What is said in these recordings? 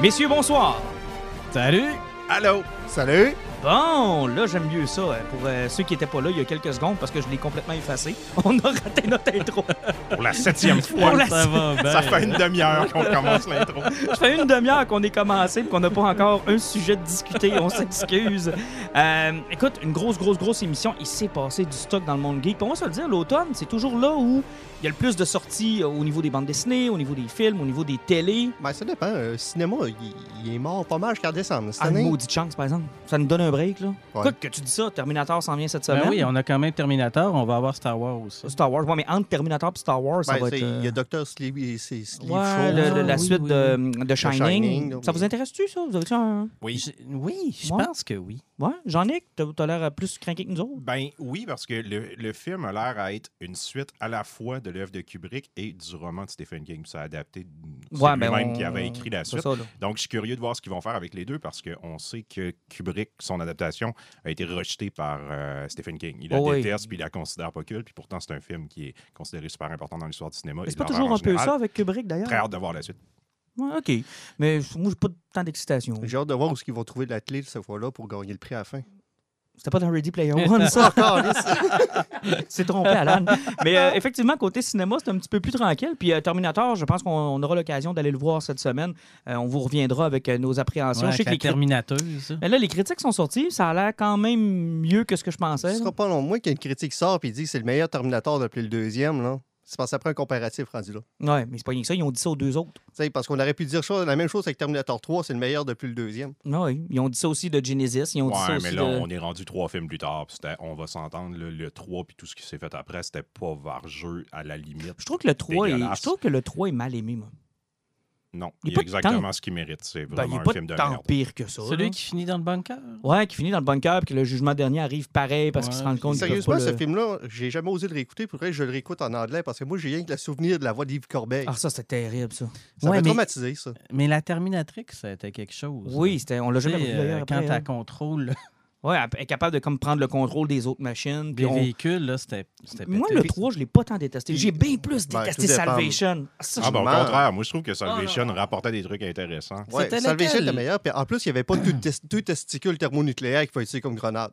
Messieurs, bonsoir. Salut! Allô? Salut! Bon, là, j'aime mieux ça. hein, Pour euh, ceux qui n'étaient pas là il y a quelques secondes parce que je l'ai complètement effacé. On a raté notre intro. Pour la septième Pour fois. la- Ça va bien. Ça fait une demi-heure qu'on commence l'intro. Ça fait une demi-heure qu'on est commencé et qu'on n'a pas encore un sujet de discuter. On s'excuse. Euh, écoute, une grosse, grosse, grosse émission. Il s'est passé du stock dans le monde geek. Puis on va se le dire, l'automne, c'est toujours là où il y a le plus de sorties euh, au niveau des bandes dessinées, au niveau des films, au niveau des télés. Ben, ça dépend. Le cinéma, il, il est mort pas mal jusqu'à décembre. Cette Ah, une année, maudite chance, par exemple. Ça nous donne un break, là. Ouais. Que tu dis ça, Terminator s'en vient cette semaine. Ben oui, on a quand même Terminator, on va avoir Star Wars aussi. Star Wars. Ouais, mais entre Terminator et Star Wars, ça ben, va être... euh, il y a Dr. Sleep, c'est Sleep Ouais, Show. le- le- la Ah, oui, suite oui, de, de Shining. Ça oui. vous intéresse-tu, ça? Vous avez un... Oui. Je- oui, je Ouais. pense que oui. Ouais, Jean-Nic, t'as t'as l'air plus craqué que nous autres? Ben oui, parce que le, le film a l'air à être une suite à la fois de l'œuvre de Kubrick et du roman de Stephen King. Ça a adapté. C'est ben, lui-même on- qui avait écrit la suite. ça. Donc, je suis curieux de voir ce qu'ils vont faire avec les deux parce qu'on sait que Kubrick, son adaptation, a été rejeté par euh, Stephen King. Il la Oh oui. déteste puis il la considère pas cool. Puis pourtant, c'est un film qui est considéré super important dans l'histoire du cinéma. C'est de pas toujours un peu ça avec Kubrick, d'ailleurs? Très hâte de voir la suite. Ouais, OK. Mais moi, j'ai pas tant d'excitation. J'ai hâte de voir où ils vont trouver la clé cette fois-là pour gagner le prix à la fin. C'était pas dans Ready Player One, ça? Encore. C'est trompé, Alan. Mais euh, effectivement, côté cinéma, c'est un petit peu plus tranquille. Puis euh, Terminator, je pense qu'on on aura l'occasion d'aller le voir cette semaine. Euh, on vous reviendra avec euh, nos appréhensions. Ouais, je sais avec que les Terminateuse. Mais là, les critiques sont sorties. Ça a l'air quand même mieux que ce que je pensais. Ce sera pas long. Moi, qu'il y a une critique qui sort et dit que c'est le meilleur Terminator depuis le deuxième. là. C'est parce que ça prend un comparatif rendu là. Ouais, mais c'est pas rien que ça. Ils ont dit ça aux deux autres. Tu sais, parce qu'on aurait pu dire ça- la même chose avec Terminator 3, c'est le meilleur depuis le deuxième. Ouais, ils ont dit ça aussi de Genesis. Ils ont dit ça Ouais, aussi mais là, de... on est rendu trois films plus tard. puis c'était- on va s'entendre, le, le 3 puis tout ce qui s'est fait après, c'était pas vargeux à la limite. Je trouve que le 3 est... Je trouve que le 3 est mal aimé, moi. Non, Il pas a exactement tant- ce qu'il mérite. C'est Ben, vraiment il est un pas film de tant merde. pire que ça. Celui là. qui finit dans le bunker? Ouais, qui finit dans le bunker puis que le jugement dernier arrive pareil parce qu'ils se rendent compte Sérieusement, pas ce le- film-là, j'ai jamais osé le réécouter. Pourquoi je le réécoute en anglais parce que moi, j'ai rien que le souvenir de la voix d'Yves Corbeil. Ah, ça, c'était terrible, ça. ça ouais, m'a mais- traumatisé, ça. Mais la Terminatrix, c'était quelque chose. Oui, c'était, on l'a jamais d'ailleurs euh, quand hein. elle contrôle Ouais, elle est capable de comme, prendre le contrôle des autres machines. puis on- véhicules, là, c'était Moi, le 3, je l'ai pas tant détesté. J'ai bien plus Ben, détesté tout. Salvation. Ah, ça, Ah, ben, au contraire, moi, je trouve que Ah, Salvation rapportait des trucs intéressants. Ouais, C'était Salvation lequel? était meilleur. Puis en plus, il n'y avait pas deux, tes- deux testicules thermonucléaires qu'il faut utiliser comme grenade.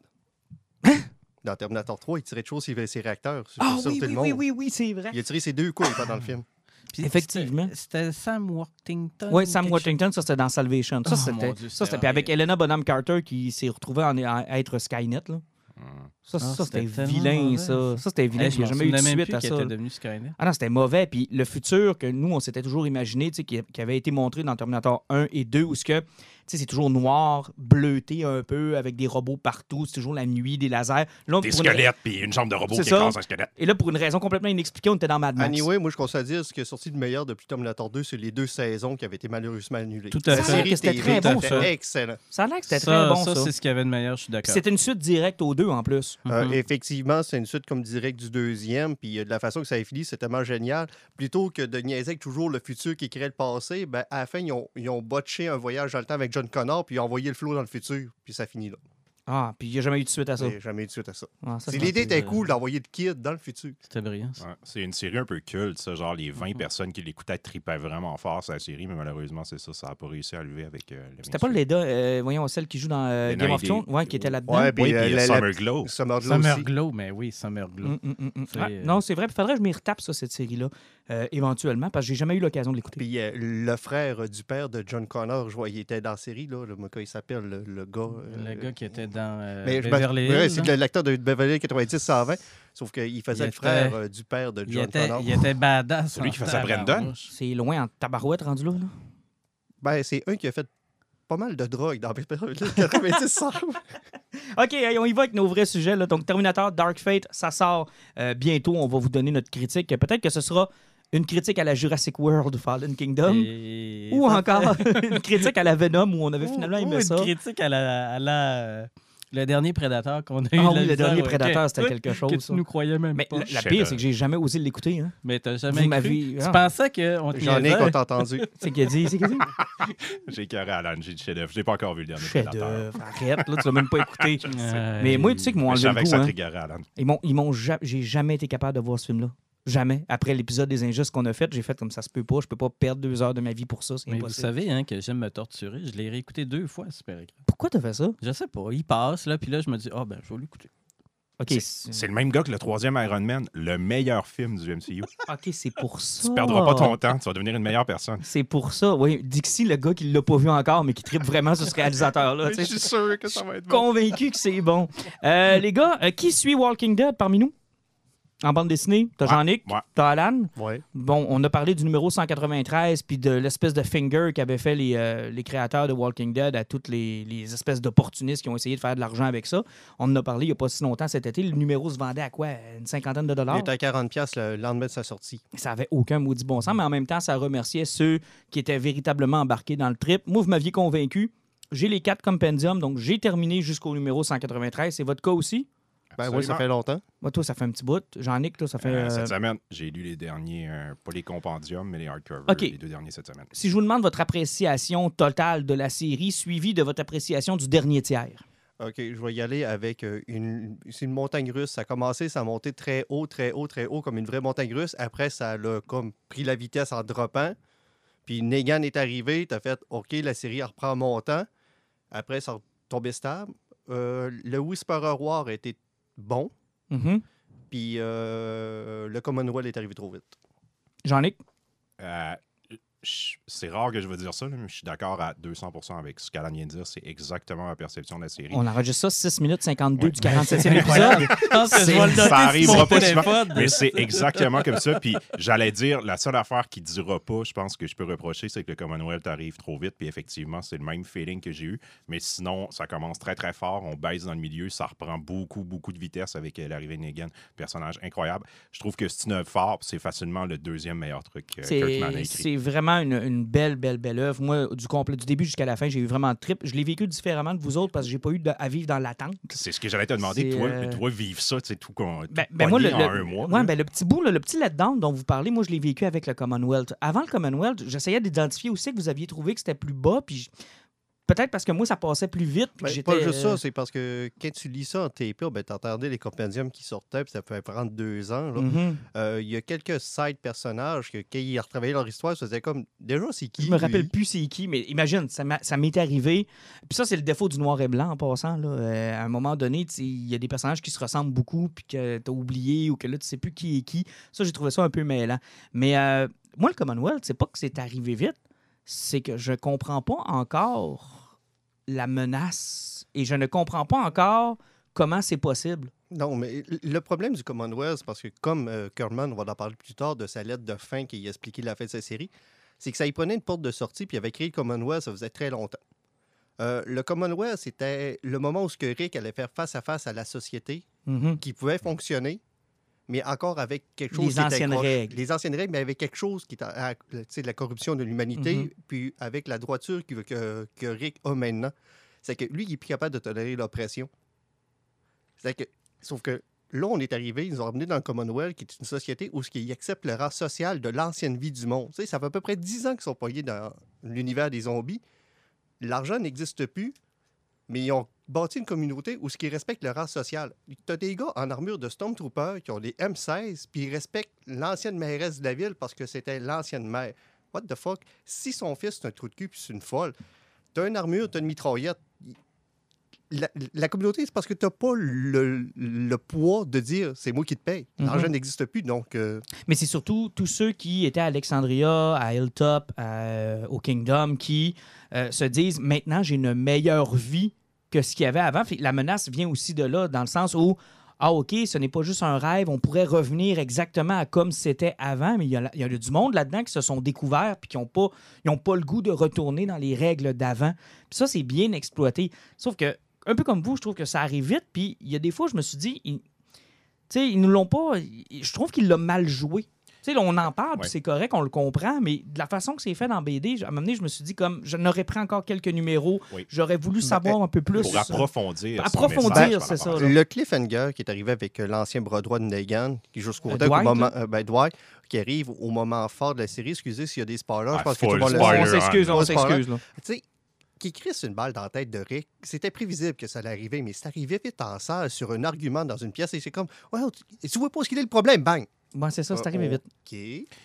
Dans Terminator 3, il tirait de choses sur ses réacteurs. sur- Ah oui, tout oui, le oui, monde. oui, oui, c'est vrai. Il a tiré ses deux couilles pendant le film. Puis Effectivement. C'était Sam Worthington. Oui, ou Sam Washington, ça c'était dans Salvation. Ça, Oh, c'était, puis avec. Helena Bonham Carter qui s'est retrouvée en- à être Skynet. Là. Ça, Ah, ça, c'était c'était vilain, mauvais. ça. Ça, c'était vilain. Hey, il n'y a jamais eu de suite à ça. était devenu. Ah non, c'était mauvais. Puis le futur que nous, on s'était toujours imaginé, tu sais, qui, qui avait été montré dans Terminator 1 et 2, où ce que, tu sais, c'est toujours noir, bleuté un peu, avec des robots partout, c'est toujours la nuit, des lasers. Là, Des une- squelettes, puis une jambe de robot C'est qui ça. écrase un squelette. Et là, pour une raison complètement inexpliquée, on était dans Mad Max. Anyway, moi, je conseille à dire ce qui est sorti de meilleur depuis Terminator 2, c'est les deux saisons qui avaient été malheureusement annulées. Tout à La fait. Que c'était très bon, ça. excellent. Ça a l'air que c'était Ça, très bon, ça. ça c'est ce qu'il y avait de meilleur, je suis d'accord. C'était une suite directe aux deux, en plus. Euh, Mhm. effectivement, c'est une suite comme direct du deuxième, puis euh, de la façon que ça a fini, c'est tellement génial. Plutôt que de niaiser avec toujours le futur qui crée le passé, ben, à la fin, ils ont, ils ont botché un voyage dans le temps avec John Connor, puis ils ont envoyé le flow dans le futur, puis ça finit là. Ah, puis il n'y a jamais eu de suite à ça. J'ai jamais eu de suite à ça. Ah, ça, l'idée était euh, cool d'envoyer le kid dans le futur. C'était brillant. Ouais, c'est une série un peu culte, ça. Genre, les Mhm. 20 personnes qui l'écoutaient tripaient vraiment fort, cette série, mais malheureusement, c'est ça. Ça n'a pas réussi à lever avec euh, C'était pas Leda, euh, voyons, celle qui joue dans euh, Game of. Thrones, ouais, qui était là-dedans. Ouais, puis Oui, euh, puis la- la- Summer Glow. Summer Glow Summer aussi. Glow, mais oui, Summer Glow. Hum, hum. C'est, Ah, euh, non, c'est vrai. Il faudrait que je m'y retape, ça, cette série-là, euh, éventuellement, parce que j'ai jamais eu l'occasion de l'écouter. Puis euh, le frère euh, du père de John Connor, je vois, il était dans la série, là, le, comment il s'appelle, le, le gars. euh, Le gars qui était dans euh, mais Beverly ouais, Hills. c'est le- l'acteur de Beverly Hills 90-120, sauf qu'il faisait Il le était- frère euh, du père de Il John était, Connor. il était badass. Celui qui faisait Brandon? C'est loin en tabarouette rendu là. là. Ben, c'est un qui a fait pas mal de drogue dans Beverly Hills 90-120. OK, on y va avec nos vrais sujets. Là. Donc, Terminator Dark Fate, ça sort euh, bientôt. On va vous donner notre critique. Peut-être que ce sera une critique à la Jurassic World Fallen Kingdom, Et- ou encore une critique à la Venom où on avait finalement ou aimé une ça. critique à la, à la, euh, le dernier Prédateur qu'on a eu. Ah oui, le dernier ouais. Prédateur, Que- c'était quelque chose. Que tu nous croyais même Mais pas. la, pire, c'est que j'ai jamais osé l'écouter. Hein. Mais t'as Vous jamais m'avez- Tu ah. pensais qu'on J'en ai qu'on t'a entendu. C'est qu'il a dit. C'est qu'il a dit? J'ai carré Alan, j'ai dit chef-d'œuvre. Je l'ai pas encore vu le dernier Chef Prédateur. d'œuvre. Arrête, là, tu l'as même pas écouté. Mais moi, tu sais Je enlevé savais le que ça goût. Hein. Alan. Ils m'ont, ils m'ont ja- j'ai jamais été capable de voir ce film-là. Jamais. Après l'épisode des Injustes qu'on a fait, j'ai fait comme ça se peut pas. Je peux pas perdre deux heures de ma vie pour ça. Mais vous savez hein, que j'aime me torturer. Je l'ai réécouté deux fois, super écrit. Pourquoi t'as fait ça? Je sais pas. Il passe, là, puis là, je me dis, ah, ben, je vais l'écouter. Ok, C'est- le même gars que le troisième Iron Man, le meilleur film du MCU. ok, c'est pour ça. Tu perdras pas ton temps, tu vas devenir une meilleure personne. C'est pour ça. Oui, Dixie, le gars qui l'a pas vu encore, mais qui tripe vraiment sur ce réalisateur-là. sais. suis sûr que ça va être bon. Convaincu que c'est bon. Euh, les gars, euh, qui suit Walking Dead parmi nous? En bande dessinée, t'as Jean-Nic, ouais. t'as Alan. Ouais. Bon, on a parlé du numéro 193 puis de l'espèce de finger qu'avaient fait les, euh, les créateurs de Walking Dead à toutes les, les espèces d'opportunistes qui ont essayé de faire de l'argent avec ça. On en a parlé il n'y a pas si longtemps cet été. Le numéro se vendait à quoi? Une cinquantaine de Il dollars? était à 40$ piastres le lendemain de sa sortie. Ça avait aucun maudit bon sens, mais en même temps, ça remerciait ceux qui étaient véritablement embarqués dans le trip. Moi, vous m'aviez convaincu. J'ai les quatre compendiums, donc j'ai terminé jusqu'au numéro 193. C'est votre cas aussi? Ben oui, ça fait longtemps. Moi, toi, ça fait un petit bout. Jean-Nic, toi, ça fait... Euh, euh, Cette semaine, j'ai lu les derniers, euh, pas les compendiums, mais les hardcovers, OK. les deux derniers cette semaine. Si je vous demande votre appréciation totale de la série, suivie de votre appréciation du dernier tiers. OK, je vais y aller avec euh, une, c'est une montagne russe. Ça a commencé, ça a monté très haut, très haut, très haut, comme une vraie montagne russe. Après, ça a comme pris la vitesse en droppant. Puis Negan est arrivé, tu as fait OK, la série reprend montant. Après, ça a tombé stable. Euh, le Whisperer War a été bon. Mhm. Puis euh, le Commonwealth est arrivé trop vite. Jean-Nic? Euh, c'est rare que je veux dire ça, là, mais je suis d'accord à 200% avec ce qu'Alan vient de dire. C'est exactement ma perception de la série. On enregistre ça 6 minutes 52 Ouais. du 47e épisode. Ça sur arrivera mon pas souvent, mais c'est exactement comme ça. Puis j'allais dire, la seule affaire qui dira pas, je pense que je peux reprocher, c'est que le Commonwealth arrive trop vite. Puis effectivement, c'est le même feeling que j'ai eu. Mais sinon, ça commence très, très fort. On baisse dans le milieu. Ça reprend beaucoup, beaucoup de vitesse avec euh, l'arrivée de Negan. Personnage incroyable. Je trouve que c'est une œuvre forte. C'est facilement le deuxième meilleur truc que Kirkman a écrit. c'est vraiment une, une belle, belle, belle œuvre. Moi, du complet, du début jusqu'à la fin, j'ai eu vraiment de trip. Je l'ai vécu différemment de vous autres parce que j'ai pas eu de- à vivre dans l'attente. C'est ce que j'allais te demander. C'est, Toi, euh, toi, vivre ça, tu sais, tout, tout Ben, ben moi, le, en le- un mois. ouais, ben, le petit bout, là, le petit letdown dont vous parlez, moi, je l'ai vécu avec le Commonwealth. Avant le Commonwealth, j'essayais d'identifier aussi que vous aviez trouvé que c'était plus bas, puis je- peut-être parce que moi, ça passait plus vite. Ben, j'étais, pas juste euh, ça, c'est parce que quand tu lis ça en TP, ben, tu entendais les compendiums qui sortaient, puis ça pouvait prendre deux ans. mhm. Euh, Il y a quelques side personnages que, quand ils retravaillaient leur histoire, ça faisait comme déjà c'est qui Je me rappelle plus c'est qui, mais imagine, ça m'est arrivé. Puis ça, c'est le défaut du noir et blanc en passant. Là. Euh, à un moment donné, il y a des personnages qui se ressemblent beaucoup, puis que tu as oublié ou que là, tu sais plus qui est qui. Ça, j'ai trouvé ça un peu mêlant. Mais euh, moi, le Commonwealth, c'est pas que c'est arrivé vite, c'est que je comprends pas encore la menace et je ne comprends pas encore comment c'est possible. Non, mais le problème du Commonwealth, parce que comme euh, Kerman, on va en parler plus tard de sa lettre de fin qui expliquait la fin de sa série, c'est que ça y prenait une porte de sortie, puis il avait créé le Commonwealth, ça faisait très longtemps. Euh, le Commonwealth, c'était le moment où ce que Rick allait faire face à face à la société, Mhm. qui pouvait fonctionner, mais encore avec quelque chose Les qui anciennes règles. Les anciennes règles, mais avec quelque chose qui sais, de la corruption de l'humanité, Mhm. puis avec la droiture que, que, que Rick a maintenant. C'est que lui, il est plus capable de tolérer l'oppression. C'est que, sauf que là, on est arrivé, ils nous ont ramené dans le Commonwealth, qui est une société où ce qui accepte le rang social de l'ancienne vie du monde. Tu sais, ça fait à peu près 10 ans qu'ils sont pognés dans l'univers des zombies. L'argent n'existe plus, mais ils ont bâti une communauté où ce qui respecte le rang social. Tu as des gars en armure de Stormtrooper qui ont des M16, puis ils respectent l'ancienne mairesse de la ville parce que c'était l'ancienne maire. What the fuck? Si son fils c'est un trou de cul puis c'est une folle, t'as une armure, t'as une mitraillette. La, la communauté, c'est parce que t'as pas le, le poids de dire c'est moi qui te paye. L'argent Mhm. n'existe plus, donc euh, Mais c'est surtout tous ceux qui étaient à Alexandria, à Hilltop, à- au Kingdom, qui euh, se disent maintenant j'ai une meilleure vie que ce qu'il y avait avant. La menace vient aussi de là, dans le sens où ah ok, ce n'est pas juste un rêve, on pourrait revenir exactement à comme c'était avant, mais il y, a, a du monde là-dedans qui se sont découverts puis qui n'ont pas, ils pas le goût de retourner dans les règles d'avant. Puis ça, c'est bien exploité. Sauf que, un peu comme vous, je trouve que ça arrive vite, puis il y a des fois, je me suis dit, ils- tu sais, ils nous l'ont pas. Je trouve qu'il l'a mal joué. Tu sais, on en parle, Ouais. c'est correct, on le comprend, mais de la façon que c'est fait dans BD, à un moment donné, je me suis dit, comme, je n'aurais pris encore quelques numéros, Oui. j'aurais voulu savoir un peu plus. Pour approfondir. Approfondir, c'est ça, là. Le cliffhanger qui est arrivé avec euh, l'ancien bras droit de Negan, qui jusqu'au Euh, moment, euh, ben, Dwight, qui arrive au moment fort de la série. Excusez s'il y a des spoilers, Ah, je pense que tout le monde on s'excuse, on s'excuse. Tu sais, qui crisse une balle dans la tête de Rick, c'était prévisible que ça allait arriver, mais c'est arrivé vite en salle sur un argument dans une pièce et c'est comme, ouais, tu, tu vois pas ce qu'il est le problème, bang! Bon, c'est ça, c'est arrivé on- vite. OK.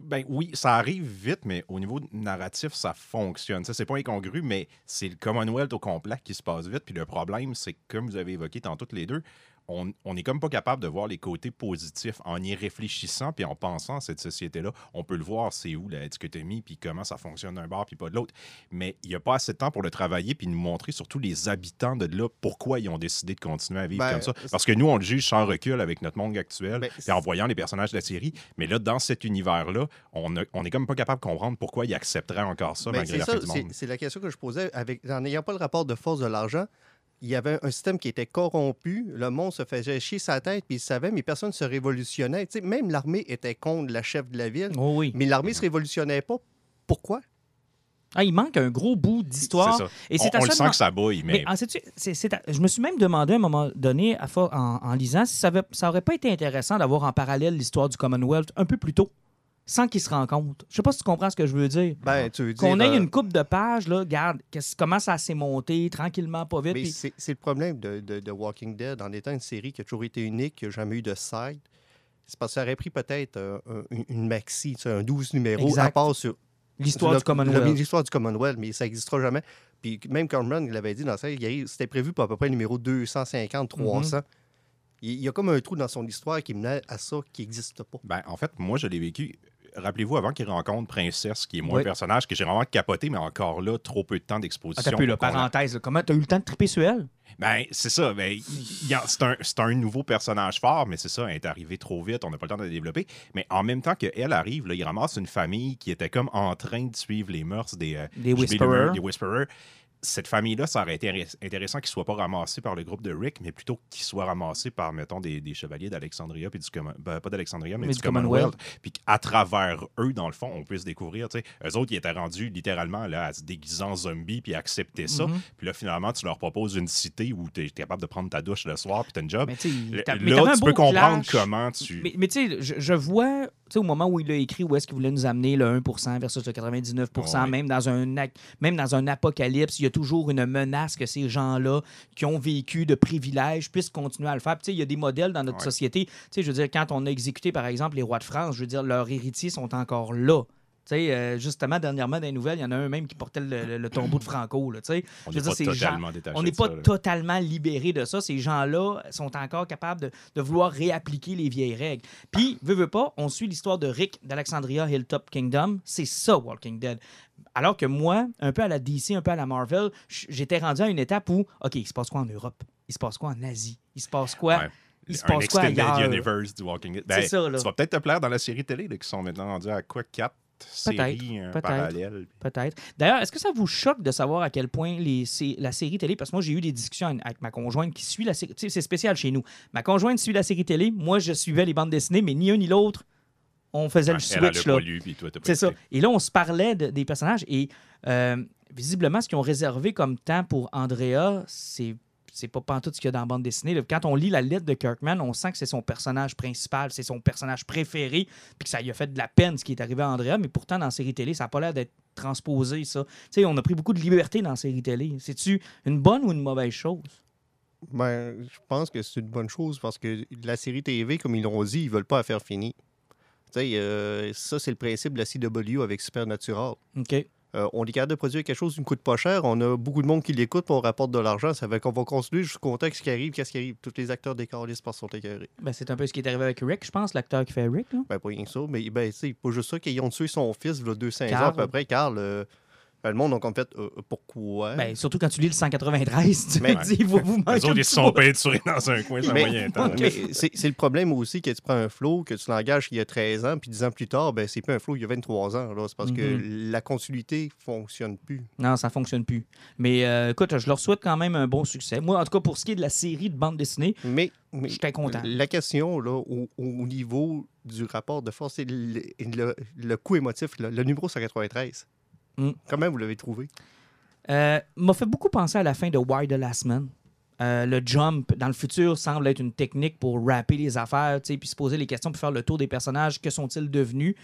Ben oui, ça arrive vite, mais au niveau narratif, ça fonctionne. Ça, c'est pas incongru, mais c'est le Commonwealth au complet qui se passe vite. Puis le problème, c'est que, comme vous avez évoqué tantôt toutes les deux, on, on est comme pas capable de voir les côtés positifs en y réfléchissant puis en pensant à cette société-là. On peut le voir, c'est où la dichotomie, puis comment ça fonctionne d'un bord puis pas de l'autre. Mais il n'y a pas assez de temps pour le travailler puis nous montrer surtout les habitants de là, pourquoi ils ont décidé de continuer à vivre Ben, comme ça. Parce que nous, on le juge sans recul avec notre monde actuel Ben, et en voyant les personnages de la série. Mais là, dans cet univers-là, on, a- on est comme pas capable de comprendre pourquoi ils accepteraient encore ça Ben, malgré la c'est- la question que je posais. Avec, en n'ayant pas le rapport de force de l'argent, il y avait un système qui était corrompu, le monde se faisait chier sa tête, puis il savait, mais personne ne se révolutionnait. Tu sais, même l'armée était contre la chef de la ville, Oh oui. mais l'armée ne se révolutionnait pas. Pourquoi? Ah, il manque un gros bout d'histoire. C'est ça. Et c'est on, à on le ça sent que ça bouille, mais, Mais à- je me suis même demandé à un moment donné, à en, en lisant, si ça, avait, ça aurait pas été intéressant d'avoir en parallèle l'histoire du Commonwealth un peu plus tôt, sans qu'ils se rencontrent. Je sais pas si tu comprends ce que je veux dire. Ben, tu veux dire. Qu'on ait euh, une coupe de pages, là, regarde, qu'est-ce- comment ça s'est monté, tranquillement, pas vite. mais c'est le problème de, de- de Walking Dead en étant une série qui a toujours été unique, qui n'a jamais eu de side. C'est parce que ça aurait pris peut-être euh, un- une, une maxi, un 12 numéros, Exact. à part sur L'histoire du Commonwealth. L'histoire du Commonwealth, mais ça n'existera jamais. Puis même Cameron l'avait dit dans ça, il c'était prévu pour à peu près le numéro 250, 300. Mhm. il, il y a comme un trou dans son histoire qui menait à ça qui n'existe pas. ben, en fait, moi, je l'ai vécu. Rappelez-vous, avant qu'il rencontre Princesse, qui est Oui. un personnage que j'ai vraiment capoté, mais encore là, trop peu de temps Ah, d'exposition. peu, là, pour qu'on la- parenthèse. Comment t'as eu le temps de triper sur elle? Ben, c'est ça. Ben, c'est un, un nouveau personnage fort, mais c'est ça, elle est arrivée trop vite, on n'a pas le temps de la développer. Mais en même temps qu'elle arrive, là, il ramasse une famille qui était comme en train de suivre les mœurs des, euh, Whisperers. des Whisperers. Cette famille-là, ça aurait été intéress- intéressant qu'ils ne soient pas ramassés par le groupe de Rick, mais plutôt qu'ils soient ramassés par, mettons, des, des chevaliers d'Alexandria, puis du ben, pas d'Alexandria, mais, Mais du, du Commonwealth. Commonwealth. Puis qu'à travers eux, dans le fond, on puisse découvrir, tu sais, eux autres, ils étaient rendus littéralement là, à se déguiser en zombies, puis à accepter ça. Mhm. Puis là, finalement, tu leur proposes une cité où tu es capable de prendre ta douche le soir, puis tu as une job. Mais là, tu peux comprendre clash. comment tu. Mais, mais tu sais, je, je vois, tu sais, au moment où il a écrit où est-ce qu'il voulait nous amener le 1% versus le 99%, Ouais. même, dans un, même dans un apocalypse, il y a toujours une menace que ces gens-là qui ont vécu de privilèges puissent continuer à le faire. Puis, il y a des modèles dans notre Ouais. société. Je veux dire, quand on a exécuté, par exemple, les rois de France, je veux dire, leurs héritiers sont encore là. Tu sais, euh, justement, dernièrement, dans les nouvelles, il y en a un même qui portait le, le- le tombeau de Franco. Là, on n'est pas gens- totalement détaché on n'est de pas ça, totalement libéré de ça. Ces gens-là sont encore capables de, de vouloir réappliquer les vieilles règles. Puis, veux, veux pas, on suit l'histoire de Rick d'Alexandria Hilltop Kingdom. C'est ça, Walking Dead. Alors que moi, un peu à la DC, un peu à la Marvel, j'étais rendu à une étape où, OK, il se passe quoi en Europe? Il se passe quoi en Asie? Il se passe quoi? Ouais. Il se un passe quoi extended ailleurs? universe du Walking Dead. C'est Ben, ça, là. Tu vas peut-être te plaire dans la série télé, là, qui sont maintenant rendus à quoi, quatre? Séries peut-être. parallèles. Peut-être. D'ailleurs, est-ce que ça vous choque de savoir à quel point les, la série télé, parce que moi j'ai eu des discussions avec ma conjointe qui suit la série, c'est spécial chez nous. Ma conjointe suit la série télé, moi je suivais les bandes dessinées, mais ni un ni l'autre, on faisait le switch là. C'est ça. Et là, on se parlait de- des personnages et euh, visiblement, ce qu'ils ont réservé comme temps pour Andrea, c'est c'est pas pantoute ce qu'il y a dans la bande dessinée. Quand on lit la lettre de Kirkman, on sent que c'est son personnage principal, c'est son personnage préféré, puis que ça lui a fait de la peine ce qui est arrivé à Andrea, mais pourtant, dans la série télé, ça n'a pas l'air d'être transposé, ça. Tu sais, on a pris beaucoup de liberté dans la série télé. C'est-tu une bonne ou une mauvaise chose? Ben, je pense que c'est une bonne chose parce que la série TV, comme ils l'ont dit, ils veulent pas la faire finie. Euh, ça, c'est le principe de la CW avec Supernatural. OK. Euh, on est capable de produire quelque chose qui ne coûte pas cher. On a beaucoup de monde qui l'écoute, puis on rapporte de l'argent. Ça fait qu'on va continuer jusqu'au contexte qui arrive, qu'est-ce qui arrive. Tous les acteurs décalés par sont écœurés. Ben, c'est un peu ce qui est arrivé avec Rick, je pense, l'acteur qui fait Rick. Là. Ben, pas rien que ça, mais ben, sais, pas juste ça qu'ils ont tué son fils, il y a 200 ans à peu près. Carl, euh, le monde, donc, en fait, euh, pourquoi? Ben, surtout quand tu lis le 193, tu Mais- te dis, vous vous Les autres, ils se sont peinturés dans un coin, ça Mais- moyen temps. C'est le problème aussi que tu prends un flow, que tu l'engages il y a 13 ans, puis 10 ans plus tard, ben, c'est pas un flow il y a 23 ans. C'est parce que la continuité fonctionne plus. Non, ça fonctionne plus. Mais euh, écoute, je leur souhaite quand même un bon succès. Moi, en tout cas, pour ce qui est de la série de bande dessinée, Mais, mais j'étais content. la question, là, au, au niveau du rapport de force, c'est le, le- le coup émotif, là, le numéro 193. Mm. Comment vous l'avez trouvé? Euh, m'a fait beaucoup penser à la fin de Why the Last Man. Euh, le jump dans le futur semble être une technique pour rapper les affaires, puis se poser les questions, puis faire le tour des personnages. Que sont-ils devenus?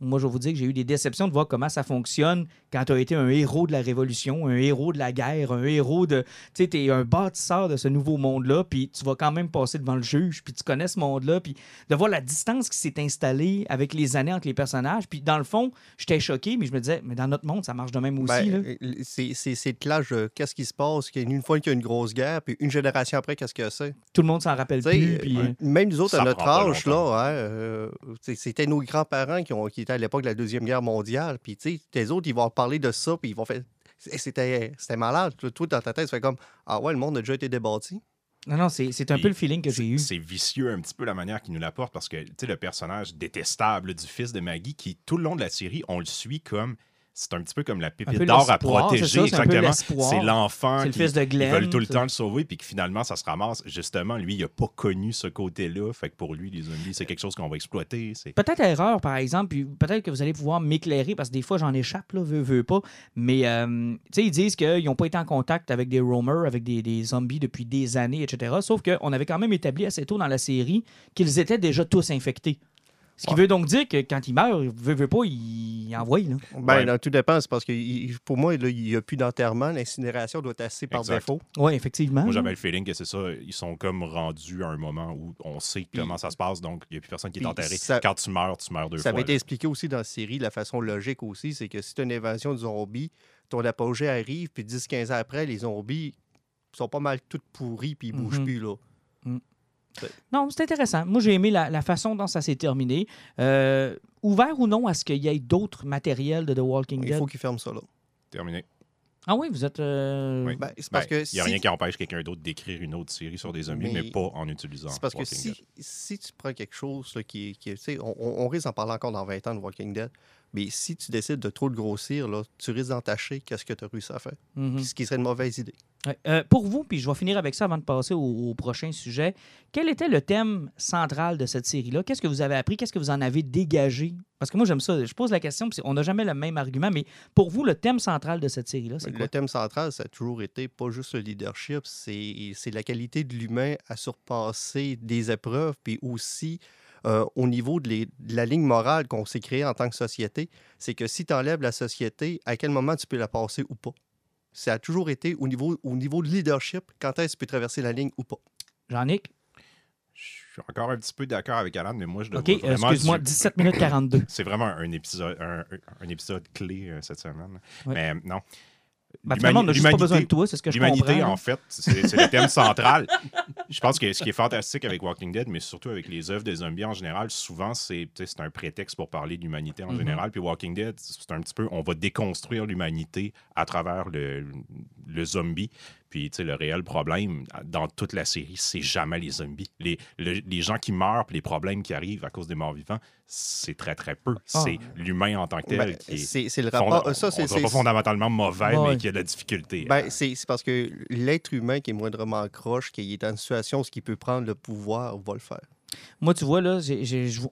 Moi, je vais vous dire que j'ai eu des déceptions de voir comment ça fonctionne quand tu as été un héros de la Révolution, un héros de la guerre, un héros de. Tu sais, tu es un bâtisseur de ce nouveau monde-là, puis tu vas quand même passer devant le juge, puis tu connais ce monde-là, puis de voir la distance qui s'est installée avec les années entre les personnages. Puis dans le fond, j'étais choqué, mais je me disais, mais dans notre monde, ça marche de même aussi. là. Ben, euh, c'est c'est- c'est le clash de qu'est-ce qui se passe une fois qu'il y a une grosse guerre, puis une génération après, qu'est-ce que c'est? Tout le monde s'en rappelle plus. puis- euh, Même nous autres, à notre âge, là, hein, euh, c'était nos grands-parents qui, ont- qui à l'époque de la Deuxième Guerre mondiale. Puis, tu sais, les autres, ils vont parler de ça, puis ils vont faire. C'était c'était malade. Toi, dans ta tête, tu fais comme Ah ouais, le monde a déjà été débâti. Non, non, c'est c'est un peu le feeling que j'ai eu. C'est vicieux un petit peu la manière qu'il nous l'apporte parce que tu sais, le personnage détestable du fils de Maggie, qui tout le long de la série, on le suit comme. C'est un petit peu comme la pépite d'or à protéger. exactement. C'est l'enfant qui fils de Glenn. veulent tout le temps le sauver, puis que finalement, ça se ramasse. Justement, lui, il n'a pas connu ce côté-là. Fait que pour lui, les zombies, c'est quelque chose qu'on va exploiter. Peut-être erreur, par exemple, puis peut-être que vous allez pouvoir m'éclairer, parce que des fois, j'en échappe, là, veux, veux pas. Mais, euh, tu sais, ils disent qu'ils n'ont pas été en contact avec des roamers, avec des, des zombies depuis des années, etc. Sauf qu'on avait quand même établi assez tôt dans la série qu'ils étaient déjà tous infectés. Ce qui veut donc dire que quand ils meurent, veut, veut pas, ils envoient, là. Ben, Ouais. là, tout dépend. C'est parce que il- il- pour moi, là, il n'y a plus d'enterrement. L'incinération doit être assez par Exact. défaut. Oui, effectivement. Moi, j'avais le feeling que c'est ça. Ils sont comme rendus à un moment où on sait comment ça se passe, donc il n'y a plus personne qui est enterré. ça- Quand tu meurs, tu meurs deux Ça fois. avait été là. expliqué aussi dans la série, la façon logique aussi, c'est que si tu as une évasion de zombies, ton apogée arrive, puis 10-15 ans après, les zombies sont pas mal toutes pourris, puis ils bougent Mhm. plus. là. Non, c'est intéressant. Moi, j'ai aimé la, la façon dont ça s'est terminé. Euh, ouvert ou non à ce qu'il y ait d'autres matériels de The Walking Il Dead? faut qu'ils ferment ça là. Terminé. Ah oui, vous êtes... euh, Oui. Ben, c'est Ben, parce que Il n'y a si- rien qui empêche quelqu'un d'autre d'écrire une autre série sur des zombies, mais, Mais- pas en utilisant C'est parce que Walking si, Dead. si tu prends quelque chose là, qui est. Qui est- tu sais, on, on- on risque d'en parler encore dans 20 ans de Walking Dead, mais si tu décides de trop le grossir, là, tu risques d'entacher qu'est-ce que tu as réussi à faire. mhm. Ce qui serait une mauvaise idée. Ouais. Euh, pour vous, puis je vais finir avec ça avant de passer au, au prochain sujet, quel était le thème central de cette série-là? Qu'est-ce que vous avez appris? Qu'est-ce que vous en avez dégagé? Parce que moi, j'aime ça. Je pose la question, puis on n'a jamais le même argument, mais pour vous, le thème central de cette série-là, c'est quoi? Le thème central, ça a toujours été pas juste le leadership, c'est c'est la qualité de l'humain à surpasser des épreuves, puis aussi euh, au niveau de, les- de la ligne morale qu'on s'est créée en tant que société, c'est que si tu enlèves la société, à quel moment tu peux la passer ou pas? Ça a toujours été au niveau, au niveau de leadership, quand est-ce que tu peux traverser la ligne ou pas? Jean-Nic? Je suis encore un petit peu d'accord avec Alan, mais moi, je le OK, excuse-moi, du- 17 minutes 42. C'est vraiment un épisode, un, un épisode clé euh, cette semaine. Ouais. Mais non. Finalement, on n'a juste pas L'humanité- besoin de toi, c'est ce que je comprends. L'humanité, en fait, c'est le thème central. Je pense que ce qui est fantastique avec Walking Dead, mais surtout avec les œuvres des zombies en général, souvent, c'est un prétexte pour parler de l'humanité en Mhm. général. Puis Walking Dead, c'est un petit peu, on va déconstruire l'humanité à travers le, le zombie. Puis, tu sais, le réel problème dans toute la série, c'est jamais les zombies. Les, le- les gens qui meurent, puis les problèmes qui arrivent à cause des morts vivants, c'est très, très peu. Ah. C'est l'humain en tant que tel Ben, qui est c'est c'est le fonda- rapport. Ça, on c'est dira c'est- pas fondamentalement mauvais, Ouais. mais qui a de la difficulté. Ben, c'est c'est parce que l'être humain qui est moindrement croche, qui est dans une situation où il peut prendre le pouvoir, va le faire. Moi, tu vois, là,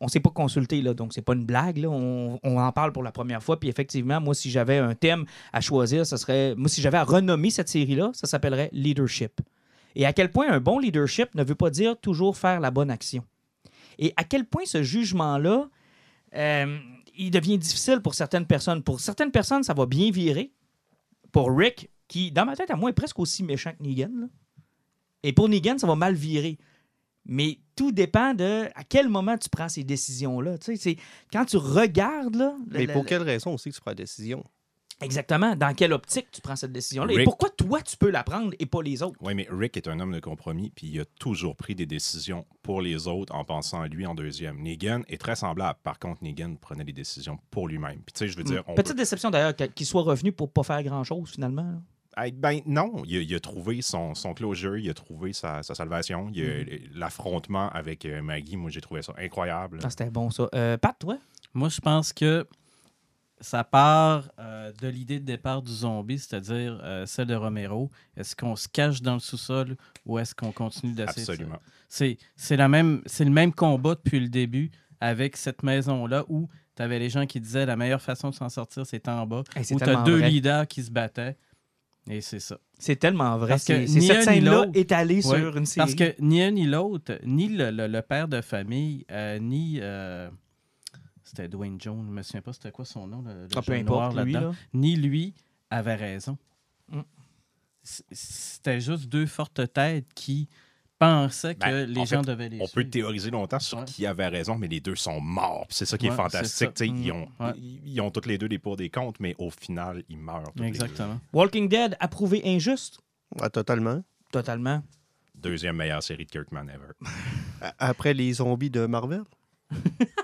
on ne s'est pas consulté, là, donc c'est pas une blague. Là. On, en parle pour la première fois. Puis effectivement, moi, si j'avais un thème à choisir, ce serait. Moi, si j'avais à renommer cette série-là, ça s'appellerait Leadership. Et à quel point un bon leadership ne veut pas dire toujours faire la bonne action. Et à quel point ce jugement-là, euh, il devient difficile pour certaines personnes. Pour certaines personnes, ça va bien virer. Pour Rick, qui, dans ma tête, à moi, est presque aussi méchant que Negan. Et pour Negan, ça va mal virer. Mais tout dépend de à quel moment tu prends ces décisions-là. Tu sais, c'est- quand tu regardes, là, Mais pour le- quelle raison aussi que tu prends la décision? Exactement. Dans quelle optique tu prends cette décision-là? Et pourquoi toi, tu peux la prendre et pas les autres? Oui, mais Rick est un homme de compromis, puis il a toujours pris des décisions pour les autres en pensant à lui en deuxième. Negan est très semblable. Par contre, Negan prenait des décisions pour lui-même. Puis tu sais, je veux dire, on Petite peut- déception d'ailleurs qu'il soit revenu pour pas faire grand-chose finalement. là. Ben non, il a, il a trouvé son, son closure, il a trouvé sa, sa salvation. Il Mm-hmm. L'affrontement avec euh, Maggie, moi j'ai trouvé ça incroyable. Ah, C'était bon ça. Euh, Pat, toi? Moi, je pense que ça part euh, de l'idée de départ du zombie, c'est-à-dire euh, celle de Romero. Est-ce qu'on se cache dans le sous-sol ou est-ce qu'on continue d'essayer se- Absolument. C'est c'est la même c'est le même combat depuis le début avec cette maison là où tu avais les gens qui disaient la meilleure façon de s'en sortir c'est en bas Hey, où tu as deux vrai. leaders qui se battaient et c'est ça. C'est tellement vrai. Parce que C'est ni cette un ni scène-là Ouais, sur une série. Parce que ni un ni l'autre, ni le, le- le père de famille, euh, ni euh, c'était Dwayne Jones, je me souviens pas c'était quoi son nom, le, le Ah, peu noir lui, là-dedans, là. ni lui avait raison. Mm. C'était juste deux fortes têtes qui pensaient que Ben, les en gens fait, devaient les On peut théoriser longtemps sur Ouais. qui avait raison, mais les deux sont morts. C'est ça qui est Ouais, fantastique. Ils, Mm. ont, Ouais. ils, ils ont tous les deux des pour des comptes, mais au final, ils meurent. Exactement. Walking Dead, approuvé injuste? Totalement. Totalement. Deuxième meilleure série de Kirkman ever. Après les zombies de Marvel?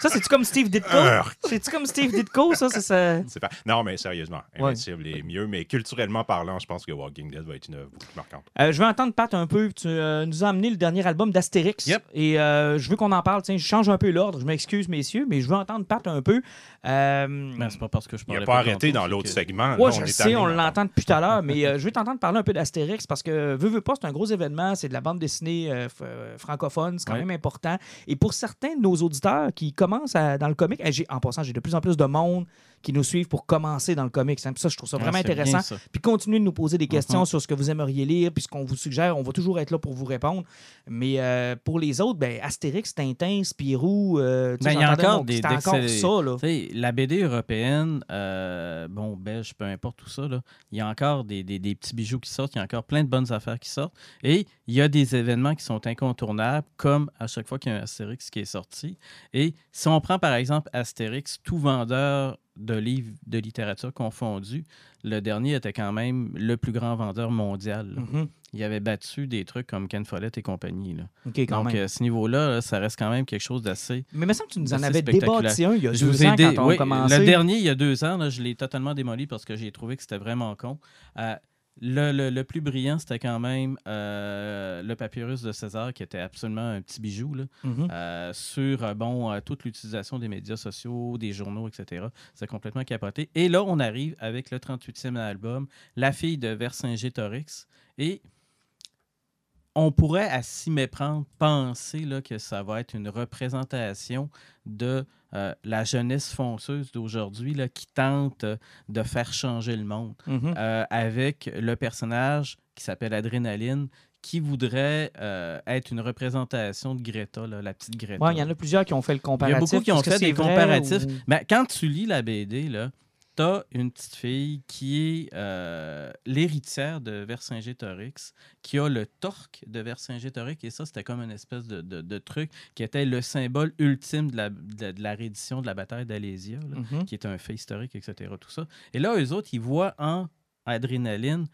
Ça, c'est-tu comme Steve Ditko? Urgh. C'est-tu comme Steve Ditko, ça? ça, ça... Pas... Non, mais sérieusement, Ouais. Invincible est mieux, mais culturellement parlant, je pense que Walking Dead va être une œuvre beaucoup plus marquante. Euh, je veux entendre Pat un peu. Tu euh, nous as amené le dernier album d'Astérix. Yep. Et euh, je veux qu'on en parle. Tiens, je change un peu l'ordre. Je m'excuse, messieurs, mais je veux entendre Pat un peu. Euh, Mais c'est pas parce que je Il n'a pas arrêté tantôt, dans l'autre que- segment. Ouais, Là, je est sais, on l'entend depuis tout à l'heure, mais euh, je vais t'entendre parler un peu d'Astérix parce que, veux, veux pas, c'est un gros événement, c'est de la bande dessinée euh, euh, francophone, c'est quand Ouais. même important. Et pour certains de nos auditeurs qui dans le comic, eh, en passant, j'ai de plus en plus de monde qui nous suivent pour commencer dans le comic. hein. Puis Ça, je trouve ça Ouais, vraiment bien, intéressant. ça. Puis continuez de nous poser des questions Mhm. sur ce que vous aimeriez lire, puis ce qu'on vous suggère. On va toujours être là pour vous répondre. Mais euh, pour les autres, ben, Astérix, Tintin, Spirou, euh, Ben, il y a encore des- encore ça, là. La BD européenne, euh, bon, belge, peu importe tout ça, là, il y a encore des, des- des petits bijoux qui sortent, il y a encore plein de bonnes affaires qui sortent. Et il y a des événements qui sont incontournables, comme à chaque fois qu'il y a un Astérix qui est sorti. Et si on prend par exemple Astérix, tout vendeur de livres de littérature confondu, le dernier était quand même le plus grand vendeur mondial. Mhm. Il avait battu des trucs comme Ken Follett et compagnie. là. Quand Donc, à ce niveau-là, là, ça reste quand même quelque chose d'assez Mais il me semble que tu nous en avais débattu un il y a je deux ans dé- quand on oui, a commencé. Le dernier, il y a deux ans, là, je l'ai totalement démoli parce que j'ai trouvé que c'était vraiment con. Euh, le, le- le plus brillant, c'était quand même euh, le papyrus de César, qui était absolument un petit bijou là, Mhm. euh, sur euh, bon, euh, toute l'utilisation des médias sociaux, des journaux, etc. C'est complètement capoté. Et là, on arrive avec le 38e album, La fille de Vercingétorix. Et on pourrait, à s'y méprendre, penser là, que ça va être une représentation de euh, la jeunesse fonceuse d'aujourd'hui qui tente euh, de faire changer le monde Mhm. euh, avec le personnage qui s'appelle Adrénaline qui voudrait euh, être une représentation de Greta, là, la petite Greta. Ouais, il y en a plusieurs qui ont fait le Il y comparatif. a beaucoup qui ont fait des comparatifs. ou- Mais quand tu lis la BD, là, t'as une petite fille qui est euh, l'héritière de Vercingétorix, qui a le torque de Vercingétorix, et ça, c'était comme une espèce de, de- de truc qui était le symbole ultime de la, de, de la reddition de la bataille d'Alésia, Mhm. qui est un fait historique, etc. Tout ça. Et là, eux autres, ils voient en Adrénaline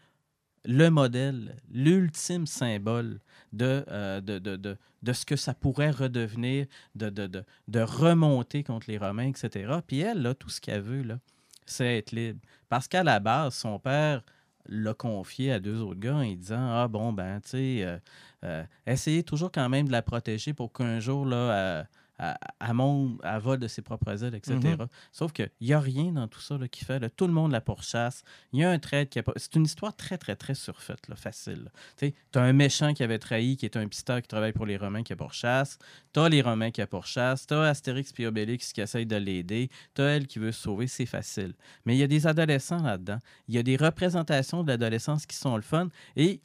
le modèle, l'ultime symbole de, euh, de, de, de, de ce que ça pourrait redevenir, de, de, de, de remonter contre les Romains, etc. Puis elle, là, tout ce qu'elle veut, là, c'est être libre. Parce qu'à la base, son père l'a confié à deux autres gars en disant Ah bon, ben, tu sais, euh, euh, essayez toujours quand même de la protéger pour qu'un jour, là, elle, elle- elle monte, elle vole de ses propres ailes, etc. Mhm. Sauf qu'il n'y a rien dans tout ça là, qui fait. là, tout le monde la pourchasse. Il y a un trait qui a pas. C'est une histoire très, très, très surfaite, là, facile. Tu as un méchant qui avait trahi, qui est un pisteur qui travaille pour les Romains qui a pourchasse. Tu as les Romains qui a pourchasse. Tu as Astérix et Obélix qui essaye de l'aider. Tu as elle qui veut se sauver. C'est facile. Mais il y a des adolescents là-dedans. Il y a des représentations de l'adolescence qui sont le fun. Et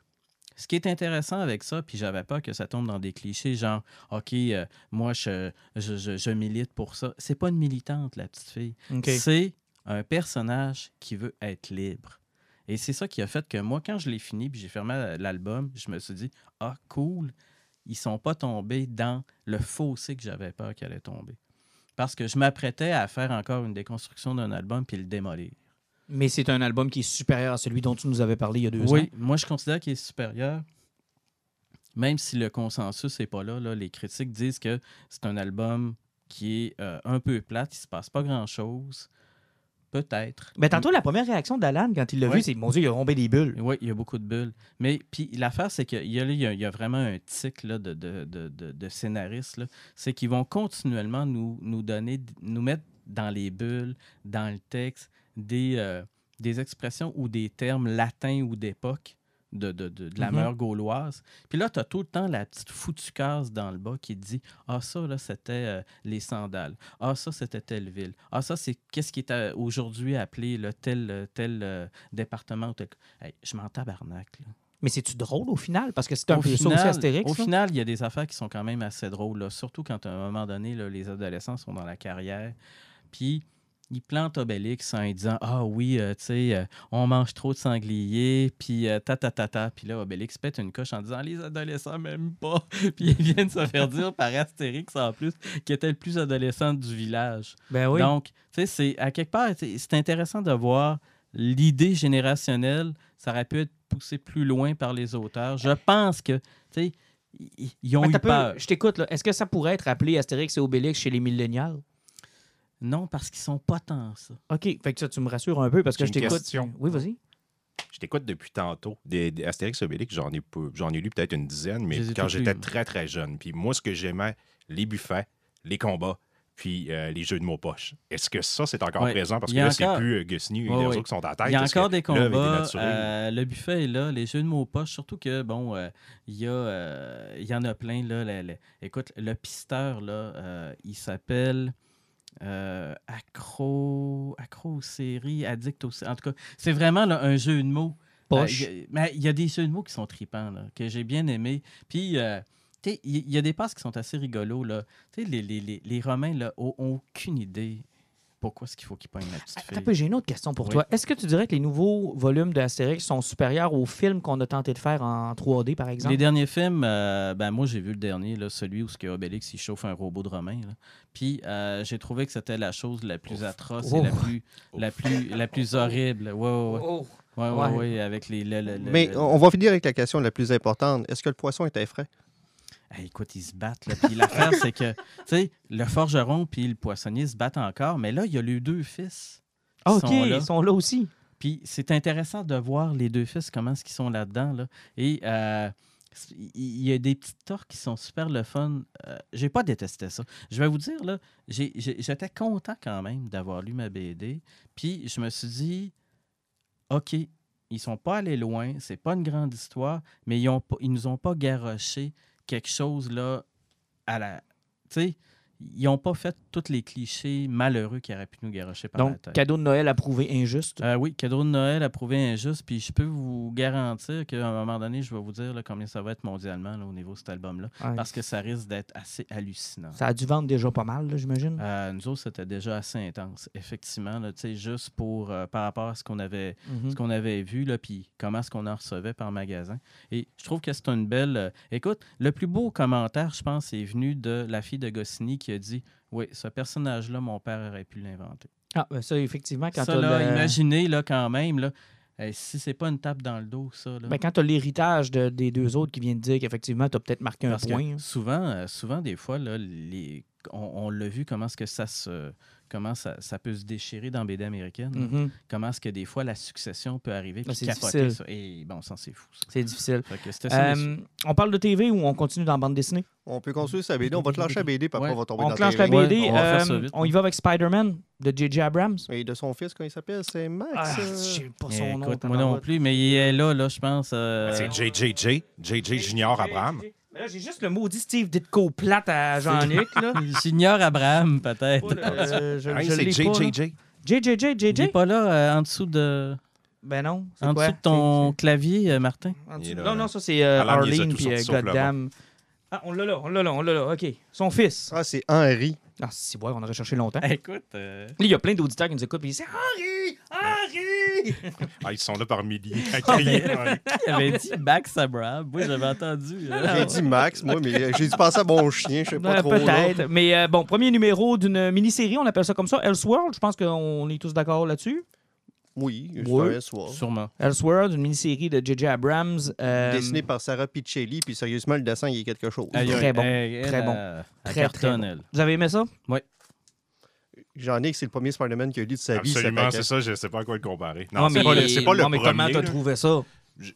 ce qui est intéressant avec ça, puis j'avais peur que ça tombe dans des clichés, genre, OK, euh, moi, je, je, je- je milite pour ça. C'est pas une militante, la petite fille. C'est un personnage qui veut être libre. Et c'est ça qui a fait que moi, quand je l'ai fini, puis j'ai fermé l'album, je me suis dit, ah, cool, ils sont pas tombés dans le fossé que j'avais peur qu'ils allaient tomber. parce que je m'apprêtais à faire encore une déconstruction d'un album puis le démolir. Mais c'est un album qui est supérieur à celui dont tu nous avais parlé il y a deux ans. Oui, moi je considère qu'il est supérieur. Même si le consensus n'est pas là, là, les critiques disent que c'est un album qui est euh, un peu plate, il ne se passe pas grand-chose. Peut-être. Ben, tantôt, la première réaction d'Alan quand il l'a Oui. vu, c'est Mon Dieu, il a rombé des bulles. Oui, il y a beaucoup de bulles. Mais puis l'affaire, c'est qu'il y y a- il y a vraiment un tic là, de, de, de, de- de scénaristes. C'est qu'ils vont continuellement nous, nous donner, nous mettre dans les bulles, dans le texte, des, euh, des expressions ou des termes latins ou d'époque de, de, de, de la Mhm. mœur gauloise. Puis là, tu as tout le temps la petite foutue case dans le bas qui te dit Ah, ça, là, c'était euh, les sandales. Ah, ça, c'était telle ville. Ah, ça, c'est qu'est-ce qui est euh, aujourd'hui appelé le tel, tel euh, département. ou tel- Hey, je m'en tabarnak. là. Mais c'est-tu drôle au final? Parce que c'est un Au peu ça final- aussi Astérix. Au là. final, il y a des affaires qui sont quand même assez drôles, là. surtout quand à un moment donné, là, les adolescents sont dans la carrière. Puis ils plantent Obélix en disant Ah oui, euh, tu sais, euh, on mange trop de sangliers, puis euh, ta ta ta ta. Puis là, Obélix pète une coche en disant Les adolescents m'aiment pas. puis ils viennent se faire dire par Astérix en plus, qui était le plus adolescent du village. Ben oui. Donc, tu sais, c'est à quelque part, c'est intéressant de voir l'idée générationnelle. Ça aurait pu être poussé plus loin par les auteurs. Je pense que, tu sais, ils- ont eu peu- peur. je t'écoute, là. Est-ce que ça pourrait être appelé Astérix et Obélix chez les millénials? Non, parce qu'ils sont pas tant ça. OK. Fait que ça, tu me rassures un peu parce que je t'écoute. question. Oui, vas-y. Je t'écoute depuis tantôt. Des, des Astérix Obélix, j'en ai. J'en ai lu peut-être une dizaine, mais quand j'étais lus. très, très jeune. Puis moi, ce que j'aimais, les buffets, les combats, puis euh, les jeux de mots poches. Est-ce que ça, c'est encore Ouais. présent? Parce que y là, c'est encore- plus euh, Goscinny et Ouais, les ouais. autres qui sont en tête. Il y a encore que des combats. euh, le buffet est là, les jeux de mots poches, surtout que, bon, euh, il y, a, euh, il y en a plein. Là, écoute, le pisteur, là, euh, il s'appelle euh, Accro, Accro aux séries, Addict aux séries. En tout cas, c'est vraiment là, un jeu de mots. Poche. Euh, il y a- mais il y a des jeux de mots qui sont tripants, là, que j'ai bien aimés. Puis, euh, il y, a des passes qui sont assez rigolos. Là. Les, les, les, les Romains là, ont, ont aucune idée pourquoi est-ce qu'il faut qu'ils pognent la petite fille? j'ai une autre question pour Oui. toi. Est-ce que tu dirais que les nouveaux volumes d'Astérix sont supérieurs aux films qu'on a tenté de faire en 3D, par exemple? Les derniers films, euh, ben moi j'ai vu le dernier, là, celui où ce que Obélix il chauffe un robot de Romain. là. Puis euh, j'ai trouvé que c'était la chose la plus atroce et la Ouf. plus, la plus, la plus horrible. Ouais, ouais, ouais. Oh. Ouais, ouais, Ouais. avec les. le- le- le- Mais le- on va finir avec la question la plus importante. Est-ce que le poisson était frais? Hey, écoute, ils se battent. Là. Puis l'affaire, c'est que, tu sais, le forgeron puis le poissonnier se battent encore, mais là, il y a les deux fils. Ah, OK, sont là. ils sont là aussi. Puis c'est intéressant de voir les deux fils, comment est-ce qu'ils sont là-dedans. Là. Et euh, il y a des petites torts qui sont super le fun. Euh, j'ai pas détesté ça. Je vais vous dire, là, j'étais content quand même d'avoir lu ma BD. Puis je me suis dit, OK, ils sont pas allés loin, c'est pas une grande histoire, mais ils, ont ils nous ont pas garoché quelque chose là à la. Tu sais, ils n'ont pas fait tous les clichés malheureux qui auraient pu nous garocher par la Donc, tête. cadeau de Noël approuvé injuste. Euh, oui, cadeau de Noël approuvé injuste. Puis je peux vous garantir qu'à un moment donné, je vais vous dire là, combien ça va être mondialement là, au niveau de cet album-là. Ouais. Parce que ça risque d'être assez hallucinant. Ça a dû vendre déjà pas mal, j'imagine. Euh, nous autres, c'était déjà assez intense, effectivement. Tu sais, juste pour euh, par rapport à ce qu'on avait, Mhm. ce qu'on avait vu, là, puis comment est-ce qu'on en recevait par magasin. Et je trouve que c'est une belle. euh, Écoute, le plus beau commentaire, je pense, est venu de la fille de Goscinny qui a dit Oui, ce personnage-là, mon père aurait pu l'inventer. Ah, ben ça, effectivement, quand ça, t'as là, le- imaginez là, quand même, là, eh, si c'est pas une tape dans le dos, ça. Là, ben, quand t'as l'héritage de- des deux autres qui viennent dire qu'effectivement, t'as peut-être marqué un parce point. hein. souvent, euh, souvent, des fois, là, les, on, on l'a vu comment est-ce que ça se comment ça, ça peut se déchirer dans BD américaine. Mhm. Comment est-ce que des fois la succession peut arriver Ben, c'est ça. Et bon, ça c'est fou. C'est difficile. Euh, on parle de TV ou on continue dans la bande dessinée? On peut construire sa BD. On va te lâcher la BD, puis après, Ouais. on va tomber On dans la TV. BD. on va faire ça euh, vite. on y va avec Spider-Man de J.J. Abrams. Et de son fils, comment il s'appelle? C'est Max. Ah, euh, je sais pas son nom. écoute, moi non plus, mais il est là, là, je pense. euh, C'est JJJ, JJ Junior Abraham. Mais là, j'ai juste le maudit Steve Ditko plate à Jean-Luc. là. J'ignore Abraham, peut-être. Euh, je, je c'est pas, là. JJJ. JJJ, Il n'est pas là euh, en dessous de, Ben non. c'est en quoi? dessous de ton clavier, euh, Martin. En dessous- Non, non, ça c'est euh, Arlene puis sortis euh, sauf le Goddam. Ah, on l'a là, on l'a là, on l'a là. OK. Son fils. Ah, c'est Henri. Ah, si, ouais, on aurait cherché longtemps. Écoute, euh, Là, il y a plein d'auditeurs qui nous écoutent et ils disent Henri! Harry! Ah, ils sont là par milliers. à Ah, crier. Il avait dit Max Abraham. Moi, j'avais entendu. J'ai dit Max, moi, mais euh, j'ai dû penser à mon chien, je sais pas Ouais, trop. Peut-être. Mais euh, bon, premier numéro d'une mini-série, on appelle ça comme ça, Elseworld. Je pense qu'on est tous d'accord là-dessus. Oui, je Ouais. ouais. Sûrement. Elseworld, une mini-série de J.J. Abrams. euh, Dessiné par Sarah Piccelli, puis sérieusement, le dessin, il est quelque chose. Très bon. Très bon. Très, cartonne, très elle. Vous avez aimé ça? J'en ai que c'est le premier Spider-Man qu'il a lu de sa vie. Absolument, c'est ça, je sais pas à quoi le comparer. Ah, Non, c'est mais- pas le, pas le mais comment premier. t'as trouvé ça?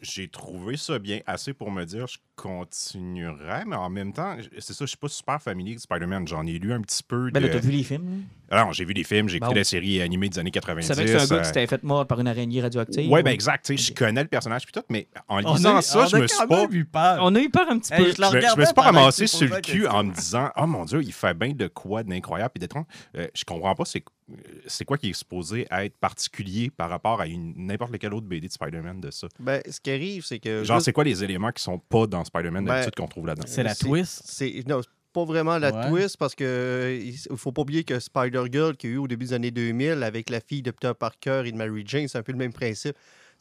J'ai trouvé ça bien assez pour me dire je continuerais, mais en même temps, c'est ça, je suis pas super familier avec Spider-Man. J'en ai lu un petit peu. Ben là, de- t'as vu les films. Alors, j'ai vu des films, j'ai écouté Bon. la série animée des années Tu 90. savais que c'est un gars euh, qui s'était fait mort par une araignée radioactive. Ouais, ben exact. tu sais, Je connais le personnage puis tout, mais en lisant ça, on je a me suis pas. eu peur. On a eu peur un petit Hey, peu. je la Je me, je me suis pas ramassé tu sur le cul en me disant Oh mon Dieu, il fait bien de quoi d'incroyable et d'étrange. Euh, je comprends pas c'est euh, c'est quoi qui est supposé être particulier par rapport à une- n'importe lequel autre BD de Spider-Man de ça? Ben, ce qui arrive, c'est que. Genre, juste- c'est quoi les éléments qui sont pas dans Spider-Man Ben, d'habitude qu'on trouve là-dedans? C'est la twist? C'est non, c'est pas vraiment la Ouais. twist parce que euh, il faut pas oublier que Spider-Girl qu'il y a eu au début des années 2000 avec la fille de Peter Parker et de Mary Jane, c'est un peu le même principe.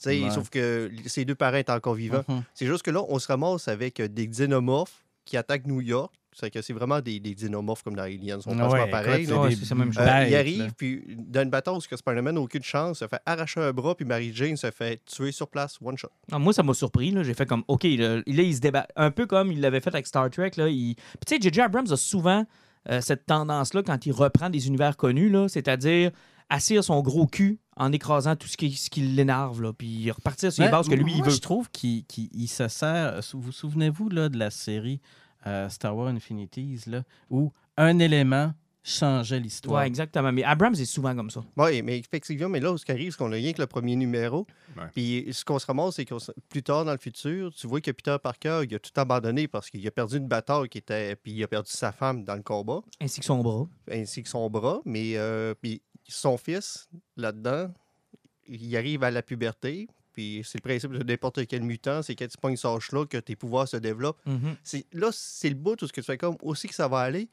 Ouais. Sauf que ces deux parents étaient encore vivants. Mhm. C'est juste que là, on se ramasse avec euh, des xénomorphes qui attaquent New York. C'est que c'est vraiment des, des xénomorphes comme dans Aliens. On pense Ouais, pas pareil. écoute, des c'est même. Euh, il là. arrive, puis dans une bataille où ce que Spider-Man n'a aucune chance, se fait arracher un bras, puis Mary Jane se fait tuer sur place, one shot. Moi, ça m'a surpris. là. J'ai fait comme, OK, là, là, il se débat. Un peu comme il l'avait fait avec Star Trek. Là, il... Puis, tu sais, J.J. Abrams a souvent euh, cette tendance-là quand il reprend des univers connus, là, c'est-à-dire assir son gros cul en écrasant tout ce qui, ce qui l'énerve, là, puis repartir sur les Ouais, bases que lui, il veut. Je trouve qu'il qu'il- il se sert. Vous vous souvenez-vous là, de la série euh, Star Wars Infinities, là, où un élément changeait l'histoire? Ouais, exactement. Mais Abrams est souvent comme ça. Oui, mais effectivement, mais là, ce qui arrive, c'est qu'on a rien que le premier numéro. Ouais. Puis ce qu'on se ramasse, c'est que plus tard dans le futur, tu vois que Peter Parker, il a tout abandonné parce qu'il a perdu une bataille qui était. Puis il a perdu sa femme dans le combat, Ainsi que son bras. ainsi que son bras. Mais euh, puis son fils, là-dedans, il arrive à la puberté. Puis c'est le principe de n'importe quel mutant, c'est quand tu pognes ce là que tes pouvoirs se développent. Mhm. C'est- Là, c'est le bout où ce que tu fais comme aussi que ça va aller.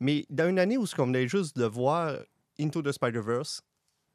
Mais dans une année où ce qu'on venait juste de voir Into the Spider-Verse,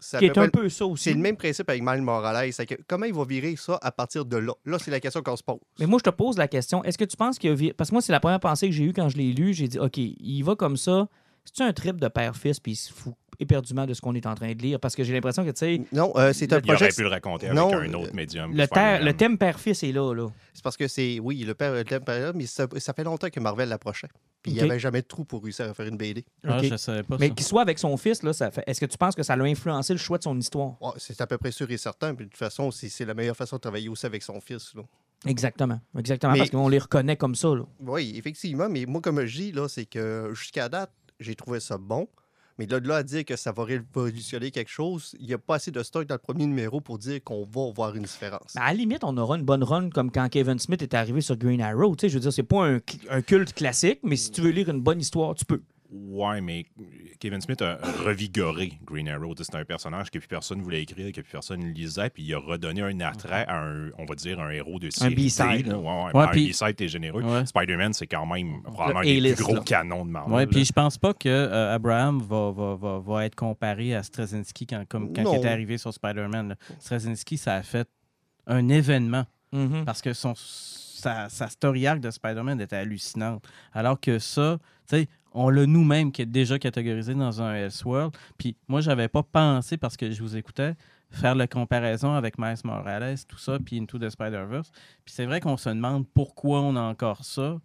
ça Qui est un peu ça aussi. c'est le même principe avec Miles Morales. C'est que comment il va virer ça à partir de là? Là, c'est la question qu'on se pose. Mais moi, je te pose la question. Est-ce que tu penses qu'il a... vi- Parce que moi, c'est la première pensée que j'ai eue quand je l'ai lu. J'ai dit, OK, il va comme ça. C'est-tu un trip de père-fils, puis il se fout éperdument de ce qu'on est en train de lire? Parce que j'ai l'impression que, tu sais, Non, euh, c'est un Il aurait projet. pu le raconter avec Non, un euh, autre médium. le, ter- thème père-fils est là, là. C'est parce que c'est. Oui, le père, le thème période, mais ça, ça fait longtemps que Marvel l'approchait. Puis il n'y avait jamais de trou pour réussir à faire une BD. Ah, Ok. je savais pas Mais qu'il soit avec son fils, là, ça fait... est-ce que tu penses que ça l'a influencé le choix de son histoire? C'est à peu près sûr et certain. Puis de toute façon, c'est c'est la meilleure façon de travailler aussi avec son fils. là. Exactement. Exactement. Mais- Parce qu'on les reconnaît comme ça, là. Oui, effectivement. Mais moi, comme je dis, là, c'est que jusqu'à date, j'ai trouvé ça bon. Mais de là à dire que ça va révolutionner quelque chose, il n'y a pas assez de stock dans le premier numéro pour dire qu'on va voir une différence. À la limite, on aura une bonne run comme quand Kevin Smith est arrivé sur Green Arrow. Je veux dire, c'est pas un culte classique, mais si tu veux lire une bonne histoire, tu peux. Ouais, mais Kevin Smith a revigoré Green Arrow. C'est un personnage que plus personne voulait écrire, que plus personne lisait, puis il a redonné un attrait à un, on va dire, un héros de série. B-side, là. là. Ouais, ouais, Ouais, puis- Un B-side, t'es généreux. Spider-Man, c'est quand même probablement un des plus gros là. canons de Marvel. Ouais, puis je pense pas que euh, Abraham va, va, va, va être comparé à Straczynski quand, comme, quand il est arrivé sur Spider-Man. Straczynski, ça a fait un événement Mhm. parce que son, sa, sa story arc de Spider-Man était hallucinante. Alors que ça, tu sais, on l'a nous-mêmes qui est déjà catégorisé dans un Elseworld. Puis moi, j'avais pas pensé, parce que je vous écoutais, faire la comparaison avec Miles Morales, tout ça, puis Into the Spider-Verse. Puis c'est vrai qu'on se demande pourquoi on a encore ça.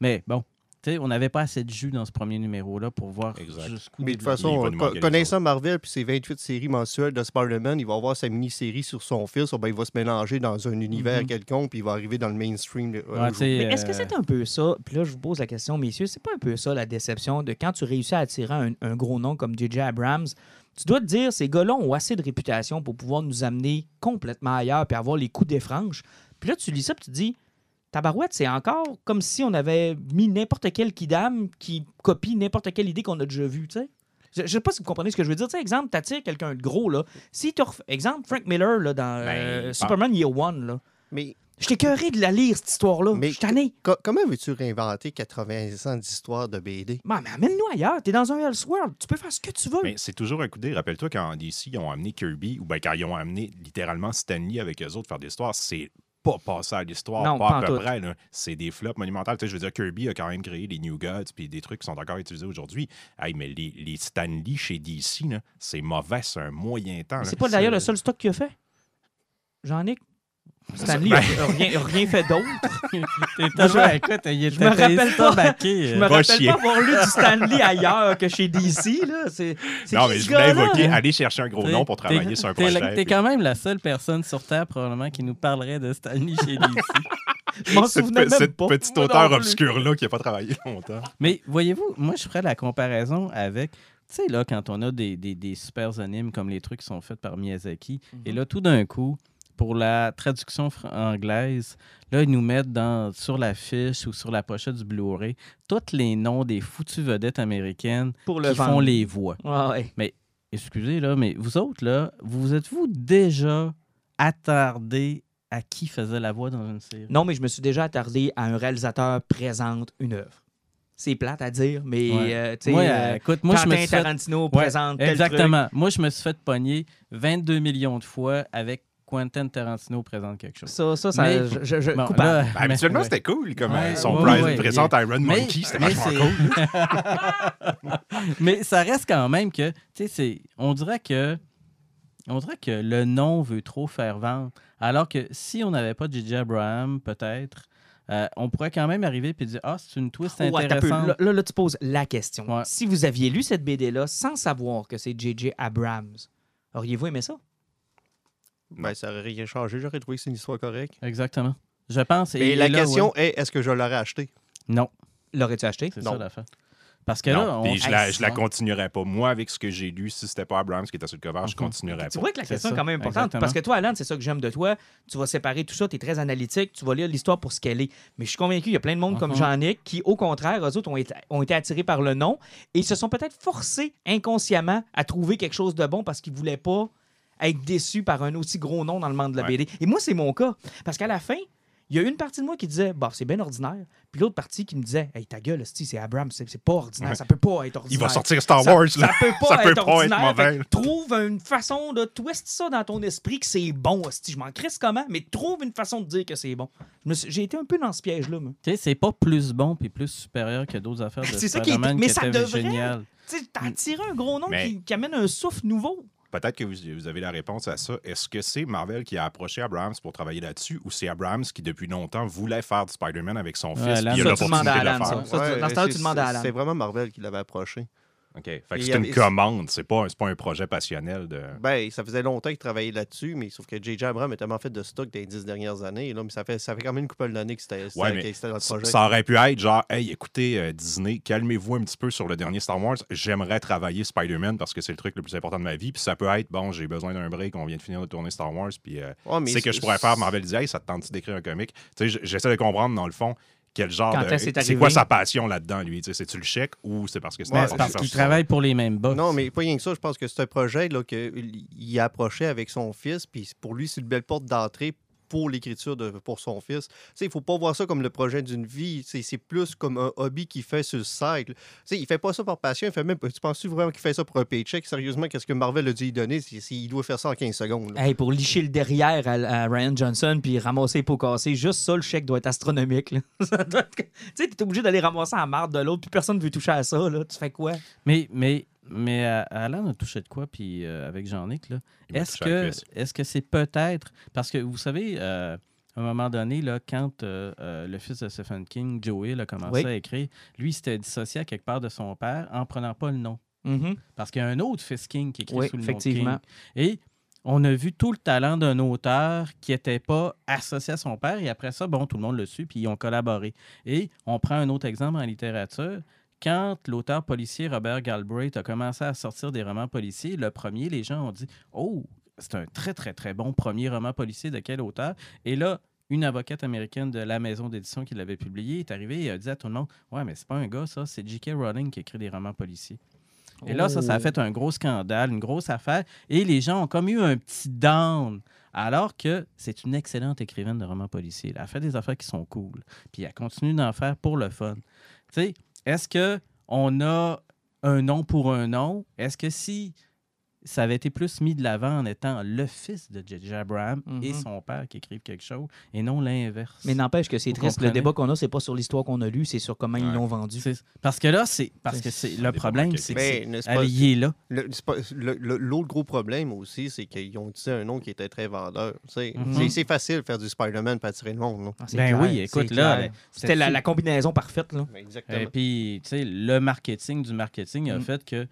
Mais bon, on n'avait pas assez de jus dans ce premier numéro-là pour voir jusqu'où... Mais de toute façon, connaissant Marvel puis ses 28 séries mensuelles de Spider-Man, il va avoir sa mini-série sur son fils. ben, il va se mélanger dans un univers Mhm. quelconque puis il va arriver dans le mainstream. euh, Ouais, Mais est-ce que euh, c'est un peu ça? Puis là, je vous pose la question, messieurs, c'est pas un peu ça la déception de quand tu réussis à attirer un, un gros nom comme J.J. Abrams? Tu dois te dire, ces gars-là ont assez de réputation pour pouvoir nous amener complètement ailleurs puis avoir les coups des franges. Puis là, tu lis ça puis tu te dis, Tabarouette, c'est encore comme si on avait mis n'importe quel kidam qui copie n'importe quelle idée qu'on a déjà vue, tu sais. Je, je sais pas si vous comprenez ce que je veux dire. Tu sais, exemple, t'attires quelqu'un de gros, là. Si tu Exemple, Frank Miller, là, dans Ben, euh. Superman Year One, là. Mais Je t'ai de la lire, cette histoire-là. Mais- Je tanné. comment veux-tu réinventer 80 ans d'histoire de BD? Man, mais amène-nous ailleurs. T'es dans un Elseworld. Tu peux faire ce que tu veux. Mais c'est toujours un coup d'œil. Rappelle-toi quand DC ils ont amené Kirby, ou bien quand ils ont amené littéralement Stanley avec eux autres faire des histoires, c'est pas passé à l'histoire, pas, pas à peu tout. près. C'est des flops monumentales. Tu sais, je veux dire, Kirby a quand même créé les New Gods puis des trucs qui sont encore utilisés aujourd'hui. Hey, mais les, les Stanley chez DC, c'est mauvais, c'est un moyen temps. C'est pas d'ailleurs le seul stock qu'il a fait. Jean-Nic. Stanley Ben- a rien, a rien fait d'autre. T'es tellement, écoute, il je me rappelle pas. baqué. Je euh. me rappelle chier. pas avoir lu du Stanley ailleurs que chez DC. Là. Non, mais je voulais évoquer, aller chercher un gros nom pour travailler sur un projet. T'es puis- quand même la seule personne sur Terre, probablement, qui nous parlerait de Stanley chez DC. Je m'en cette, souvenais même cette pas. petite auteur obscure-là qui n'a pas travaillé longtemps. Mais voyez-vous, moi, je ferais la comparaison avec, tu sais, là, quand on a des, des, des super animes comme les trucs qui sont faits par Miyazaki, et là, tout d'un coup, pour la traduction anglaise, là, ils nous mettent dans, sur la fiche ou sur la pochette du Blu-ray tous les noms des foutues vedettes américaines Pour le qui font les voix. Ouais, ouais. Excusez, là, mais vous autres, là, vous êtes-vous déjà attardé à qui faisait la voix dans une série? Non, mais je me suis déjà attardé à un réalisateur présente une œuvre. C'est plate à dire, mais Ouais. euh, tu sais, euh, euh, écoute, moi, je me Quentin suis fait... Tarantino Ouais, présente tel truc. Exactement. Moi, je me suis fait pogner 22 millions de fois avec Quentin Tarantino présente quelque chose. Ça, ça, ça Mais- je, je, je- Bon, coupable. là, Ben, mais- habituellement, ouais. c'était cool. Comme Ouais, euh, son ouais, prize- ouais, présente Iron Mais- Monkey, c'était mais vachement c'est- cool. Mais ça reste quand même que, tu sais, on dirait que, on dirait que le nom veut trop faire vendre. Alors que si on n'avait pas J.J. Abraham, peut-être, euh, on pourrait quand même arriver et dire, ah, c'est une twist Oh, intéressante. Là, là, là, tu poses la question. Ouais. Si vous aviez lu cette BD-là sans savoir que c'est J.J. Abrams, auriez-vous aimé ça? Ben, ça n'aurait rien changé. J'aurais trouvé que c'est une histoire correcte. Exactement. Je pense. et- la là, question ouais. est est-ce que je l'aurais acheté? Non, L'aurais-tu acheté? c'est Non. ça l'affaire. Parce que là, Non, on... puis je, la, je la continuerais pas. Moi, avec ce que j'ai lu, si c'était pas Abrams qui était sur le cover, je Mhm. continuerais pas. vois que la C'est question est quand même importante. exactement. Parce que toi, Alan, c'est ça que j'aime de toi. Tu vas séparer tout ça, tu es très analytique, tu vas lire l'histoire pour ce qu'elle est. Mais je suis convaincu qu'il y a plein de monde comme Mhm. Jean-Nic qui, au contraire, eux autres ont été, ont été attirés par le nom et se sont peut-être forcés inconsciemment à trouver quelque chose de bon parce qu'ils voulaient pas être déçus par un aussi gros nom dans le monde de la Ouais. BD. Et moi, c'est mon cas. Parce qu'à la fin, il y a une partie de moi qui disait, bah, c'est bien ordinaire. Puis l'autre partie qui me disait, hey, ta gueule, c'est Abrams, c'est c'est pas ordinaire, Ouais. ça peut pas être ordinaire. Il va sortir Star Wars, Ça, là. peut pas Ça peut être pas être ordinaire. mauvais. Fait trouve une façon de twist ça dans ton esprit que c'est bon. hostie. Je m'en crisse comment, mais trouve une façon de dire que c'est bon. J'ai été un peu dans ce piège-là. moi. Tu sais, c'est pas plus bon puis plus supérieur que d'autres affaires de C'est ça qui est- mais qui ça devrait. Tu sais, t'as attiré un gros nom Mais- qui, qui amène un souffle nouveau. Peut-être que vous, vous avez la réponse à ça. Est-ce que c'est Marvel qui a approché Abrams pour travailler là-dessus ou c'est Abrams qui, depuis longtemps, voulait faire du Spider-Man avec son Ouais, fils il a l'opportunité de le faire? ça. Ça, tu- dans ce temps-là, tu c'est- demandes à c'est- Alan. C'est vraiment Marvel qui l'avait approché. OK. Fait que c'est avait- une commande, c'est pas, pas un projet passionnel de... Ben, ça faisait longtemps qu'il travaillait là-dessus, mais sauf que J.J. Abrams a tellement fait de stock dans les dix dernières années. Là, mais ça fait, ça fait quand même une couple d'années que c'était Ouais, dans le projet. ça aurait pu être genre, hey, écoutez, euh, Disney, calmez-vous un petit peu sur le dernier Star Wars. J'aimerais travailler Spider-Man parce que c'est le truc le plus important de ma vie. Puis ça peut être, bon, j'ai besoin d'un break, on vient de finir de tourner Star Wars. Puis euh, Ouais, c'est que je pourrais faire. Marvel dit, hey, ça te tente d'écrire un comic? Tu sais, j'essaie de comprendre dans le fond quel genre Quand de. c'est quoi sa passion là-dedans, lui? C'est-tu le chèque ou c'est parce que c'est Ouais, parce ça? travaillent pour les mêmes boss. Non, mais pas rien que ça. Je pense que c'est un projet là, qu'il a approché avec son fils. Puis pour lui, c'est une belle porte d'entrée pour l'écriture de- pour son fils. Tu sais, il faut pas voir ça comme le projet d'une vie. C'est c'est plus comme un hobby qu'il fait sur le. Tu sais, il fait pas ça par passion. Il fait même, tu penses-tu vraiment qu'il fait ça pour un paycheck? Sérieusement, qu'est-ce que Marvel a dû lui donner? C'est- il doit faire ça en 15 secondes. Hey, pour licher le derrière à, à Ryan Johnson puis ramasser les pots cassés, juste ça, le chèque doit être astronomique. Tu sais, t'es obligé d'aller ramasser la marde de l'autre puis personne ne veut toucher à ça. Là. Tu fais quoi? Mais, mais, mais euh, Alan a touché de quoi, puis euh, avec Jean-Nic, là? Est-ce que est-ce que c'est peut-être. Parce que vous savez, euh, à un moment donné, là, quand euh, le fils de Stephen King, Joey, a commencé Oui. à écrire, lui, il s'était dissocié à quelque part de son père en prenant pas le nom. Mhm. Parce qu'il y a un autre fils King qui écrit Oui, sous le effectivement. nom de King. Et on a vu tout le talent d'un auteur qui n'était pas associé à son père. Et après ça, bon, tout le monde le suit, puis ils ont collaboré. Et on prend un autre exemple en littérature. Quand l'auteur policier Robert Galbraith a commencé à sortir des romans policiers, le premier, les gens ont dit Oh, c'est un très, très, très bon premier roman policier de quel auteur Et là, une avocate américaine de la maison d'édition qui l'avait publié est arrivée et a dit à tout le monde Ouais, mais c'est pas un gars, ça, c'est J.K. Rowling qui écrit des romans policiers. Et là, ça, ça a Oh. fait un gros scandale, une grosse affaire. Et les gens ont comme eu un petit down Alors que c'est une excellente écrivaine de romans policiers. Elle fait des affaires qui sont cool. Puis elle continue d'en faire pour le fun. Tu sais, est-ce que on a un nom pour un nom? Est-ce que si ça avait été plus mis de l'avant en étant le fils de J.J. Abraham et Mhm. son père qui écrivent quelque chose et non l'inverse? Mais n'empêche que c'est triste. Le débat qu'on a, c'est pas sur l'histoire qu'on a lue, c'est sur comment ils l'ont vendu. Parce que là, c'est parce que C'est- le problème, c'est que allié là. L'autre gros problème aussi, c'est qu'ils ont utilisé un nom qui était très vendeur. Mhm. c'est- C'est facile de faire du Spider-Man pour attirer le monde. là. Ah, Ben clair, oui, écoute, là, là, C'était la, combinaison parfaite. Là. Exactement. Et puis, tu sais, le marketing du marketing a Mm. fait que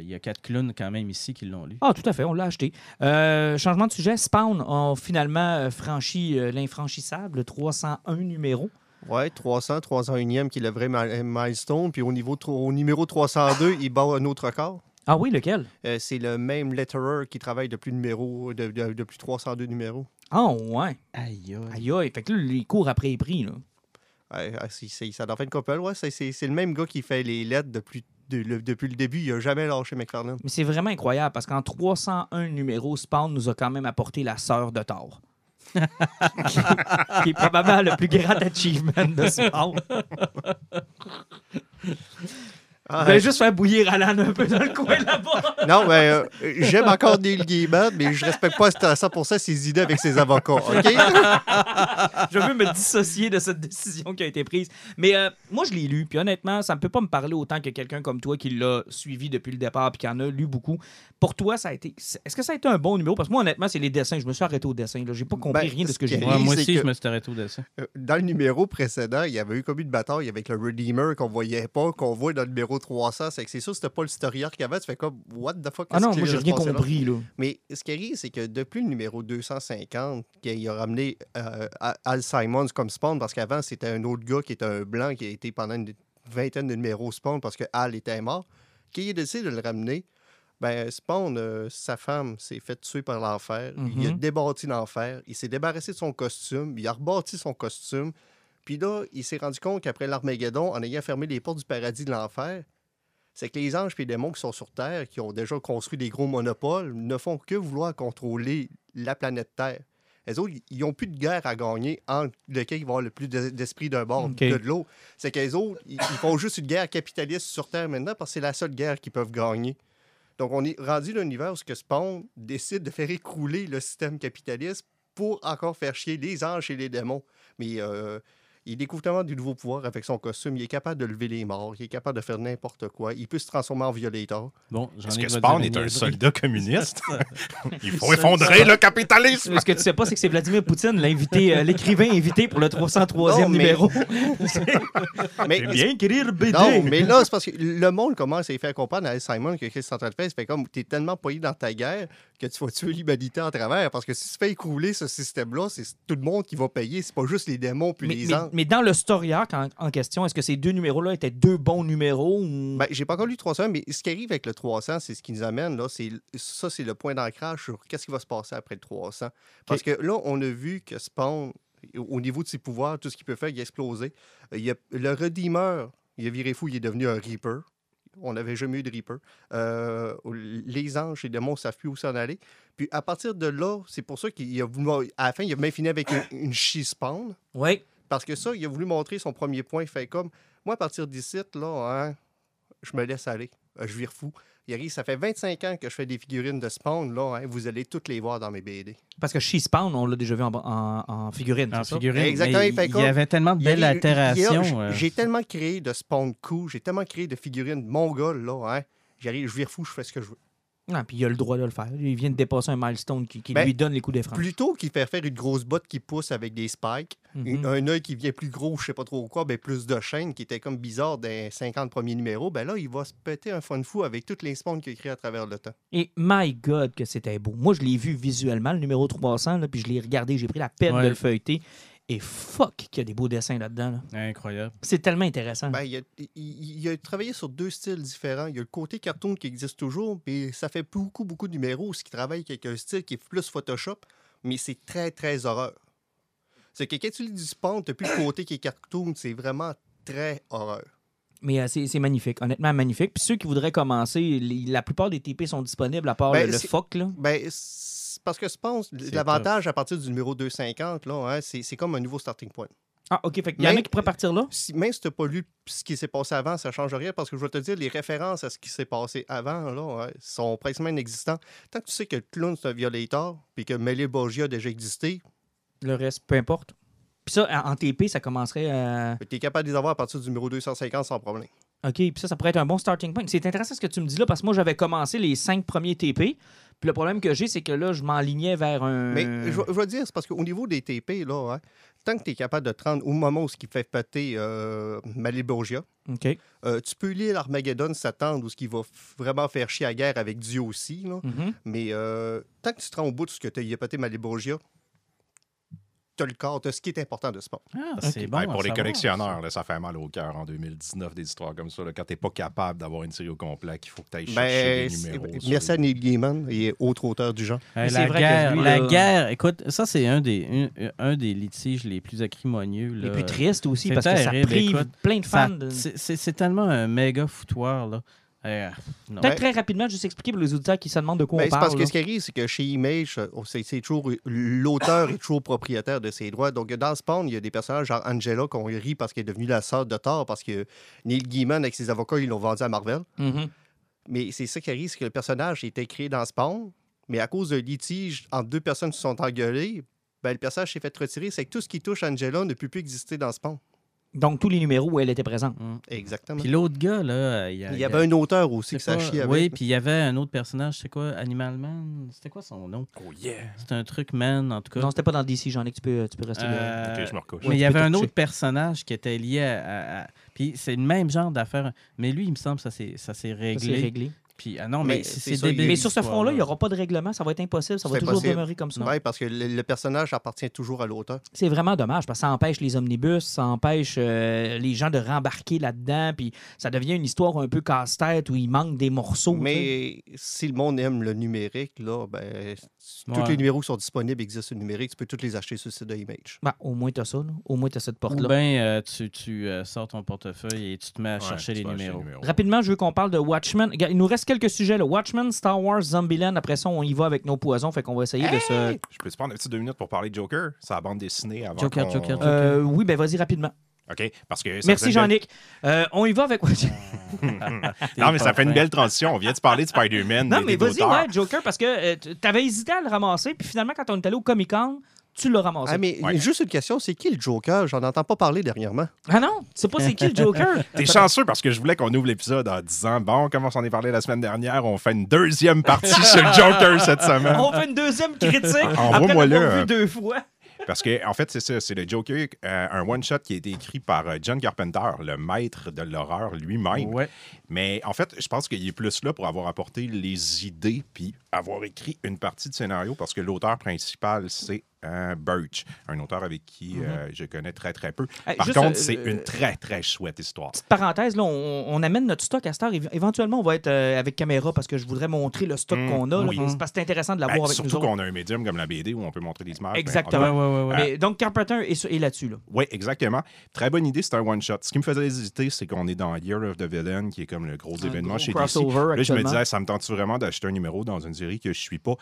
il y a quatre clowns quand même ici qui l'ont lu. Ah, tout à fait, on l'a acheté. Euh, changement de sujet, Spawn a finalement euh, franchi euh, l'infranchissable, le 301 numéro. Ouais, 300, 301e qui est le vrai mi- milestone. Puis au, niveau, au numéro 302, il bat un autre record. Ah oui, lequel? Euh, c'est le même letterer qui travaille depuis, numéro, de, de- depuis 302 numéros. Ah ouais. Aïe, aïe. Aïe aïe. Fait que là, il court après les prix. Là. Ouais, ah, c'est- c'est- ça doit faire une couple. Ouais, c'est- c'est c'est le même gars qui fait les lettres depuis, de- le- depuis le début. Il n'a jamais lâché McFarlane. Mais c'est vraiment incroyable parce qu'en 301 numéros, Spawn nous a quand même apporté la sœur de Thor. qui, qui est probablement le plus grand achievement de Spawn. Ah, Je vais juste faire bouillir Alan un peu dans le coin là-bas. Non, mais euh, j'aime encore Neil Gaiman, mais je respecte pas à 100% ses idées avec ses avocats. OK? je veux me dissocier de cette décision qui a été prise. Mais euh, moi, je l'ai lu, puis honnêtement, ça ne peut pas me parler autant que quelqu'un comme toi qui l'a suivi depuis le départ puis qui en a lu beaucoup. Pour toi, ça a été. Est-ce que ça a été un bon numéro? Parce que moi, honnêtement, c'est les dessins. Je me suis arrêté au dessin. Je n'ai pas compris Ben, rien de ce que j'ai qui vu. Ouais, Oui, moi aussi, que- je me suis arrêté au dessin. Euh, Dans le numéro précédent, il y avait eu comme une bataille avec le Redeemer qu'on voyait pas, qu'on voit dans le numéro 300. C'est que c'est sûr, c'était pas le story arc qu'il y avait. Tu fais comme, what the fuck? Ah non, moi, j'ai rien là? compris. Là. Mais ce qui arrive, c'est que depuis le numéro 250, qu'il a ramené euh, Al- Simons comme Spawn, parce qu'avant, c'était un autre gars qui était un blanc qui a été pendant une vingtaine de numéros Spawn parce que Al était mort, qui a décidé de le ramener? Ben, Spawn, euh, sa femme s'est fait tuer par l'enfer. Il a Mhm. débâti l'enfer. Il s'est débarrassé de son costume. Il a rebâti son costume. Puis là, il s'est rendu compte qu'après l'Armageddon, en ayant fermé les portes du paradis de l'enfer, c'est que les anges et les démons qui sont sur Terre, qui ont déjà construit des gros monopoles, ne font que vouloir contrôler la planète Terre. Les autres, ils n'ont plus de guerre à gagner entre lequel il va y avoir le plus de- d'esprit d'un bord que de l'autre. C'est que les autres, ils, ils font juste une guerre capitaliste sur Terre maintenant parce que c'est la seule guerre qu'ils peuvent gagner. Donc, on est rendu dans un univers où ce que Spawn décide de faire écrouler le système capitaliste pour encore faire chier les anges et les démons. Mais euh, il découvre tellement du nouveau pouvoir avec son costume. Il est capable de lever les morts. Il est capable de faire n'importe quoi. Il peut se transformer en Violator. Bon, Est-ce que Spawn est un soldat communiste? Il faut effondrer le capitalisme! Ce que tu sais pas, c'est que c'est Vladimir Poutine, l'invité, euh, l'écrivain invité pour le 303e Non, mais- numéro. Mais, bien écrire BD. Non, mais là, c'est parce que le monde commence à y faire comprendre à Simon que qu'est-ce que c'est en train de faire. Ça fait comme, t'es tellement poigné dans ta guerre que tu vas tuer l'humanité en travers. Parce que si tu fais écrouler ce système-là, c'est tout le monde qui va payer. C'est pas juste les démons puis Mais, les mais- anges. Mais dans le story arc en, en question, est-ce que ces deux numéros-là étaient deux bons numéros? Ou... Ben, j'ai pas encore lu le 300, mais ce qui arrive avec le 300, c'est ce qui nous amène, là, c'est ça, c'est le point d'ancrage sur qu'est-ce qui va se passer après le 300. Parce que là, on a vu que Spawn, au niveau de ses pouvoirs, tout ce qu'il peut faire, il a explosé. Euh, Il y a, le Redeemer, il a viré fou, il est devenu un Reaper. On n'avait jamais eu de Reaper. Euh, les anges et les démons ne savent plus où s'en aller. Puis à partir de là, c'est pour ça qu'il a voulu, à la fin, il a même fini avec une, une She-Spawn. Oui. Parce que ça, il a voulu montrer son premier point. Il fait comme, moi, à partir d'ici, là, hein, je me laisse aller. Euh, Je vire fou. Il arrive, ça fait 25 ans que je fais des figurines de Spawn. Là, hein, vous allez toutes les voir dans mes BD. Parce que She Spawn, on l'a déjà vu en, en- en figurine. En figurine. Exactement, mais il fait il comme- y avait tellement de belles altérations. euh. J'ai tellement créé de Spawn cool, j'ai tellement créé de figurines mongoles, là, hein. J'arrive, je vire fou, je fais ce que je veux. Ah, puis il a le droit de le faire. Il vient de dépasser un milestone qui, qui Ben, lui donne les coups d'écran. Plutôt qu'il fait faire une grosse botte qui pousse avec des spikes, Mhm. un œil qui vient plus gros, je sais pas trop quoi, ben plus de chaînes, qui était comme bizarre dans les 50 premiers numéros, ben là, il va se péter un fun fou avec toutes les spawns qu'il a créés à travers le temps. Et my God, que c'était beau. Moi, je l'ai vu visuellement, le numéro 300, là, puis je l'ai regardé, j'ai pris la peine Ouais. de le feuilleter. Et fuck qu'il y a des beaux dessins là-dedans. là. Incroyable. C'est tellement intéressant. Ben, il, a, il- il a travaillé sur deux styles différents. Il y a le côté cartoon qui existe toujours, mais ça fait beaucoup, beaucoup de numéros ce qui travaille avec un style qui est plus Photoshop, mais c'est très, très horreur. C'est que quand tu lis du Spawn, tu plus le côté qui est cartoon, c'est vraiment très horreur. Mais euh, c'est c'est magnifique, honnêtement magnifique. Puis ceux qui voudraient commencer, les- la plupart des TP sont disponibles à part Ben, le, FOC. Là. Ben, parce que je pense l'avantage à partir du numéro 250, là, hein, c'est c'est comme un nouveau starting point. Ah, OK. Fait qu'il y en a qui pourraient partir là? Si, même si tu n'as pas lu ce qui s'est passé avant, ça ne change rien parce que je vais te dire, les références à ce qui s'est passé avant là, hein, sont pratiquement inexistants. Tant que tu sais que le clown, c'est un violator, puis que Melly Borgia a déjà existé, Le reste, peu importe. Puis ça, en TP, ça commencerait à. tu es capable de les avoir à partir du numéro 250 sans problème. OK, puis ça, ça pourrait être un bon starting point. C'est intéressant ce que tu me dis là, parce que moi, j'avais commencé les cinq premiers TP. Puis le problème que j'ai, c'est que là, je m'enlignais vers un. Mais je, vais dire, c'est parce qu'au niveau des TP, là, hein, tant que tu es capable de te rendre au moment où ce qui fait péter euh, Melly Borgia, OK. euh, tu peux lire l'Armageddon s'attendre ou ce qui va vraiment faire chier à guerre avec Dieu aussi. Là. Mhm. Mais euh, tant que tu te rends au bout de ce que tu as pété Maliborgia, tu as le corps, tu ce qui est important de ce sport. Ah, c'est bon. Ouais, à pour les savoir, collectionneurs, là, ça fait mal au cœur en 2019 des histoires comme ça. là, quand tu n'es pas capable d'avoir une série au complet, qu'il faut que tu ailles chercher Ben, des numéros. merci à les- Neil Gaiman et autres auteurs du genre. Euh, c'est la, vrai que guerre, lui, la là- guerre, écoute, ça, c'est un des, un, un des litiges les plus acrimonieux. Les là. plus tristes aussi, parce que ça prive écoute. plein de fans. de- c'est tellement un méga foutoir. Là. Euh. Peut-être très rapidement, juste expliquer pour les auditeurs qui se demandent de quoi Ben, on parle. parce que ce qui arrive, c'est que chez Image, euh, c'est c'est toujours l'auteur est toujours propriétaire de ses droits. Donc, dans Spawn, il y a des personnages genre Angela qu'on rit parce qu'elle est devenue la sœur de Thor, parce que Neil Gaiman, avec ses avocats, ils l'ont vendu à Marvel. Mhm. Mais c'est ça qui arrive, c'est que le personnage a été créé dans Spawn, mais à cause de litige entre deux personnes qui se sont engueulées, ben, le personnage s'est fait retirer. C'est que tout ce qui touche Angela ne peut plus exister dans Spawn. Donc, tous les numéros où elle était présente. Mm. Exactement. Puis l'autre gars, là, il y, a- il y avait un auteur aussi c'est que ça pas- chie avec. Oui, puis il y avait un autre personnage, c'est quoi Animal Man? C'était quoi son nom? Oh yeah! C'était un truc Man, en tout cas. Non, c'était pas dans DC, j'en ai, tu peux, tu peux rester là. Euh, Ok, je me recouche. Mais il y avait un autre personnage qui était lié à. Puis c'est le même genre d'affaire. Mais lui, il me semble que ça s'est ça s'est Ça, réglé. Puis, ah non, mais, Mais c'est débile. Mais sur ce front-là, il n'y aura pas de règlement. Ça va être impossible. Ça va toujours impossible. demeurer comme ça. Oui, parce que le, le personnage appartient toujours à l'auteur. C'est vraiment dommage parce que ça empêche les omnibus, ça empêche euh, les gens de rembarquer là-dedans, puis ça devient une histoire un peu casse-tête où il manque des morceaux. Mais si le monde aime le numérique, là, ben, tous Ouais. les numéros qui sont disponibles existent au numérique. Tu peux tous les acheter sur le site de Image. Ben, au moins, tu as ça. là. Au moins, tu as cette Ou porte-là. bien tu, tu euh, sors ton portefeuille et tu te mets à Ouais, chercher les vas acheter numéros. Rapidement, je veux qu'on parle de Watchmen. Il nous reste quelques sujets. Là. Watchmen, Star Wars, Zombieland. Après ça, on y va avec nos poisons. Fait qu'on va essayer de se. Je peux te prendre un petit deux minutes pour parler de Joker? C'est la bande dessinée avant Joker, Joker, Joker. Euh, oui, ben vas-y rapidement. OK? Parce que Merci Jean-Nic. Euh, on y va avec. Non, mais ça fait une belle transition. On vient de parler de Spider-Man. non, des- mais vas-y, ouais, Joker, parce que euh, tu avais hésité à le ramasser, puis finalement, quand on est allé au Comic-Con, tu l'as ramassé. Ah, mais Ouais. juste une question, c'est qui le Joker? J'en entends pas parler dernièrement. Ah non, tu sais pas c'est qui le Joker? T'es chanceux parce que je voulais qu'on ouvre l'épisode en disant bon, comme on s'en est parlé la semaine dernière, on fait une deuxième partie sur le Joker cette semaine. On fait une deuxième critique Envoie-moi après le, l'avoir euh, vu deux fois. Parce que, en fait, c'est ça, c'est le Joker, euh, un one-shot qui a été écrit par euh, John Carpenter, le maître de l'horreur lui-même. Ouais. Mais en fait, je pense qu'il est plus là pour avoir apporté les idées puis avoir écrit une partie du scénario parce que l'auteur principal, c'est euh, Birch, un auteur avec qui euh, je connais très, très peu. Hey, Par juste, contre, c'est euh, une très, très chouette histoire. Petite parenthèse, là, on, on amène notre stock à Star. Éve- Éventuellement, on va être euh, avec caméra parce que je voudrais montrer le stock Mm, qu'on a. là. oui. C'est parce que c'est intéressant de l'avoir Ben, avec nous surtout qu'on a un médium comme la BD où on peut montrer des images. ben, Exactement. Ouais, ouais, ouais, ouais. Mais, donc, Carpenter est, là-dessus. Là. Oui, exactement. Très bonne idée, c'est un one-shot. Ce qui me faisait hésiter, c'est qu'on est dans Year of the Villain, qui est comme le gros Un événement gros chez DC. crossover Là, je me disais, ça me tente vraiment d'acheter un numéro dans une que je suis pas.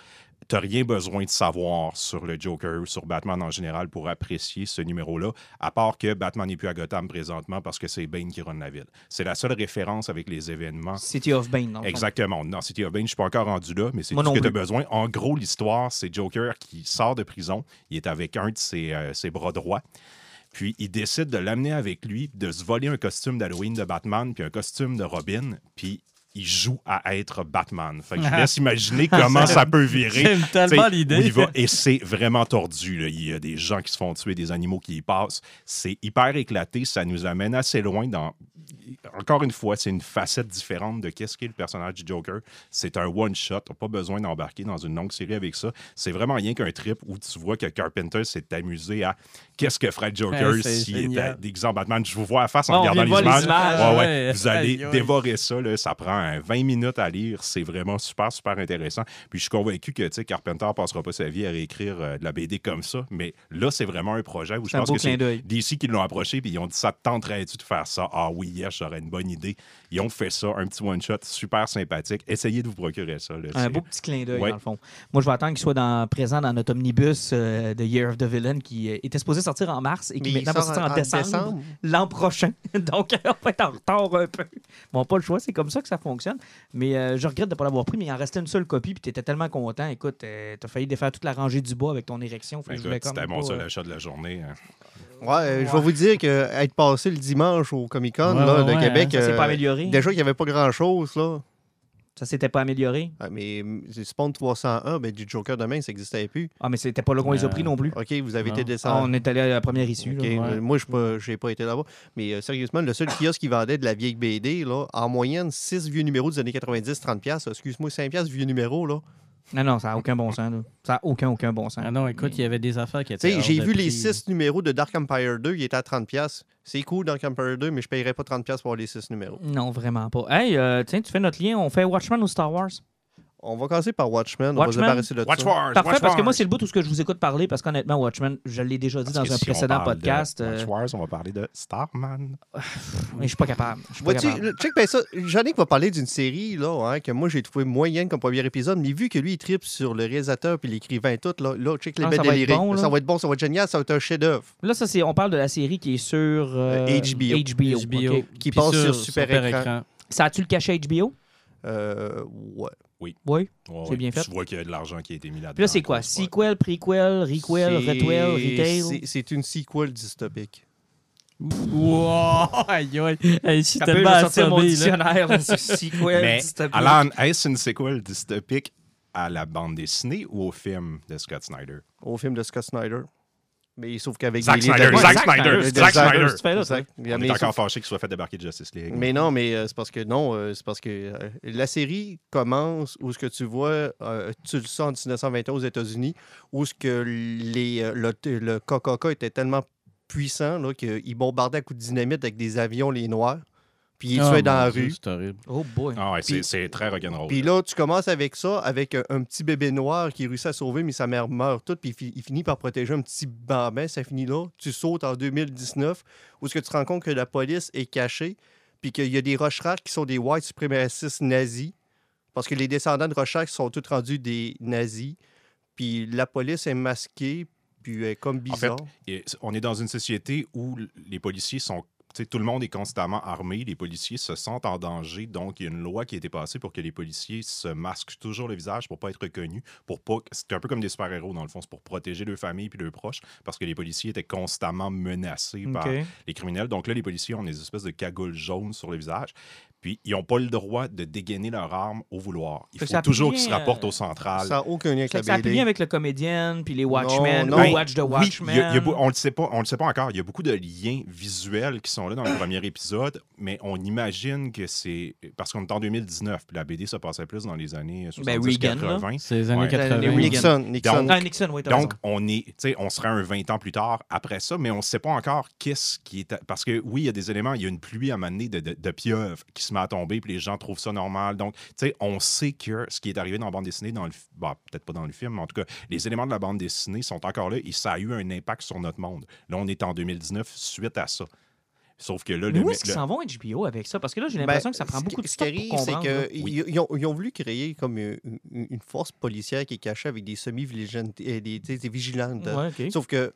Tu rien besoin de savoir sur le Joker, sur Batman en général pour apprécier ce numéro-là, à part que Batman n'est plus à Gotham présentement parce que c'est Bane qui run la ville. C'est la seule référence avec les événements. City of Bane. fond. Exactement. Dans City of Bane, je suis pas encore rendu là, mais c'est tout ce non que tu as besoin. En gros, l'histoire, c'est Joker qui sort de prison. Il est avec un de ses, euh, ses bras droits. Puis il décide de l'amener avec lui, de se voler un costume d'Halloween de Batman, puis un costume de Robin, puis il joue à être Batman. Fait que je vous laisse imaginer comment ça peut virer. J'aime tellement l'idée. et c'est vraiment tordu. là. Il y a des gens qui se font tuer, des animaux qui y passent. C'est hyper éclaté. Ça nous amène assez loin dans. Encore une fois, c'est une facette différente de qu'est-ce qu'est le personnage du Joker. C'est un one-shot. T'as pas besoin d'embarquer dans une longue série avec ça. C'est vraiment rien qu'un trip où tu vois que Carpenter s'est amusé à qu'est-ce que ferait Joker Ouais, s'il était déguisé en Batman. Je vous vois à face en regardant les images. Ouais, ouais. Vous allez dévorer ça. là. Ça prend un 20 minutes à lire. C'est vraiment super, super intéressant. Puis je suis convaincu que Carpenter passera pas sa vie à réécrire euh, de la BD comme ça. Mais là, c'est vraiment un projet où je pense que c'est. DC qui l'ont approché puis ils ont dit ça te tenterait-tu de faire ça? Ah oui, yes, ça aurait une bonne idée. Ils ont fait ça, un petit one-shot super sympathique. Essayez de vous procurer ça. là. Un beau petit clin d'œil, Ouais. dans le fond. Moi, je vais attendre qu'il soit dans- présent dans notre omnibus euh, de Year of the Villain qui euh, était supposé sortir en mars et qui Mais maintenant va sort sortir en, décembre, décembre. l'an prochain. Donc, on va être en retard un peu. Bon, pas le choix, c'est comme ça que ça fonctionne. Mais euh, je regrette de ne pas l'avoir pris, mais il en restait une seule copie, puis tu étais tellement content. Écoute, euh, t'as failli défaire toute la rangée du bois avec ton érection. Comme C'était mon seul euh, achat de la journée. hein. Ouais, euh, je vais vous dire que être passé le dimanche au Comic Con Ouais, là, ouais, de ouais, Québec, Ça s'est euh, pas amélioré. déjà qu'il n'y avait pas grand-chose. là. Ça s'était pas amélioré? Ah, mais Spawn 301, ben, du Joker demain, ça n'existait plus. Ah, mais c'était pas là qu'on les a Euh, pris non plus. OK, vous avez Non. été Ah, descendu. on est allé à la première issue. OK, là. ouais. euh, Moi, je n'ai pas été là-bas. Mais euh, sérieusement, le seul kiosque qui vendait de la vieille BD, là, en moyenne, 6 vieux numéros des années 90, 30$. piastres. Excuse-moi, 5$ piastres, vieux numéro. Là. Non, non, ça n'a aucun bon sens. là. Ça n'a aucun, aucun bon sens. Ah non, écoute, il y avait des affaires qui étaient. j'ai vu les. 6 numéros de Dark Empire 2, il était à 30$. piastres. C'est cool, Dark Empire 2, mais je ne payerais pas 30$ piastres pour avoir les 6 numéros. Non, vraiment pas. Hey, euh, tiens, tu fais notre lien. On fait Watchmen ou Star Wars? On va commencer par Watchmen. On va se Watchmen? débarrasser de Watch ça. Wars! Parfait, Watch parce que moi, c'est le bout où ce que je vous écoute parler, parce qu'honnêtement, Watchmen, je l'ai déjà dit Parce dans un si on précédent parle de podcast. euh, Watch Wars, on va parler de Starman. mais je suis pas capable. Je suis pas Vois-tu, capable. le- check bien ça. Yannick va parler d'une série là, hein, que moi j'ai trouvé moyenne comme premier épisode, mais vu que lui il tripe sur le réalisateur puis l'écrivain et tout, là, là check les Ah, bêtes ça va être délirées. bon, ça va être bon, ça va être génial, ça va être un chef-d'œuvre. Là, ça, c'est, on parle de la série qui est sur euh, HBO. HBO. HBO. ok. Qui Puis passe sur super écran. Ça a-tu le cachet HBO? Euh, ouais. Oui. Ouais, C'est ouais. bien fait. Tu vois qu'il y a de l'argent qui a été mis là-dedans. Puis là, c'est quoi? Sequel, prequel, requel, retwell, retail? c'est- une sequel dystopique. Wow! Aïe, aïe. Je suis Ça peut, je tellement mon dictionnaire. là, sequel, Mais, dystopique. Alan, est-ce une sequel dystopique à la bande dessinée ou au film de Scott Snyder? Au film de Scott Snyder. Mais sauf qu'avec Zack des Snyder, Zack Zack Snyder, Snyder, Zack Snyder. On mais est sauf- encore fâché qu'il soit fait débarquer de Justice League. Mais non, mais euh, c'est parce que non, euh, c'est parce que euh, la série commence où ce que tu vois, euh, tu le sens en 1921 aux États-Unis, où ce que les, euh, le, le KKK était tellement puissant là, qu'il bombardait à coups de dynamite avec des avions les noirs, puis il tuait dans la Dieu, rue. C'est horrible. Oh boy. Ah ouais, c'est- Puis- c'est très rock'n'roll. Puis là, tu commences avec ça, avec un, un petit bébé noir qui réussit à sauver, mais sa mère meurt toute, puis il, fi- il finit par protéger un petit bambin, ça finit là. Tu sautes en 2019, où est-ce que tu te rends compte que la police est cachée, puis qu'il y a des Rocheracs qui sont des white suprémacistes nazis, parce que les descendants de Rocherac sont tous rendus des nazis, puis la police est masquée, puis elle est comme En fait, bizarre. Et on est dans une société où les policiers sont. Tout le monde est constamment armé, les policiers se sentent en danger, donc il y a une loi qui a été passée pour que les policiers se masquent toujours le visage pour pas être reconnus, pour pas. C'est un peu comme des super-héros dans le fond, c'est pour protéger leurs familles puis leurs proches, parce que les policiers étaient constamment menacés par les criminels. Donc là, les policiers ont des espèces de cagoules jaunes sur le visage, puis ils n'ont pas le droit de dégainer leur arme au vouloir. Il faut ça toujours qu'ils se rapportent au central. Ça n'a aucun lien avec la ça a plus BD. lien avec le comédien, puis les Watchmen, non. Ben, Watch the Watchmen. il y a- il y a beau- on ne le sait pas, on le sait pas encore. Il y a beaucoup de liens visuels qui sont là dans le premier épisode, mais on imagine que c'est parce qu'on est en 2019, puis la BD se passait plus dans les années Ben, Reagan, là. 70-80. C'est les années Ouais. 80. Les Reagan. Nixon, Nixon. Donc, Ah, Nixon, oui, Donc, on est, tu sais, on serait un 20 ans plus tard après ça, mais on ne sait pas encore qu'est-ce qui est. à- Parce que oui, il y a des éléments, il y a une pluie à un moment donné de, de, de pieuvre qui se met à tomber, puis les gens trouvent ça normal. Donc, tu sais, on sait que ce qui est arrivé dans la bande dessinée, dans le, bah, peut-être pas dans le film, mais en tout cas, les éléments de la bande dessinée sont encore là et ça a eu un impact sur notre monde. Là, on est en 2019 suite à ça. Sauf que là, Mais le, où est-ce qu'ils s'en vont HBO avec ça? Parce que là, j'ai Ben, l'impression que ça prend ce beaucoup qui- de Ce qui temps pour arrive, c'est qu'ils Oui. ils ont, ils ont voulu créer comme une, une- force policière qui est cachée avec des semi-vigilantes, euh, des, des- des vigilantes. Ouais, OK. Sauf que,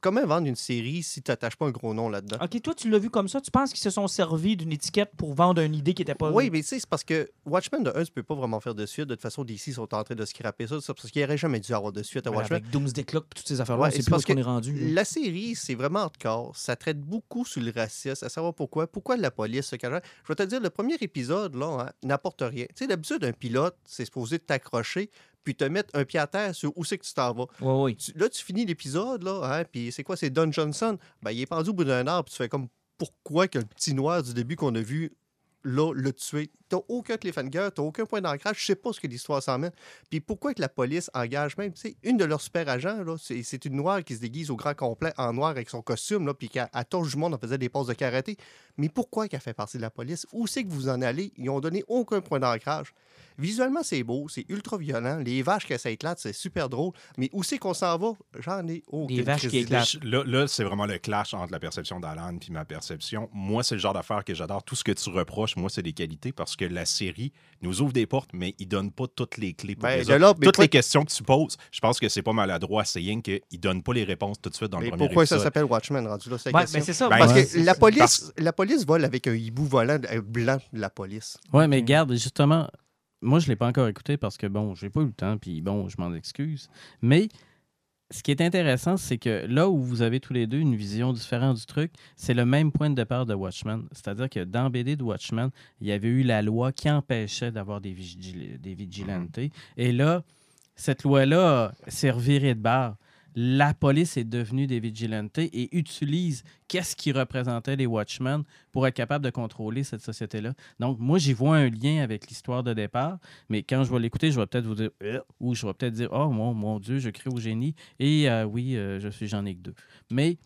comment vendre une série si tu n'attaches pas un gros nom là-dedans? OK, toi, tu l'as vu comme ça. Tu penses qu'ils se sont servis d'une étiquette pour vendre une idée qui n'était pas... Oui, mais tu sais, c'est parce que Watchmen, de un, tu peux pas vraiment faire de suite. De toute façon, DC sont en train de scraper ça. C'est parce qu'il n'y aurait jamais dû avoir de suite à Watchmen. avec Doomsday Clock et toutes ces affaires-là, Ouais, c'est parce qu'on est rendu. La série, c'est vraiment hardcore. Ça traite beaucoup sur le racisme, à savoir pourquoi. Pourquoi la police se cache. Je vais te dire, le premier épisode, là, hein, n'apporte rien. Tu sais, d'habitude, un pilote, c'est supposé t'accrocher puis te mettre un pied à terre sur où c'est que tu t'en vas. Ouais, ouais. Tu- là, tu finis l'épisode, là, hein, puis c'est quoi? C'est Don Johnson? Ben, il est pendu au bout d'un arbre, puis tu fais comme pourquoi que le petit noir du début qu'on a vu, là, l'a tué? T'as aucun cliffhanger, t'as aucun point d'ancrage, je sais pas ce que l'histoire s'emmène. Puis pourquoi que la police engage même, tu sais, une de leurs super agents, là, c'est, c'est une noire qui se déguise au grand complet en noir avec son costume, là, puis qu'à à torche du monde, on faisait des poses de karaté. Mais pourquoi qu'elle fait partie de la police? Où c'est que vous en allez? Ils ont donné aucun point d'ancrage. Visuellement, c'est beau, c'est ultra violent. Les vaches qui s'éclatent, c'est super drôle. Mais où c'est qu'on s'en va? J'en ai aucune Des vaches qui éclatent. Là, là, c'est vraiment le clash entre la perception d'Alan puis ma perception. Moi, c'est le genre d'affaire que j'adore. Tout ce que tu reproches, moi, c'est des qualités parce que la série nous ouvre des portes, mais il donne pas toutes les clés pour Ben, les mais Toutes les questions que tu poses, je pense que c'est pas maladroit. C'est rien qu'il donne pas les réponses tout de suite dans Mais le premier pourquoi ça s'appelle Watchmen rendu là? C'est la Ouais, question. mais c'est ça. Ben, Parce que la police, Parce- la police vole avec un hibou volant blanc de la police. Ouais, mais Ok. garde, justement, moi, je ne l'ai pas encore écouté parce que, bon, j'ai pas eu le temps, puis bon, je m'en excuse. Mais ce qui est intéressant, c'est que là où vous avez tous les deux une vision différente du truc, c'est le même point de départ de Watchmen. C'est-à-dire que dans BD de Watchmen, il y avait eu la loi qui empêchait d'avoir des, vigil- des vigilantes. Et là, cette loi-là s'est revirée de barre. La police est devenue des vigilantes et utilise qu'est-ce qui représentait les Watchmen pour être capable de contrôler cette société-là. Donc, moi, j'y vois un lien avec l'histoire de départ, mais quand je vais l'écouter, je vais peut-être vous dire, Euh ou je vais peut-être dire, oh mon, mon Dieu, je crie au génie, et euh, oui, euh, je suis j'en ai que deux. Mais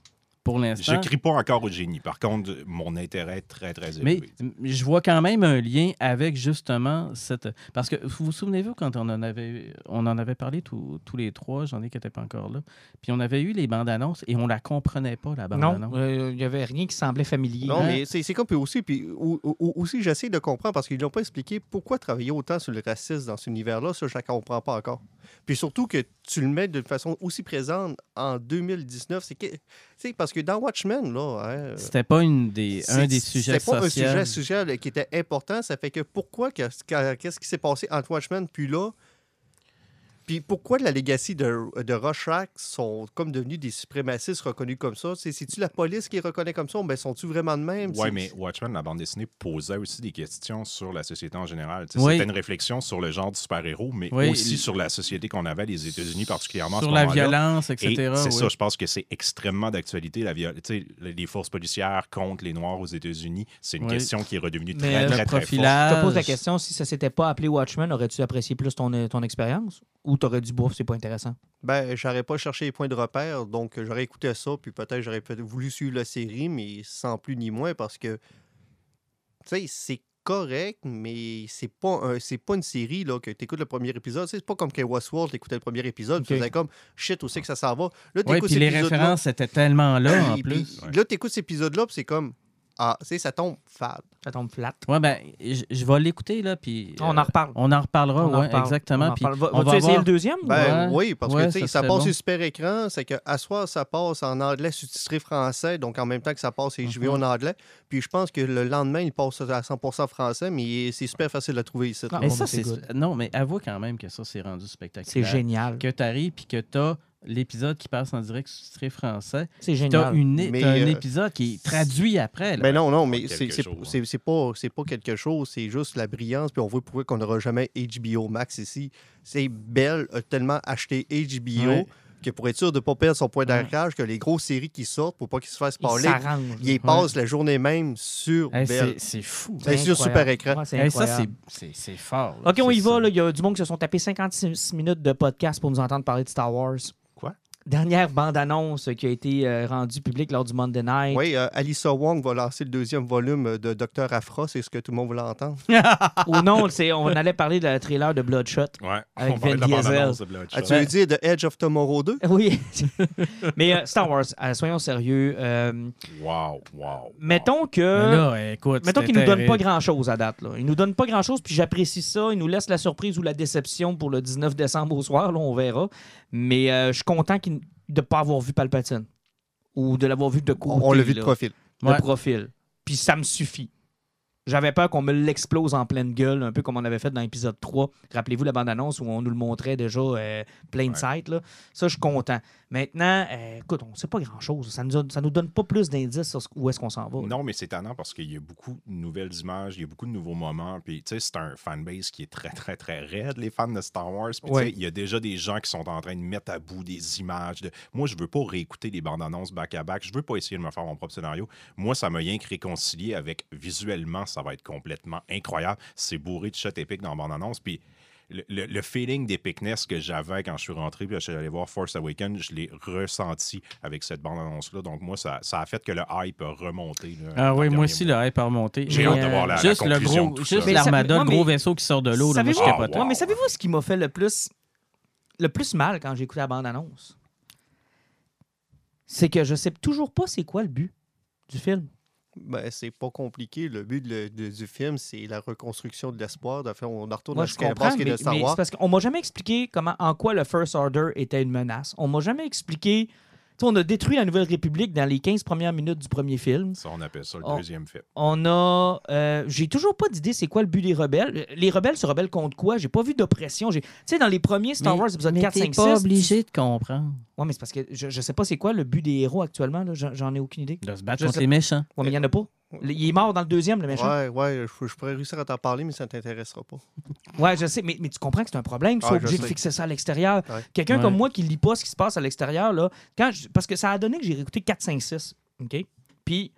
pour Je l'instant, crie pas encore au génie. Par contre, mon intérêt est très, très mais élevé. m- je vois quand même un lien avec justement cette. Parce que vous vous souvenez-vous quand on en avait, on en avait parlé tous tous les trois, j'en ai qui n'étaient pas encore là, puis on avait eu les bandes annonces et on la comprenait pas, la bande Non, annonce. euh, il n'y avait rien qui semblait familier. Non, Ouais. mais c'est c'est comme puis aussi, puis ou- ou- aussi j'essaie de comprendre parce qu'ils n'ont pas expliqué pourquoi travailler autant sur le racisme dans cet univers-là, ça je ne comprends pas encore. Puis surtout que tu le mets de façon aussi présente en 2019, c'est que, parce que dans Watchmen là, hein, C'était pas une des, un des sujets C'était pas un sujet, sujet qui était important. Ça fait que pourquoi, que- que- qu'est-ce qui s'est passé entre Watchmen puis là? Puis pourquoi la legacy de, de Rorschach sont comme devenus des suprémacistes reconnus comme ça? C'est- C'est-tu la police qui les reconnaît comme ça? Ben, sont-tu vraiment de même? C'est- mais Watchmen, la bande dessinée, posait aussi des questions sur la société en général. Oui. C'était une réflexion sur le genre de super-héros, mais Oui, aussi il- sur la société qu'on avait, les États-Unis particulièrement. Sur la violence, Et etc. c'est oui. ça, je pense que c'est extrêmement d'actualité. La viol- tu sais, les forces policières contre les Noirs aux États-Unis, c'est une Oui. question qui est redevenue Mais, très, très, très, forte. Je te pose la question, si ça s'était pas appelé Watchmen, aurais-tu apprécié plus ton, ton expérience? Ou t'aurais dit, bouf, c'est pas intéressant? Ben, j'aurais pas cherché les points de repère, donc euh, j'aurais écouté ça, puis peut-être j'aurais peut voulu suivre la série, mais sans plus ni moins, parce que, tu sais, c'est correct, mais c'est pas un- c'est pas une série là, que tu écoutes le premier épisode. Tu sais, C'est pas comme que Westworld, t'écoutais le premier épisode, tu Ok. faisais comme shit, où c'est que ça s'en va? Là, t'écoutes puis les références étaient tellement là, en plus. puis Là, t'écoutes cet épisode-là, puis c'est comme, ah, tu sais, ça tombe fade. Ça tombe flat. Ouais, ben, je, je vais l'écouter, là, puis... On euh, en reparle. On en reparlera, On en oui, exactement. On en Puis reparle. Va- on Vas-tu va essayer voir- le deuxième? ou- Ben Ouais. oui, parce Ouais, que tu sais, ça passe bon. sur super écran, c'est qu'à soir, ça passe en anglais sous-titré français, donc en même temps que ça passe et je vais en anglais. Puis je pense que le lendemain, il passe à 100% français, mais c'est super facile à trouver ici. Ah, Mais ça, c'est c'est... Non, mais avoue quand même que ça, c'est rendu C'est spectaculaire. génial. Que tu arrives, puis que tu as l'épisode qui passe en direct sous-titré français. C'est Tu as génial. Mais, un euh, épisode qui est traduit après. là. Mais non, non, mais c'est c'est- chose, c'est- c'est pas, c'est pas quelque chose, c'est juste la brillance, puis on voit pourquoi qu'on n'aura jamais HBO Max ici. C'est Bell a tellement acheté HBO Ouais. que pour être sûr de ne pas perdre son point d'ancrage, que les grosses séries qui sortent, pour pas qu'ils se fassent parler, ils passent la journée même sur Hey, Bell. c'est, c'est fou. C'est sur super écran. Ouais, c'est Hey, ça, c'est, c'est, c'est fort. là. OK, on y C'est va. là. Il y a du monde qui se sont tapés 56 minutes de podcast pour nous entendre parler de Star Wars. Dernière bande-annonce qui a été euh, rendue publique lors du Monday Night. Oui, euh, Alyssa Wong va lancer le deuxième volume de Docteur Afra, c'est ce que tout le monde voulait entendre. Ou non, c'est- on allait parler de la trailer de Bloodshot. Ouais. Avec on parlait de Vin la Diesel. bande-annonce de Bloodshot. Ah, tu veux dire The Edge of Tomorrow 2? Oui. Mais euh, Star Wars, euh, soyons sérieux. euh, Wow, wow. mettons que. Là, écoute, Mettons c'était qu'il nous donne pas grand-chose à date. Là. Il nous donne pas grand-chose, puis j'apprécie ça. Il nous laisse la surprise ou la déception pour le 19 décembre au soir, là, on verra. Mais euh, je suis content qu'il- de ne pas avoir vu Palpatine. Ou de l'avoir vu de côté. On l'a vu de profil. de Ouais. profil. Puis ça me suffit. J'avais peur qu'on me l'explose en pleine gueule, un peu comme on avait fait dans l'épisode 3. Rappelez-vous la bande-annonce où on nous le montrait déjà euh, plein de Ouais. sight, là. Ça, je suis content. Maintenant, euh, écoute, on ne sait pas grand-chose. Ça nous, a- ça nous donne pas plus d'indices sur où est-ce qu'on s'en va. Non, mais c'est étonnant parce qu'il y a beaucoup de nouvelles images, il y a beaucoup de nouveaux moments. Puis, tu sais, c'est un fanbase qui est très, très, très raide, les fans de Star Wars. Puis, tu Ouais. sais, il y a déjà des gens qui sont en train de mettre à bout des images. De... Moi, je veux pas réécouter les bandes annonces back-à-back. Je veux pas essayer de me faire mon propre scénario. Moi, ça m'a rien que réconcilié avec visuellement, ça va être complètement incroyable. C'est bourré de shots épiques dans la bande annonce. Puis, le, le- le feeling d'épicness que j'avais quand je suis rentré, puis je suis allé voir Force Awakens, je l'ai ressenti avec cette bande-annonce-là. Donc, moi, ça, ça a fait que le hype a remonté. là, Ah oui, moi aussi, mois. le hype a remonté. J'ai hâte de euh, voir la- la juste le gros, de tout juste l'armada, le gros vaisseau qui sort de l'eau, là, moi, je Savez-vous- capotais. Wow. Ouais, mais savez-vous ce qui m'a fait le plus le plus mal quand j'ai écouté la bande-annonce? C'est que je sais toujours pas c'est quoi le but du film. Ben, c'est pas compliqué. Le but de- de- du film, c'est la reconstruction de l'espoir. On retourne Moi, à ce qu'est de Star Wars. parce qu'on m'a jamais expliqué comment, en quoi le First Order était une menace. On m'a jamais expliqué... Tu sais, on a détruit la Nouvelle République dans les 15 premières minutes du premier film. Ça, on appelle ça le deuxième film. On a. euh, j'ai toujours pas d'idée c'est quoi le but des rebelles. Les rebelles se rebellent contre quoi? J'ai pas vu d'oppression. Tu sais, dans les premiers Star Mais- Wars, épisode mais 4, t'es 5, 6. pas obligé de comprendre. Ouais, mais c'est parce que je, je sais pas c'est quoi le but des héros actuellement. là. J'en j'en ai aucune idée. De se battre Je contre sais- les méchants. Ouais, mais il y en a pas. Il est mort dans le deuxième, le méchant. Ouais, ouais, je, je pourrais réussir à t'en parler, mais ça ne t'intéressera pas. Ouais, je sais, mais, mais tu comprends que c'est un problème. Tu Ouais, sois je obligé de fixer ça à l'extérieur. Ouais. Quelqu'un Ouais. comme moi qui lit pas ce qui se passe à l'extérieur, là, quand je- parce que ça a donné que j'ai réécouté 4, 5, 6. OK? Puis,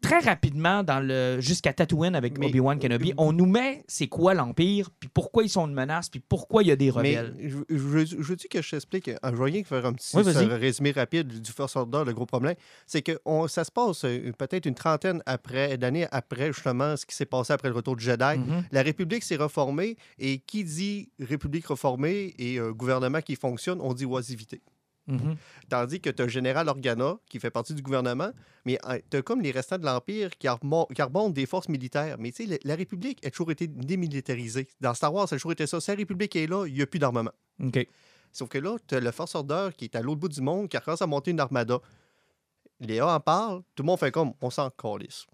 très rapidement, dans le jusqu'à Tatooine avec Obi-Wan Kenobi, on nous met c'est quoi l'Empire, puis pourquoi ils sont une menace, puis pourquoi il y a des Mais rebelles. je, je, je veux dire que je t'explique. euh, Je vais rien faire un petit Oui, euh, résumé rapide du First Order. Le gros problème, c'est que on- ça se passe euh, peut-être une trentaine après, d'années après justement ce qui s'est passé après le retour du Jedi. Mhm. La République s'est reformée et qui dit République reformée et euh, gouvernement qui fonctionne, on dit oisivité. Mhm. Tandis que tu as général Organa qui fait partie du gouvernement, mais tu as comme les restants de l'Empire qui, qui remontent des forces militaires. Mais tu sais, la, la République a toujours été démilitarisée. Dans Star Wars, ça a toujours été ça. Si la République est là, il n'y a plus d'armement. OK. Sauf que là, tu as le Force Order qui est à l'autre bout du monde, qui commence à monter une armada. Léa en parle, tout le monde fait comme, on s'en calisse.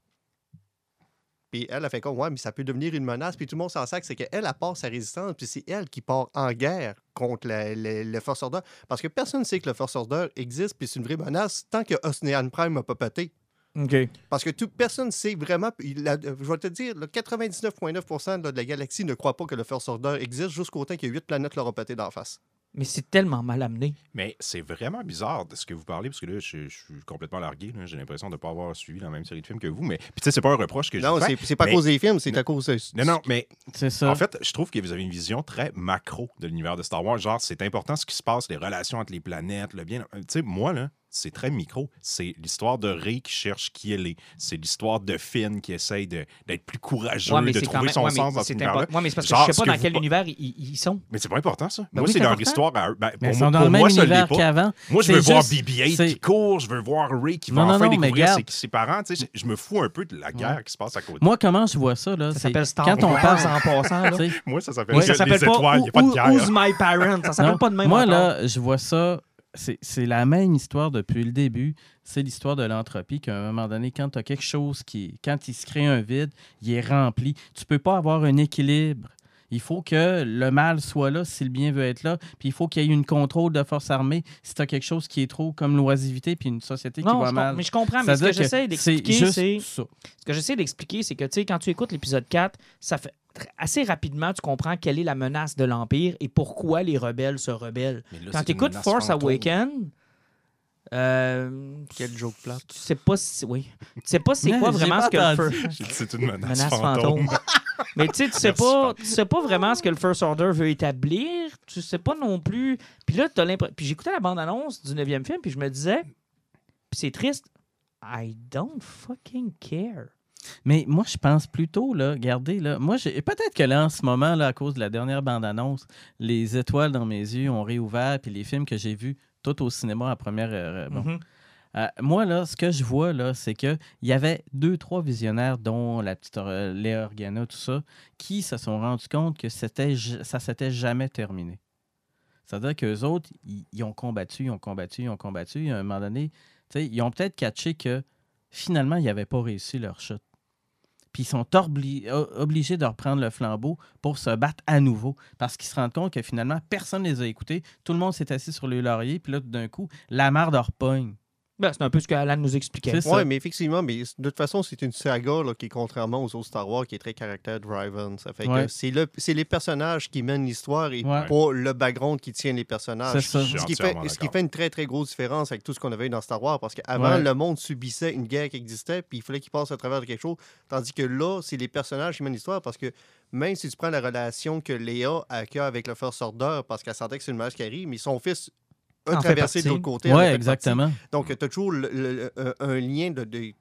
Puis elle a fait comme, ouais, mais ça peut devenir une menace. Puis tout le monde s'en sac, c'est qu'elle, elle part sa résistance, puis c'est elle qui part en guerre contre la- la- le Force Order. Parce que personne ne sait que le Force Order existe, puis c'est une vraie menace tant que Osnean Prime n'a pas pété. OK. Parce que tout, personne ne sait vraiment. je vais te dire, le 99,9% de la galaxie ne croit pas que le First Order existe jusqu'au temps qu'il y planètes leur ont pété d'en face. Mais c'est tellement mal amené. Mais c'est vraiment bizarre de ce que vous parlez, parce que là, je, je suis complètement largué. là. J'ai l'impression de ne pas avoir suivi la même série de films que vous. Mais puis, tu sais, c'est pas un reproche que je Non, c'est c'est pas à cause des films, c'est à cause de. Non, non, mais C'est ça. en fait, je trouve que vous avez une vision très macro de l'univers de Star Wars. Genre, c'est important ce qui se passe, les relations entre les planètes, le bien. Tu sais, moi, là, c'est très micro. C'est l'histoire de Rey qui cherche qui elle est. C'est l'histoire de Finn qui essaye d'être plus courageux, Ouais, mais de trouver même- son ouais, sens dans c'est cet univers-là. ouais, mais c'est parce que Genre, je sais ce pas que dans quel univers ils, ils sont. Mais c'est pas important, ça. Ben moi, oui, c'est leur histoire à eux. Ben, pour ils moi, sont dans pour le même moi, univers qu'avant. Moi, je veux voir juste- BB-8 c'est- qui court, je veux voir Ray qui va Non, enfin non, découvrir ses, parents. Tu sais, je, je me fous un peu de la guerre qui se passe à côté. Moi, comment je vois ça, là? Ça s'appelle Star quand on parle, en passant. Là. tu sais, Moi, ça s'appelle les ça s'appelle pas, étoiles. Il n'y a pas Who- de guerre. Who's my parent? Ça s'appelle pas de même Moi, là, je vois ça. C'est la même histoire depuis le début. C'est l'histoire de l'entropie qu'à un moment donné, quand tu as quelque chose qui. Quand il se crée un vide, il est rempli. Tu peux pas avoir un équilibre. Il faut que le mal soit là si le bien veut être là. Puis il faut qu'il y ait une contrôle de force armée si tu as quelque chose qui est trop comme l'oisivité puis une société qui non, va mal. mais je comprends, mais ce C'est-à-dire que j'essaie que d'expliquer, c'est. Ce que j'essaie d'expliquer, c'est que, tu sais, quand tu écoutes l'épisode 4, ça fait assez rapidement, tu comprends quelle est la menace de l'Empire et pourquoi les rebelles se rebellent. Là, Quand tu écoutes Force. Awakens, euh, Quel joke plate. tu sais pas si, oui. Tu sais pas c'est Mais quoi vraiment ce que le entendu. Fir- J'ai dit, C'est une menace, menace fantôme. fantôme. Mais tu sais, tu sais pas, tu sais pas vraiment ce que le First Order veut établir. Tu sais pas non plus. Puis là, t'as l'impression. Puis j'écoutais la bande-annonce du 9e film, puis je me disais, puis c'est triste. I don't fucking care. Mais moi, je pense plutôt, là, regardez, là, moi, peut-être que là, en ce moment, là, à cause de la dernière bande-annonce, les étoiles dans mes yeux ont réouvert, puis les films que j'ai vus tout au cinéma à première. euh, bon. Mhm. Euh, moi, là, ce que je vois, là, c'est qu'il y avait deux, trois visionnaires, dont la petite euh, Léa Organa, tout ça, qui se sont rendus compte que c'était, ça s'était jamais terminé. C'est-à-dire qu'eux autres, ils, ont combattu, ils ont combattu, ils ont combattu. Et à un moment donné, ils ont peut-être catché que finalement, ils n'avaient pas réussi leur chute. Puis ils sont obligés de reprendre le flambeau pour se battre à nouveau. Parce qu'ils se rendent compte que finalement, personne ne les a écoutés. Tout le monde s'est assis sur le laurier, puis là, d'un coup, la marde leur pogne. Ben, c'est un peu ce que Alan nous expliquait. Oui, mais effectivement, mais de toute façon, c'est une saga là, qui, contrairement aux autres Star Wars, qui est très caractère driven. Ça fait Ouais. que c'est le- c'est les personnages qui mènent l'histoire et Ouais. pas le background qui tient les personnages. C'est ça. Ce qui, fait, ce qui fait une très, très grosse différence avec tout ce qu'on avait eu dans Star Wars, parce qu'avant, Ouais. le monde subissait une guerre qui existait, puis il fallait qu'il passe à travers de quelque chose, tandis que là, c'est les personnages qui mènent l'histoire, parce que même si tu prends la relation que Léa a avec le First Order, parce qu'elle sentait que c'est une masquerie, mais son fils a traversé de l'autre côté. Oui, exactement. donc, tu as toujours le- le- un, un lien de, de-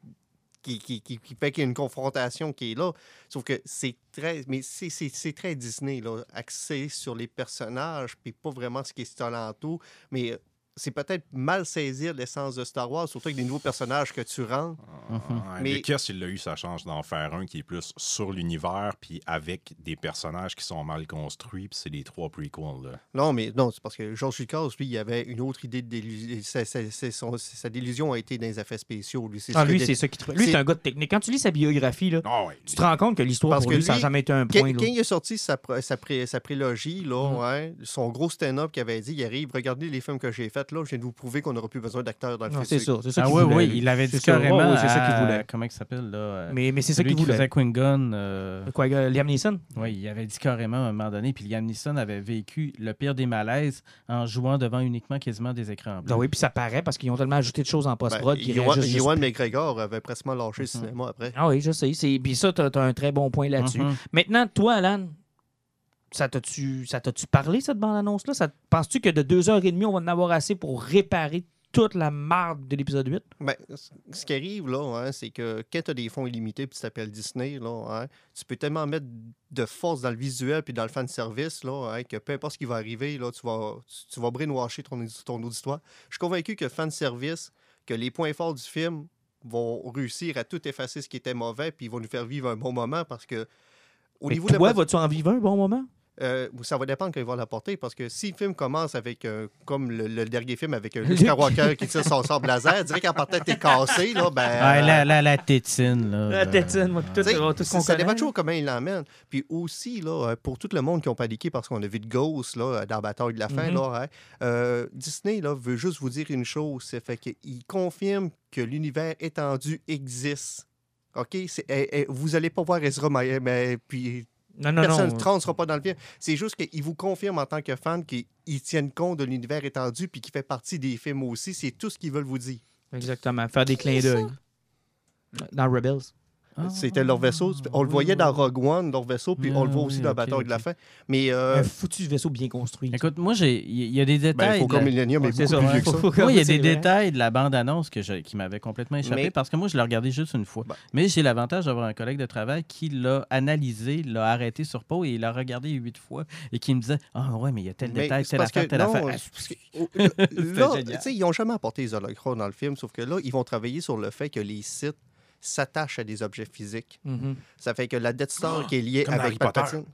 qui, qui, qui- qui fait qu'il y a une confrontation qui est là. Sauf que c'est très. Mais c'est- très Disney, là, axé sur les personnages, puis pas vraiment ce qui est alentour. Mais euh, c'est peut-être mal saisir l'essence de Star Wars, surtout avec des nouveaux personnages que tu rends. Mhm. Ouais, Mais- Lucas, il l'a eu sa chance d'en faire un qui est plus sur l'univers, puis avec des personnages qui sont mal construits, puis c'est les trois prequels. Là. Non, mais non, c'est parce que George Lucas, lui, il avait une autre idée de délusion. Sa, sa- sa- son- sa délusion a été dans les effets spéciaux. Lui, c'est Ah, lui, c'est ça qui te... Lui, c'est- un gars de technique. Quand tu lis sa biographie, là, Ah ouais. tu te rends compte que l'histoire pour que lui, ça n'a jamais été un Quand, point. quand là. il a sorti sa, pr- sa, pré- sa prélogie, là, Mm. ouais, son gros stand-up qu'il avait dit, il arrive, regardez les films que j'ai faits, là, je viens de vous prouver qu'on n'aura plus besoin d'acteurs dans le Non, film. c'est ça, c'est ça Ah oui, voulait, oui, il avait dit carrément. c'est ça qu'il à- voulait. Comment il s'appelle, là? euh, Mais, mais c'est ça qu'il qui voulait. faisait Quingon. euh, Quoi, euh, Liam Neeson? Oui, il avait dit carrément à un moment donné, puis Liam Neeson avait vécu le pire des malaises en jouant devant uniquement quasiment des écrans bleus. Ah oui, puis ça paraît parce qu'ils ont tellement ajouté de choses en Ben, post-prod Ewan plus. McGregor avait presque lâché le Mhm. cinéma après. Ah oui, je sais. c'est- Puis ça, t'as as un très bon point là-dessus. Mhm. Maintenant, toi, Alan, ça t'a-tu parlé, cette bande-annonce-là? Ça- Penses-tu que de deux heures et demie, on va en avoir assez pour réparer toute la marde de l'épisode 8? Ben, ce qui arrive, là, hein, c'est que quand tu as des fonds illimités puis tu t'appelles Disney, là, hein, tu peux tellement mettre de force dans le visuel puis dans le fan service là, hein, que peu importe ce qui va arriver, là, tu vas, tu vas brainwasher ton, ton auditoire. Je suis convaincu que fan service, que les points forts du film vont réussir à tout effacer ce qui était mauvais puis ils vont nous faire vivre un bon moment parce que au Mais niveau de toi, la vas-tu en vivre un bon moment? Euh, ça va dépendre quand ils vont l'apporter parce que si le film commence avec, euh, comme le, le dernier film avec un Luke Luke. Skywalker qui tire son sable laser, dirait qu'en partant t'es cassé, là, ben. Ah, euh, la, la, la tétine, là. La euh, tétine, moi, tout, tout ce ça ça dépend toujours comment il l'emmène. Puis aussi, là, euh, pour tout le monde qui ont paniqué parce qu'on a vu de Ghost là, dans la bataille de la fin, Mhm. là, hein, euh, Disney là, veut juste vous dire une chose c'est fait qu'il confirme que l'univers étendu existe. OK? Eh, eh, vous n'allez pas voir Ezra mais, mais puis Non, non, personne non. trans ne sera pas dans le film. C'est juste qu'il vous confirme en tant que fan qu'ils ils tiennent compte de l'univers étendu puis qu'il fait partie des films aussi. C'est tout ce qu'ils veulent vous dire. Exactement. Faire des clins d'œil. Dans Rebels. Ah, C'était leur vaisseau. On le voyait dans Rogue One, leur vaisseau, puis on le voit Ah, aussi oui, dans la ok, bataille de la fin. Mais euh, Un foutu vaisseau bien construit. Écoute, moi, j'ai- il y, a des ben, détails. Faucon de la- Millennium est beaucoup ça, plus vieux que ça. Moi, il y a des vrai. détails de la bande-annonce que je- qui m'avaient complètement échappé Mais- parce que moi, je l'ai regardé juste une fois. Ben. Mais j'ai l'avantage d'avoir un collègue de travail qui l'a analysé, l'a arrêté sur pause et il l'a regardé huit fois et qui me disait Ah ouais, mais il y a tel Mais détail, c'est telle parce affaire, telle affaire. oh, là, ils n'ont jamais apporté les hologrammes dans le film, sauf que là, ils vont travailler sur le fait que les sites s'attachent à des objets physiques. Mhm. Ça fait que la Death Star qui est liée comme avec Harry Potter. Palpatine.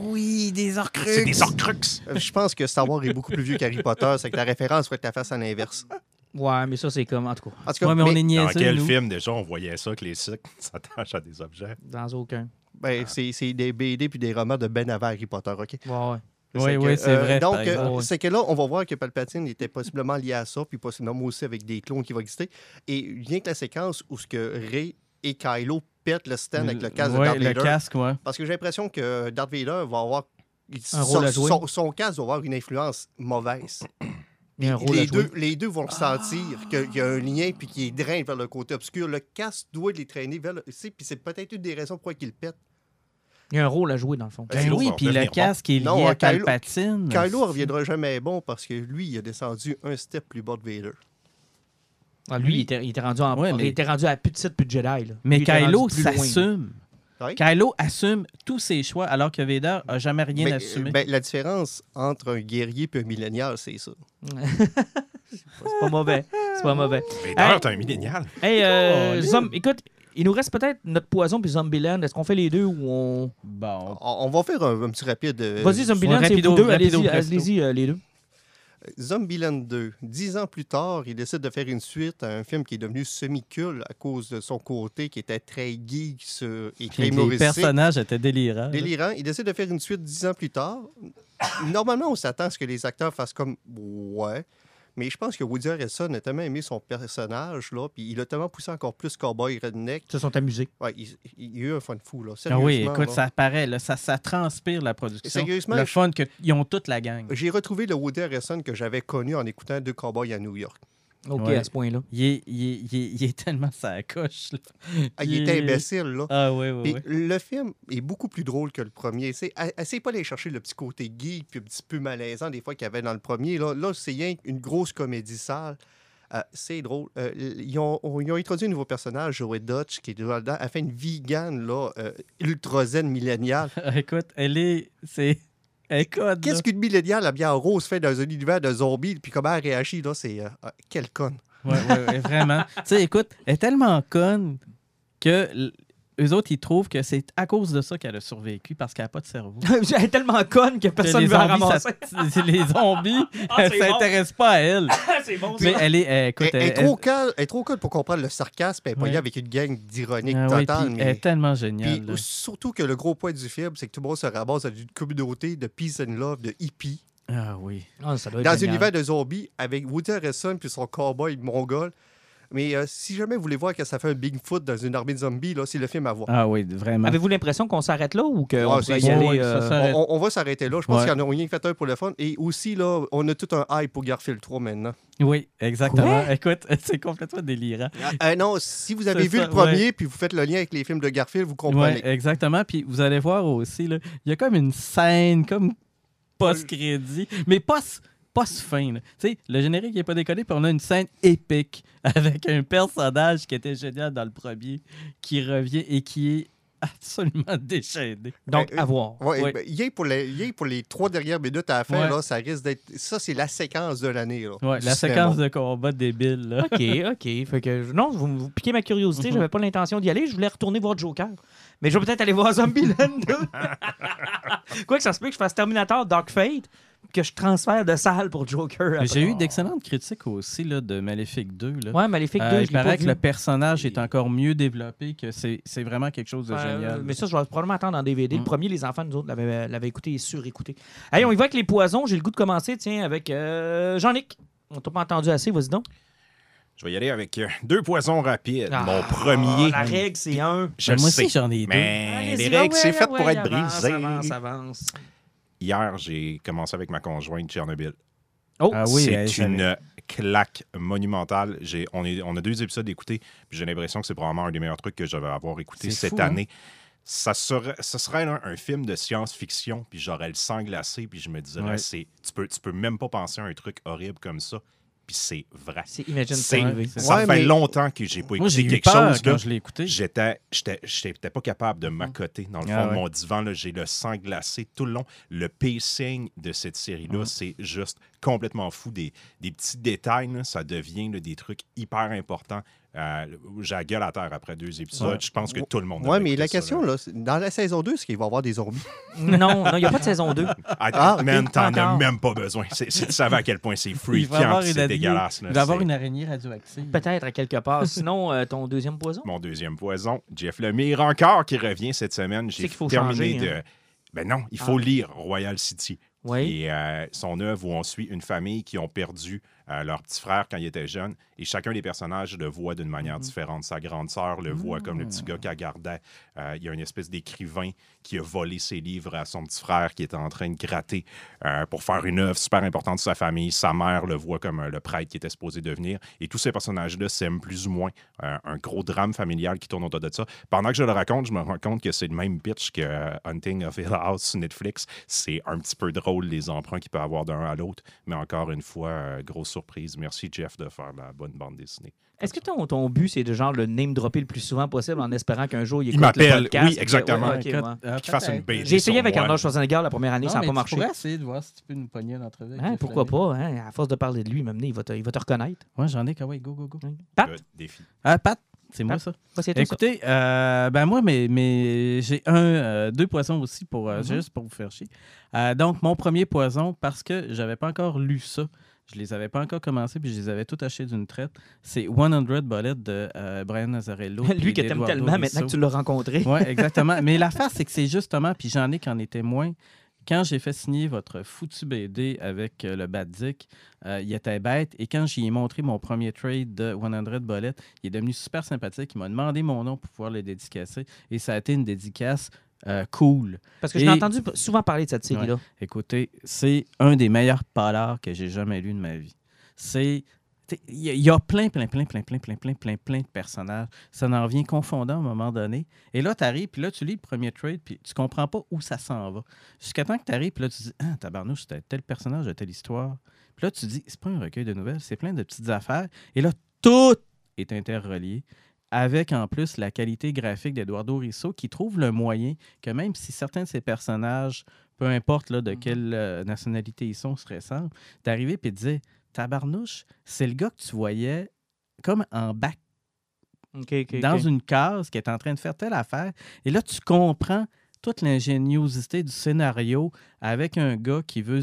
Oui, des orcrux. C'est des orcrux! Je pense que Star Wars est beaucoup plus vieux qu'Harry Potter, c'est que la référence faut être la face à l'inverse. Ouais, mais ça, c'est comme, en tout cas, En tout cas, Ouais, mais on mais- est Dans quel nous. film, déjà, on voyait ça, que les cycles s'attachent à des objets? dans aucun. ben, c'est c'est des BD puis des romans de Ben avant Harry Potter, OK? Ouais, ouais. Oui, oui, c'est euh, vrai. Donc, euh, c'est que là, on va voir que Palpatine était possiblement lié à ça, puis possiblement aussi avec des clones qui vont exister. Et rien que la séquence où ce que Rey et Kylo pètent le stand avec le casque Ouais, de Darth le Vader. casque, ouais. Parce que j'ai l'impression que Darth Vader va avoir... Un rôle à jouer. son, son casque va avoir une influence mauvaise. Les deux, les deux vont le sentir, qu'il y a un lien, puis qu'il draine vers le côté obscur. Le casque doit les traîner vers le... Puis c'est peut-être une des raisons pourquoi il pète. Il y a un rôle à jouer, dans le fond. Ben, Ben Kylo oui, puis le casque est lié Non, à Kylo- Palpatine. Kylo ne reviendra jamais bon parce que lui, il a descendu un step plus bas de Vader. Ah, lui, il était, il était rendu en, Ouais, mais- il était rendu à plus de site, plus de Jedi. là. Mais Lui, Kylo s'assume. Kylo assume tous ses choix alors que Vader a jamais rien Mais, assumé. ben, la différence entre un guerrier et un millénaire, c'est ça. C'est pas mauvais. C'est pas mauvais. Mais Hey. t'es un millénial. Hey, euh, Oh, Zom- écoute, il nous reste peut-être notre poison puis Zombieland. Est-ce qu'on fait les deux ou on. Bon. On, on va faire un, un petit rapide. euh, Vas-y, Zombieland, c'est vous deux. Allez-y, euh, les deux. Zombieland 2. Dix ans plus tard, il décide de faire une suite à un film qui est devenu semi-cul à cause de son côté qui était très geek sur- et très Les humoristique. personnages étaient délirants. là. Délirant. Il décide de faire une suite dix ans plus tard. Normalement, on s'attend à ce que les acteurs fassent comme ouais. Mais je pense que Woody Harrelson a tellement aimé son personnage, là, puis il a tellement poussé encore plus cowboy redneck. Ils se sont amusés. Ouais, il, il y a eu un fun fou, là. Ah oui, écoute, là. ça paraît, là, ça, ça transpire la production. Sérieusement, le fun qu'ils ont toute la gang. J'ai retrouvé le Woody Harrelson que j'avais connu en écoutant Deux Cowboys à New York. OK, Ouais. à ce point-là. Il est, il est- il est- il est tellement sa coche. là. Ah, il était imbécile, là. Ah oui, oui, oui. le film est beaucoup plus drôle que le premier. C'est, essayez pas d'aller chercher le petit côté geek puis un petit peu malaisant des fois qu'il y avait dans le premier. Là, là c'est rien qu'une grosse comédie sale. Euh, c'est drôle. Euh, ils, ont, ils ont introduit un nouveau personnage, Joey Dutch, qui est là-dedans. Elle fait une vegan là, euh, ultra zen milléniale. Écoute, elle est. C'est. Écoute. Qu'est-ce qu'une milléniale en rose fait dans un univers de zombies? Puis comment elle réagit, là, c'est... euh, euh, quelle conne. Ouais, ouais, ouais, vraiment. tu sais, écoute, elle est tellement conne que eux autres, ils trouvent que c'est à cause de ça qu'elle a survécu parce qu'elle n'a pas de cerveau. Elle est tellement conne que personne ne veut la ramasser. ça- les zombies, Ah, bon. s'intéressent pas à elle. c'est bon, Mais elle est. euh, écoute, Elle, elle est elle- trop calme, elle est trop conne pour comprendre le sarcasme. Elle est pognée Ouais. avec une gang d'ironique Ah mais- Elle est tellement géniale. surtout que le gros point du film, c'est que tout le monde se ramasse dans une communauté de peace and love, de hippies, Ah oui. Ah, ça doit être dans un génial. univers de zombies avec Woody Harrelson puis son cowboy mongol. Mais euh, si jamais vous voulez voir que ça fait un Bigfoot dans une armée de zombies, là, c'est le film à voir. Ah oui, vraiment. Avez-vous l'impression qu'on s'arrête là ou qu'on Ah, c'est- y aller? ouais, euh, On, on va s'arrêter là. Je pense Ouais. qu'il y en a rien que fait un pour le fun. Et aussi, là, on a tout un hype pour Garfield 3 maintenant. Oui, exactement. Écoute, c'est complètement délirant. Euh, non, si vous avez vu ça, le premier puis vous faites le lien avec les films de Garfield, vous comprenez. Ouais, exactement. Puis vous allez voir aussi, là, il y a comme une scène, comme post-crédit, mais pas pas fin. Tu sais, le générique n'est pas déconné, puis on a une scène épique avec un personnage qui était génial dans le premier, qui revient et qui est absolument déchaîné. Donc, Euh, à voir. Ouais, Ouais. ben, rien pour les, pour les trois dernières minutes à la fin, Ouais. là, ça risque d'être. Ça, c'est la séquence de l'année. du la séquence de combat débile. Là. OK, OK. Fait que, non, vous, vous piquez ma curiosité. J'avais pas l'intention d'y aller. Je voulais retourner voir Joker. Mais je vais peut-être aller voir Zombieland 2. Quoi que ça se peut que je fasse Terminator Dark Fate, que je transfère de salle pour Joker. J'ai eu d'excellentes critiques aussi là, de Maléfique 2. Là. Ouais, Maléfique 2, Euh, je il pas paraît que vu. le personnage est encore mieux développé, que c'est c'est vraiment quelque chose de génial. Mais ça, je vais probablement attendre en DVD. Le Mm. premier, les enfants, nous autres, l'avaient l'avaient écouté et surécouté. Hey, on y va avec les poisons. J'ai le goût de commencer, tiens, avec euh, Jean-Nic. On t'a pas entendu assez, vas-y donc. Je vais y aller avec euh, deux poisons rapides. Ah, Mon premier. La règle, c'est un. Je Ben, moi sais, aussi, j'en ai deux. Mais les ouais, règles, c'est ouais, fait ouais, pour être avance, brisé. Avance, avance. Hier, j'ai commencé avec ma conjointe Tchernobyl. Oh, Ah oui, c'est j'avais- une claque monumentale. J'ai, on, est, on a deux épisodes d'écouter, puis j'ai l'impression que c'est probablement un des meilleurs trucs que je vais avoir écouté cette fou, hein? année. Ça serait, ce serait un, un film de science-fiction, puis j'aurais le sang glacé, puis je me dirais, Ouais. c'est, tu, peux, tu peux même pas penser à un truc horrible comme ça, puis c'est vrai. c'est Imagine C'est- ça Ouais, fait mais- longtemps que j'ai pas Moi, j'ai écouté eu quelque peur chose. quand là. je l'ai écouté. J'étais, j'étais, j'étais pas capable de m'accoter dans le fond Ah de ouais. mon divan. là. J'ai le sang glacé tout le long. Le pacing de cette série-là, c'est juste complètement fou. Des, des petits détails, là, ça devient là, des trucs hyper importants. Euh, j'ai la gueule à terre après deux épisodes. Ouais. Je pense que tout le monde devrait mais la ça, question, là. dans la saison 2, est-ce qu'il va y avoir des zombies? Non, non, il n'y a pas de saison 2. Ah, Ah, ok. man, t'en as même pas besoin. Tu savais à quel point c'est une c'est dégueulasse. là. il va avoir une araignée radioactive. Peut-être à quelque part. Sinon, euh, ton deuxième poison? Mon deuxième poison, Jeff Lemire encore qui revient cette semaine. C'est J'ai qu'il faut terminé changer, de. hein? Ben non, il faut Ah. lire Royal City. Et euh, son œuvre où on suit une famille qui ont perdu euh, leur petit frère quand il était jeune. Et chacun des personnages le voit d'une manière différente. Sa grande sœur le voit comme le petit gars qu'elle gardait. Euh, il y a une espèce d'écrivain qui a volé ses livres à son petit frère qui était en train de gratter euh, pour faire une œuvre super importante de sa famille. Sa mère le voit comme euh, le prêtre qui était supposé devenir. Et tous ces personnages-là s'aiment plus ou moins. Un gros drame familial qui tourne autour de ça. Pendant que je le raconte, je me rends compte que c'est le même pitch que Hunting of Hill House sur Netflix. C'est un petit peu drôle les emprunts qu'il peut avoir d'un à l'autre. Mais encore une fois, grosse surprise. Merci Jeff de faire la bonne bande dessinée. Est-ce que ton, ton but, c'est de genre le name dropper le plus souvent possible en espérant qu'un jour il écoute m'appelle, le podcast? oui, exactement. Ouais, ouais. euh, Qu'il fasse une. BD. J'ai essayé avec. Arnold Schwarzenegger la première année, Non, ça n'a pas tu marché. pourrais essayer de voir si tu peux nous pogner une entrevue. avec Hein, pourquoi pas? Hein? À force de parler de lui, il va te, il va te reconnaître. Ouais, j'en ai. Kawaii, go, go, go. Pat, Good, défi. Ah, Pat, c'est moi ça. Écoutez, euh, ben moi, mais, mais j'ai un, euh, deux poisons aussi pour euh, Mhm. juste pour vous faire chier. Euh, donc mon premier poison parce que j'avais pas encore lu ça. Je les avais pas encore commencés, puis je les avais tout achetés d'une traite. C'est 100 Bullets de euh, Brian Nazarello. Lui que t'aimes tellement maintenant que tu l'as rencontré. Oui, exactement. Mais l'affaire, c'est que c'est justement, puis j'en ai qui en étaient moins. Quand j'ai fait signer votre foutu BD avec euh, le Bad Dick, euh, il était bête. Et quand j'y ai montré mon premier trade de 100 Bullet, il est devenu super sympathique. Il m'a demandé mon nom pour pouvoir le dédicacer. Et ça a été une dédicace euh, cool. Parce que j'ai entendu souvent parler de cette série-là. Écoutez, c'est un des meilleurs polars que j'ai jamais lu de ma vie. C'est. t'sais, Il y, a- il y a plein, plein, plein, plein, plein, plein, plein, plein, plein de personnages. Ça en revient confondant à un moment donné. Et là, tu arrives, puis là, tu lis le premier trade, puis tu comprends pas où ça s'en va. Jusqu'à temps que tu arrives, puis là, tu dis Ah, tabarnouche, c'était tel personnage de telle histoire. Puis là, tu dis C'est pas un recueil de nouvelles, c'est plein de petites affaires. Et là, tout est interrelié. Avec en plus la qualité graphique d'Eduardo Risso qui trouve le moyen que même si certains de ses personnages peu importe là, de Mhm. quelle euh, nationalité ils sont, se ressemblent, d'arriver et de dire Tabarnouche, c'est le gars que tu voyais comme en bac dans une case qui est en train de faire telle affaire. Et là, tu comprends toute l'ingéniosité du scénario avec un gars qui veut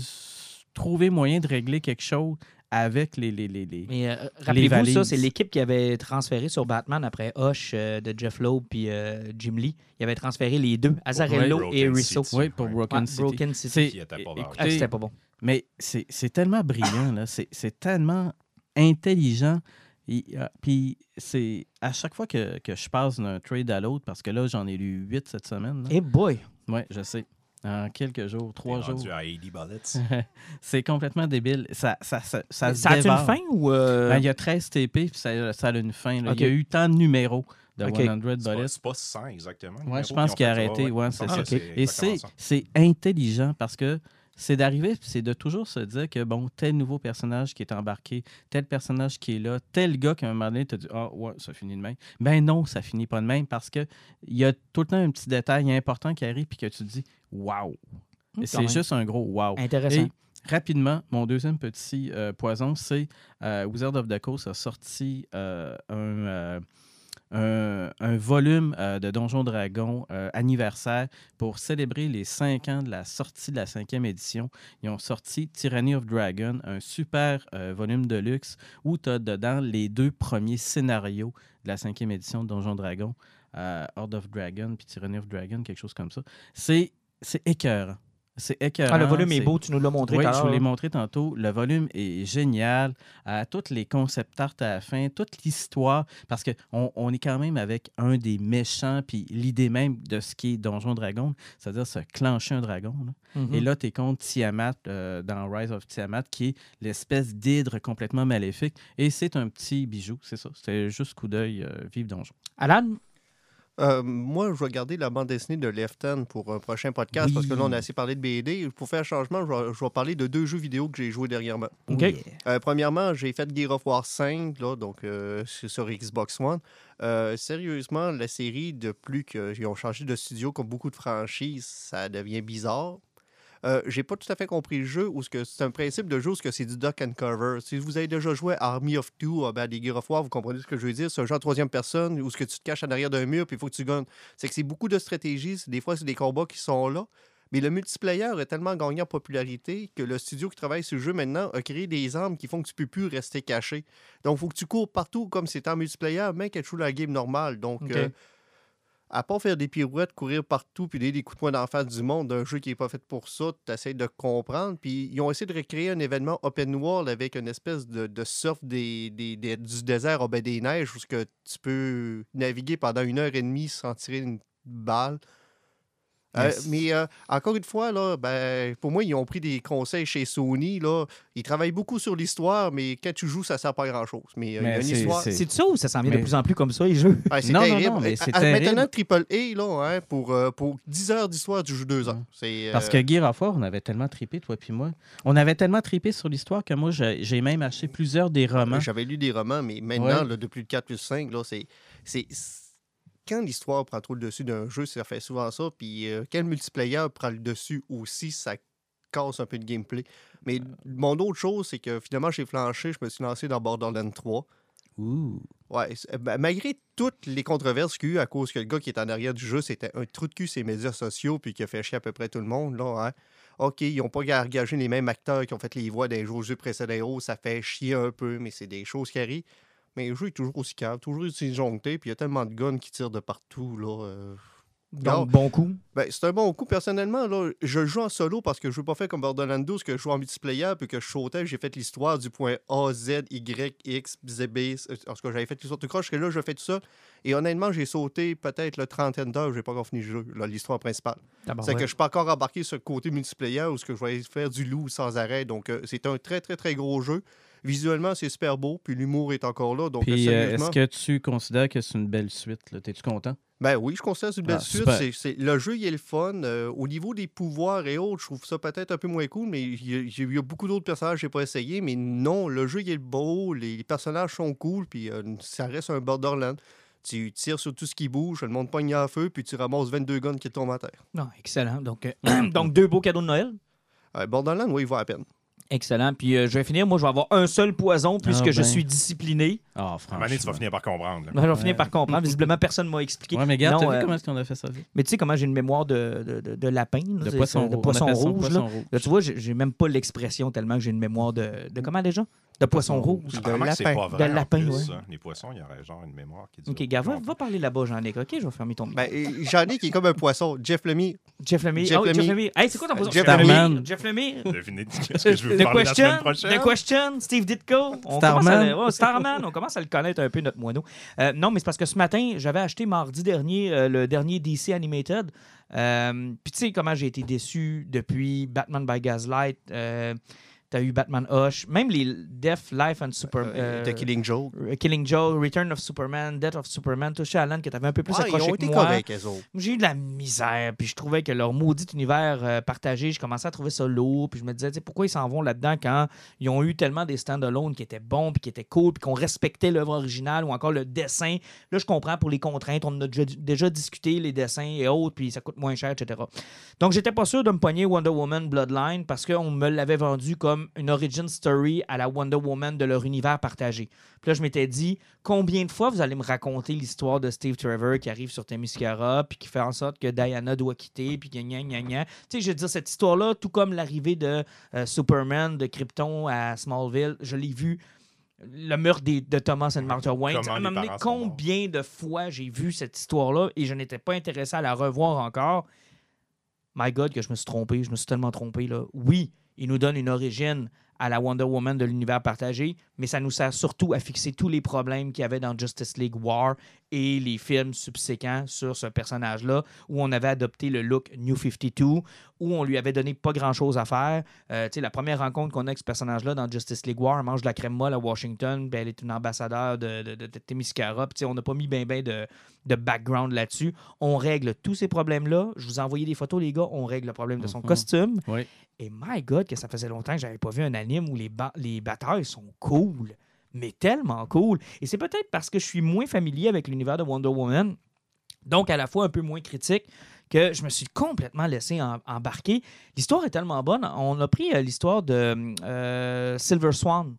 trouver moyen de régler quelque chose avec les. les, les, les- Mais euh, rappelez-vous, ça, c'est l'équipe qui avait transféré sur Batman après Hush euh, de Jeff Loeb puis euh, Jim Lee. Il avait transféré les deux, Azarello et Risso. City. Oui, pour. Broken Ouais, City. Broken City. Pas. Ah, c'était pas bon. Mais c'est c'est tellement brillant, là. C'est c'est tellement intelligent. Et, euh, Puis c'est à chaque fois que, que je passe d'un trade à l'autre, parce que là, j'en ai lu huit cette semaine. Eh boy! Oui, je sais. En quelques jours, trois T'es jours. rendu à 80 bullets. c'est complètement débile. Ça, ça, ça, ça, a une fin ou. euh, Ben, il y a 13 TP, puis ça, ça a une fin. là. Il y a eu tant de numéros de Ok. 100 C'est pas, Bullets. c'est pas 100 exactement. Ouais, je pense qu'il a arrêté, ouais, c'est Ah, ça. Et c'est c'est intelligent parce que c'est d'arriver, puis c'est de toujours se dire que, bon, tel nouveau personnage qui est embarqué, tel personnage qui est là, tel gars qui à un moment donné te dit Ah, ouais, ça finit de même. Ben non, ça finit pas de même parce que il y a tout le temps un petit détail important qui arrive, puis que tu te dis Waouh! Quand C'est juste un gros wow. Intéressant. Et rapidement, mon deuxième petit euh, poison, c'est euh, Wizard of the Coast a sorti euh, un, un, volume euh, de Donjon Dragon euh, anniversaire pour célébrer les cinq ans de la sortie de la cinquième édition. Ils ont sorti Tyranny of Dragon, un super euh, volume de luxe où tu as dedans les deux premiers scénarios de la cinquième édition de Donjon Dragon, Horde of Dragon puis Tyranny of Dragon, quelque chose comme ça. C'est écœurant. C'est écœurant. Ah, le volume est beau, tu nous l'as montré oui, je vous l'ai montré tantôt. Le volume est génial. À toutes les concept art à la fin, toute l'histoire, parce qu'on on est quand même avec un des méchants, puis l'idée même de ce qui est Donjon Dragon, c'est-à-dire se clencher un dragon. là. Mhm. Et là, tu es contre Tiamat euh, dans Rise of Tiamat, qui est l'espèce d'hydre complètement maléfique. Et c'est un petit bijou, c'est ça. C'était juste coup d'œil, euh, vive Donjon. Alan, Euh, moi, je vais garder la bande dessinée de Left Hand pour un prochain podcast parce que là, on a assez parlé de BD. Pour faire un changement, je vais, je vais parler de deux jeux vidéo que j'ai joués dernièrement. OK. Euh, premièrement, j'ai fait Gear of War 5, là, donc euh, sur Xbox One. Euh, sérieusement, la série, de plus qu'ils ont changé de studio, comme beaucoup de franchises, ça devient bizarre. Euh, j'ai pas tout à fait compris le jeu, ou ce que c'est un principe de jeu où ce que c'est du duck and cover. Si vous avez déjà joué à Army of Two, à ben, des Gear of War, vous comprenez ce que je veux dire. C'est un jeu en troisième personne où ce que tu te caches en arrière d'un mur, puis il faut que tu gagnes. C'est que c'est beaucoup de stratégies. Des fois, c'est des combats qui sont là. Mais le multiplayer est tellement gagné en popularité que le studio qui travaille sur le jeu maintenant a créé des armes qui font que tu peux plus rester caché. Donc, il faut que tu cours partout comme c'est en multiplayer, même qu'elle joue la game normale. Donc, euh, à part faire des pirouettes, courir partout, puis donner des coups de poing d'en face du monde d'un jeu qui n'est pas fait pour ça, tu essaies de comprendre. Puis, ils ont essayé de recréer un événement open world avec une espèce de, surf des, des- du désert au baie des neiges où tu peux naviguer pendant une heure et demie sans tirer une balle. Euh, mais euh, encore une fois, là, ben, pour moi, ils ont pris des conseils chez Sony. Là. Ils travaillent beaucoup sur l'histoire, mais quand tu joues, ça ne sert pas à grand-chose. Mais, euh, il y a Mais une c'est- histoire. c'est- c'est ça ou ça s'en vient de plus en plus comme ça, les jeux? C'est Non, non, terrible. non, mais c'est À- à- terrible. Maintenant, Triple A, là, hein, pour, euh, pour 10 heures d'histoire, tu joues 2 heures. Ouais. C'est, Parce euh, que Gear of War, on avait tellement trippé, toi puis moi. On avait tellement trippé sur l'histoire que moi, j'ai j'ai même acheté plusieurs des romans. J'avais lu des romans, mais maintenant, Ouais. là, de plus de 4 plus 5, là, c'est. Quand l'histoire prend trop le dessus d'un jeu, ça fait souvent ça. Puis euh, quand le multiplayer prend le dessus aussi, ça casse un peu de gameplay. Mais mon autre chose, c'est que finalement, j'ai flanché, je me suis lancé dans Borderlands 3. Ouh. Ouais, ben, malgré toutes les controverses qu'il y a eu à cause que le gars qui est en arrière du jeu, c'était un trou de cul sur les médias sociaux puis qui a fait chier à peu près tout le monde, là, hein. OK, ils n'ont pas engagé les mêmes acteurs qui ont fait les voix des jeux, jeux précédents. Oh, ça fait chier un peu, mais c'est des choses qui arrivent. Mais le jeu est toujours aussi calme, toujours aussi disjoncté, puis il y a tellement de guns qui tirent de partout, là. euh. Donc, bon coup. Ben, c'est un bon coup. Personnellement, là, je joue en solo parce que je veux pas faire comme Borderlands 12, que je joue en multiplayer, puis que je sautais, j'ai fait l'histoire du point A, Z, Y, X, Z, B. En tout cas, j'avais fait l'histoire tout croche, que là, je fais tout ça. Et honnêtement, j'ai sauté peut-être le trentaine d'heures, j'ai pas encore fini le jeu, l'histoire principale. c'est que je suis pas encore embarqué sur le côté multiplayer où ce que je vais faire du loup sans arrêt. Donc, euh, c'est un très, très, très gros jeu. Visuellement, c'est super beau, puis l'humour est encore là. Donc, Puis, euh, euh, sérieusement, est-ce que tu considères que c'est une belle suite? là? T'es-tu content? Ben oui, je considère que c'est une belle Ah, suite. super. C'est- c'est- le jeu, il est le fun. Euh, au niveau des pouvoirs et autres, je trouve ça peut-être un peu moins cool, mais il y a, il y a beaucoup d'autres personnages que j'ai pas essayé. Mais non, le jeu, il est beau, les, les personnages sont cool, puis euh, ça reste un Borderland. Tu tires sur tout ce qui bouge, le monde pogne à feu, puis tu ramasses 22 guns qui tombent à terre. Non, excellent. Donc, euh, donc, deux beaux cadeaux de Noël? Euh, Borderland, oui, il va à peine. Excellent. Puis euh, je vais finir. Moi, je vais avoir un seul poison puisque Ah, je ben. suis discipliné. Ah, moment franchement. tu vas finir par comprendre. là. Ben, je vais finir par comprendre. Visiblement, personne ne m'a expliqué. Ouais, mais regarde, Non, euh, vu comment est-ce qu'on a fait ça? Mais tu sais comment j'ai une mémoire de, de, de- de lapin. là, De poisson, c'est- de rouge. poisson rouge. poisson là. rouge. Là, tu vois, j'ai j'ai même pas l'expression tellement que j'ai une mémoire de. De comment déjà? De poisson rouge. Que c'est lapin. pas vrai. De lapin, plus, ouais. ça. Les poissons, il y aurait genre une mémoire qui dit. Ok, gars, va, va parler là-bas, Jean-Nic. Ok, je vais fermer ton micro. Ben, qui est comme un poisson. Jeff Lemire. Jeff Lemire. Jeff oh, Jeff Lemire. Lemire. Hey, c'est quoi ton poisson? Jeff Lemire. Jeff Lemire. Devinez de ce que je veux The parler la question, semaine prochaine. The question, Steve Ditko. On Starman. commence à le- ouais, Starman, on commence à le connaître un peu, notre moineau. Euh, non, mais c'est parce que ce matin, j'avais acheté mardi dernier euh, le dernier DC Animated. Euh, Puis tu sais comment j'ai été déçu depuis Batman by Gaslight. Euh, T'as eu Batman Hush, même les Death, Life and Super... Euh, euh, The Killing Joke. euh, Killing Joe, Return of Superman, Death of Superman, touché Alan, que t'avais un peu plus Ouais, ils accroché ont que moi. J'ai eu de la misère, puis je trouvais que leur maudit univers euh, partagé, je commençais à trouver ça lourd, puis je me disais, tu sais, pourquoi ils s'en vont là-dedans quand ils ont eu tellement des stand-alone qui étaient bons, puis qui étaient cool, puis qu'on respectait l'œuvre originale ou encore le dessin. Là, je comprends pour les contraintes, on en a déjà, déjà discuté, les dessins et autres, puis ça coûte moins cher, etc. Donc, j'étais pas sûr de me pogner Wonder Woman Bloodline parce qu'on me l'avait vendu comme une origin story à la Wonder Woman de leur univers partagé. Puis là, je m'étais dit, combien de fois vous allez me raconter l'histoire de Steve Trevor qui arrive sur Themyscira, puis qui fait en sorte que Diana doit quitter, puis gna gna gna gna. Tu sais, je veux dire, cette histoire-là, tout comme l'arrivée de euh, Superman, de Krypton à Smallville, je l'ai vu. Le meurtre des- de Thomas and Martha Wayne. Ça m'a amené combien de fois j'ai vu cette histoire-là et je n'étais pas intéressé à la revoir encore? My God, que je me suis trompé. Je me suis tellement trompé. Là. Oui, il nous donne une origine à la Wonder Woman de l'univers partagé, mais ça nous sert surtout à fixer tous les problèmes qu'il y avait dans Justice League War et les films subséquents sur ce personnage-là, où on avait adopté le look New 52, où on lui avait donné pas grand-chose à faire. Euh, tu sais, la première rencontre qu'on a avec ce personnage-là dans Justice League War, elle mange de la crème molle à Washington, puis elle est une ambassadeur de, de, de, de sais, on n'a pas mis ben ben de, de background là-dessus. On règle tous ces problèmes-là. Je vous ai envoyé des photos, les gars. On règle le problème de son Mhm. costume. Oui. Et my God, que ça faisait longtemps que j'avais pas vu un anime où les, ba- les batailles sont cool. Mais tellement cool. Et c'est peut-être parce que je suis moins familier avec l'univers de Wonder Woman, donc à la fois un peu moins critique, que je me suis complètement laissé en- embarquer. L'histoire est tellement bonne. On a pris euh, l'histoire de euh, Silver Swan.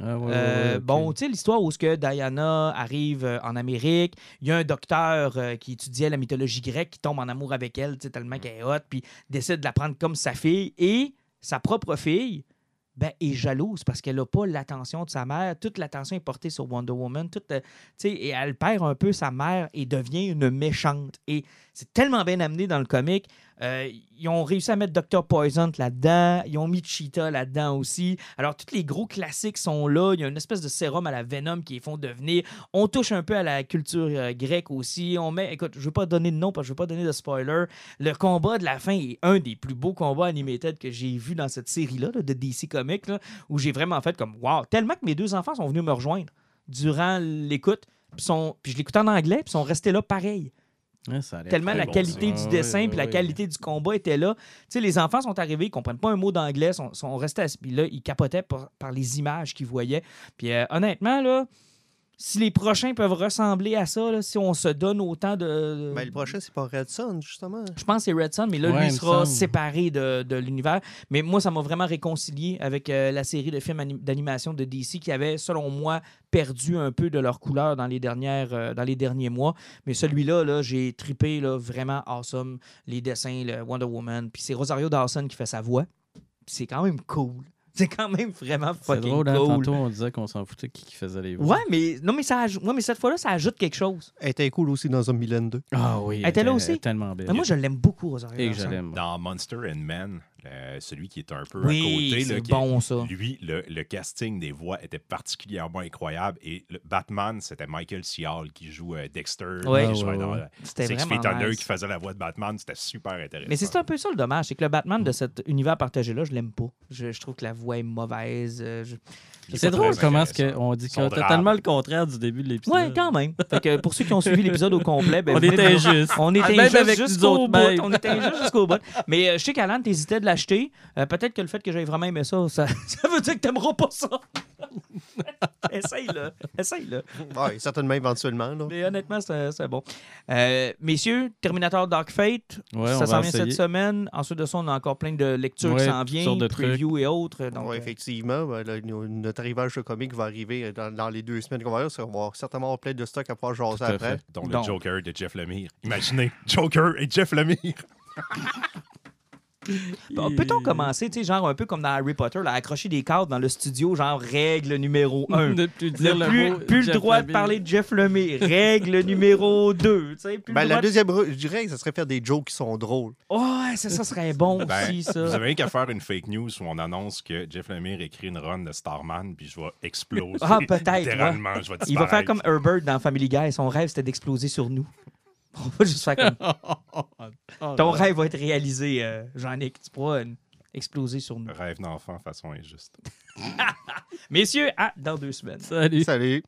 Ah, ouais, Euh, ouais. Bon, tu sais, l'histoire où ce que Diana arrive en Amérique, il y a un docteur qui étudiait la mythologie grecque qui tombe en amour avec elle, tellement qu'elle est hot, puis décide de la prendre comme sa fille, et sa propre fille ben, est jalouse parce qu'elle n'a pas l'attention de sa mère. Toute l'attention est portée sur Wonder Woman. Toute, euh, et elle perd un peu sa mère et devient une méchante. Et c'est tellement bien amené dans le comic. Euh, ils ont réussi à mettre Dr. Poison là-dedans. Ils ont mis Cheetah là-dedans aussi. Alors, tous les gros classiques sont là. Il y a une espèce de sérum à la Venom qui les font devenir. On touche un peu à la culture euh, grecque aussi. On met, écoute, je ne veux pas donner de nom parce que je ne veux pas donner de spoiler. Le combat de la fin est un des plus beaux combats animated que j'ai vu dans cette série-là là, de DC Comics, où j'ai vraiment fait comme wow. Tellement que mes deux enfants sont venus me rejoindre durant l'écoute. Puis je l'écoutais en anglais, puis sont restés là pareil. Ouais, ça Tellement la bon, qualité du Ouais, dessin ouais, puis la qualité du combat était là. Tu sais, les enfants sont arrivés, ils comprennent pas un mot d'anglais, sont, sont restés assis. Puis là, ils capotaient par, par les images qu'ils voyaient. Puis euh, honnêtement, là, si les prochains peuvent ressembler à ça, là, si on se donne autant de. Ben, le prochain, c'est pas Red Son, justement. Je pense que c'est Red Sun, mais là, Ouais, lui, il sera semble. séparé de, de l'univers. Mais moi, ça m'a vraiment réconcilié avec euh, la série de films anim- d'animation de DC qui avait, selon moi, perdu un peu de leur couleur dans les, dernières, euh, dans les derniers mois. Mais celui-là, là, j'ai tripé là, vraiment awesome. Les dessins, le Wonder Woman. Puis c'est Rosario Dawson qui fait sa voix. C'est quand même cool. C'est quand même vraiment C'est fucking drôle, hein, cool. tantôt on disait qu'on s'en foutait qui, qui faisait les voix. Ouais, mais, non, mais, ça aj- ouais, mais cette fois-là, ça ajoute quelque chose. Elle était cool aussi dans Zombieland 2. Ah oui. Elle était là aussi? tellement belle. Mais moi, je l'aime beaucoup, Rosario Et que Dawson. je l'aime. Dans Monster and Men, le- celui qui est un peu Oui, à côté, là, est- bon, ça. lui, le, le casting des voix était particulièrement incroyable. Et le Batman, c'était Michael C. Hall qui joue euh, Dexter, Ouais. qui Ouais, dans ouais. euh, C'était Six Feet Under, nice. qui faisait la voix de Batman. C'était super intéressant. Mais c'est un peu ça le dommage, c'est que le Batman de cet univers partagé-là, je l'aime pas. Je, je trouve que la voix est mauvaise. euh, je- C'est drôle comment qu'on dit Son totalement le contraire du début de l'épisode. Ouais, quand même. Fait que pour ceux qui ont suivi l'épisode au complet, ben, On était juste. On était Même injuste jusqu'au autres bout. On était injuste jusqu'au bout. Mais euh, je sais qu'Alan, t'hésitais de l'acheter. Euh, Peut-être que le fait que j'aille vraiment aimé ça, ça, ça veut dire que t'aimeras pas ça. Essaye-le. Essaye-le. Ouais, certainement éventuellement. Là. Mais honnêtement, c'est c'est bon. Euh, messieurs, Terminator Dark Fate, Ouais, ça s'en vient cette semaine. Ensuite de ça, on a encore plein de lectures qui s'en viennent, de previews et autres. Donc, Ouais, euh, effectivement, ben, notre arrivage de comics va arriver dans, dans les deux semaines qu'on va avoir. On va certainement avoir plein de stocks à pouvoir jaser Tout à après. fait. Dont le Donc. Joker de Jeff Lemire. Imaginez, Joker et Jeff Lemire. Bon, Peut-on commencer, tu sais, genre un peu comme dans Harry Potter, là, accrocher des cadres dans le studio, genre règle numéro 1. Ne plus dire le plus, mot plus le droit de parler de Jeff Lemire. Règle numéro 2. Tu sais, plus Ben, le la de- deuxième, dirais que ça serait faire des jokes qui sont drôles. Ouais, ça, ça serait bon Ben, aussi, ça. Vous avez qu'à faire une fake news où on annonce que Jeff Lemire écrit une run de Starman, puis je vais exploser. Ah, peut-être, Littéralement, je vais Il va faire comme Herbert dans Family Guy. Son rêve, c'était d'exploser sur nous. On va juste faire comme. Oh, Ton rêve va être réalisé, euh, Jean-Nic. Tu pourras euh, exploser sur nous. Rêve d'enfant façon injuste. Messieurs, à dans deux semaines. Salut. Salut!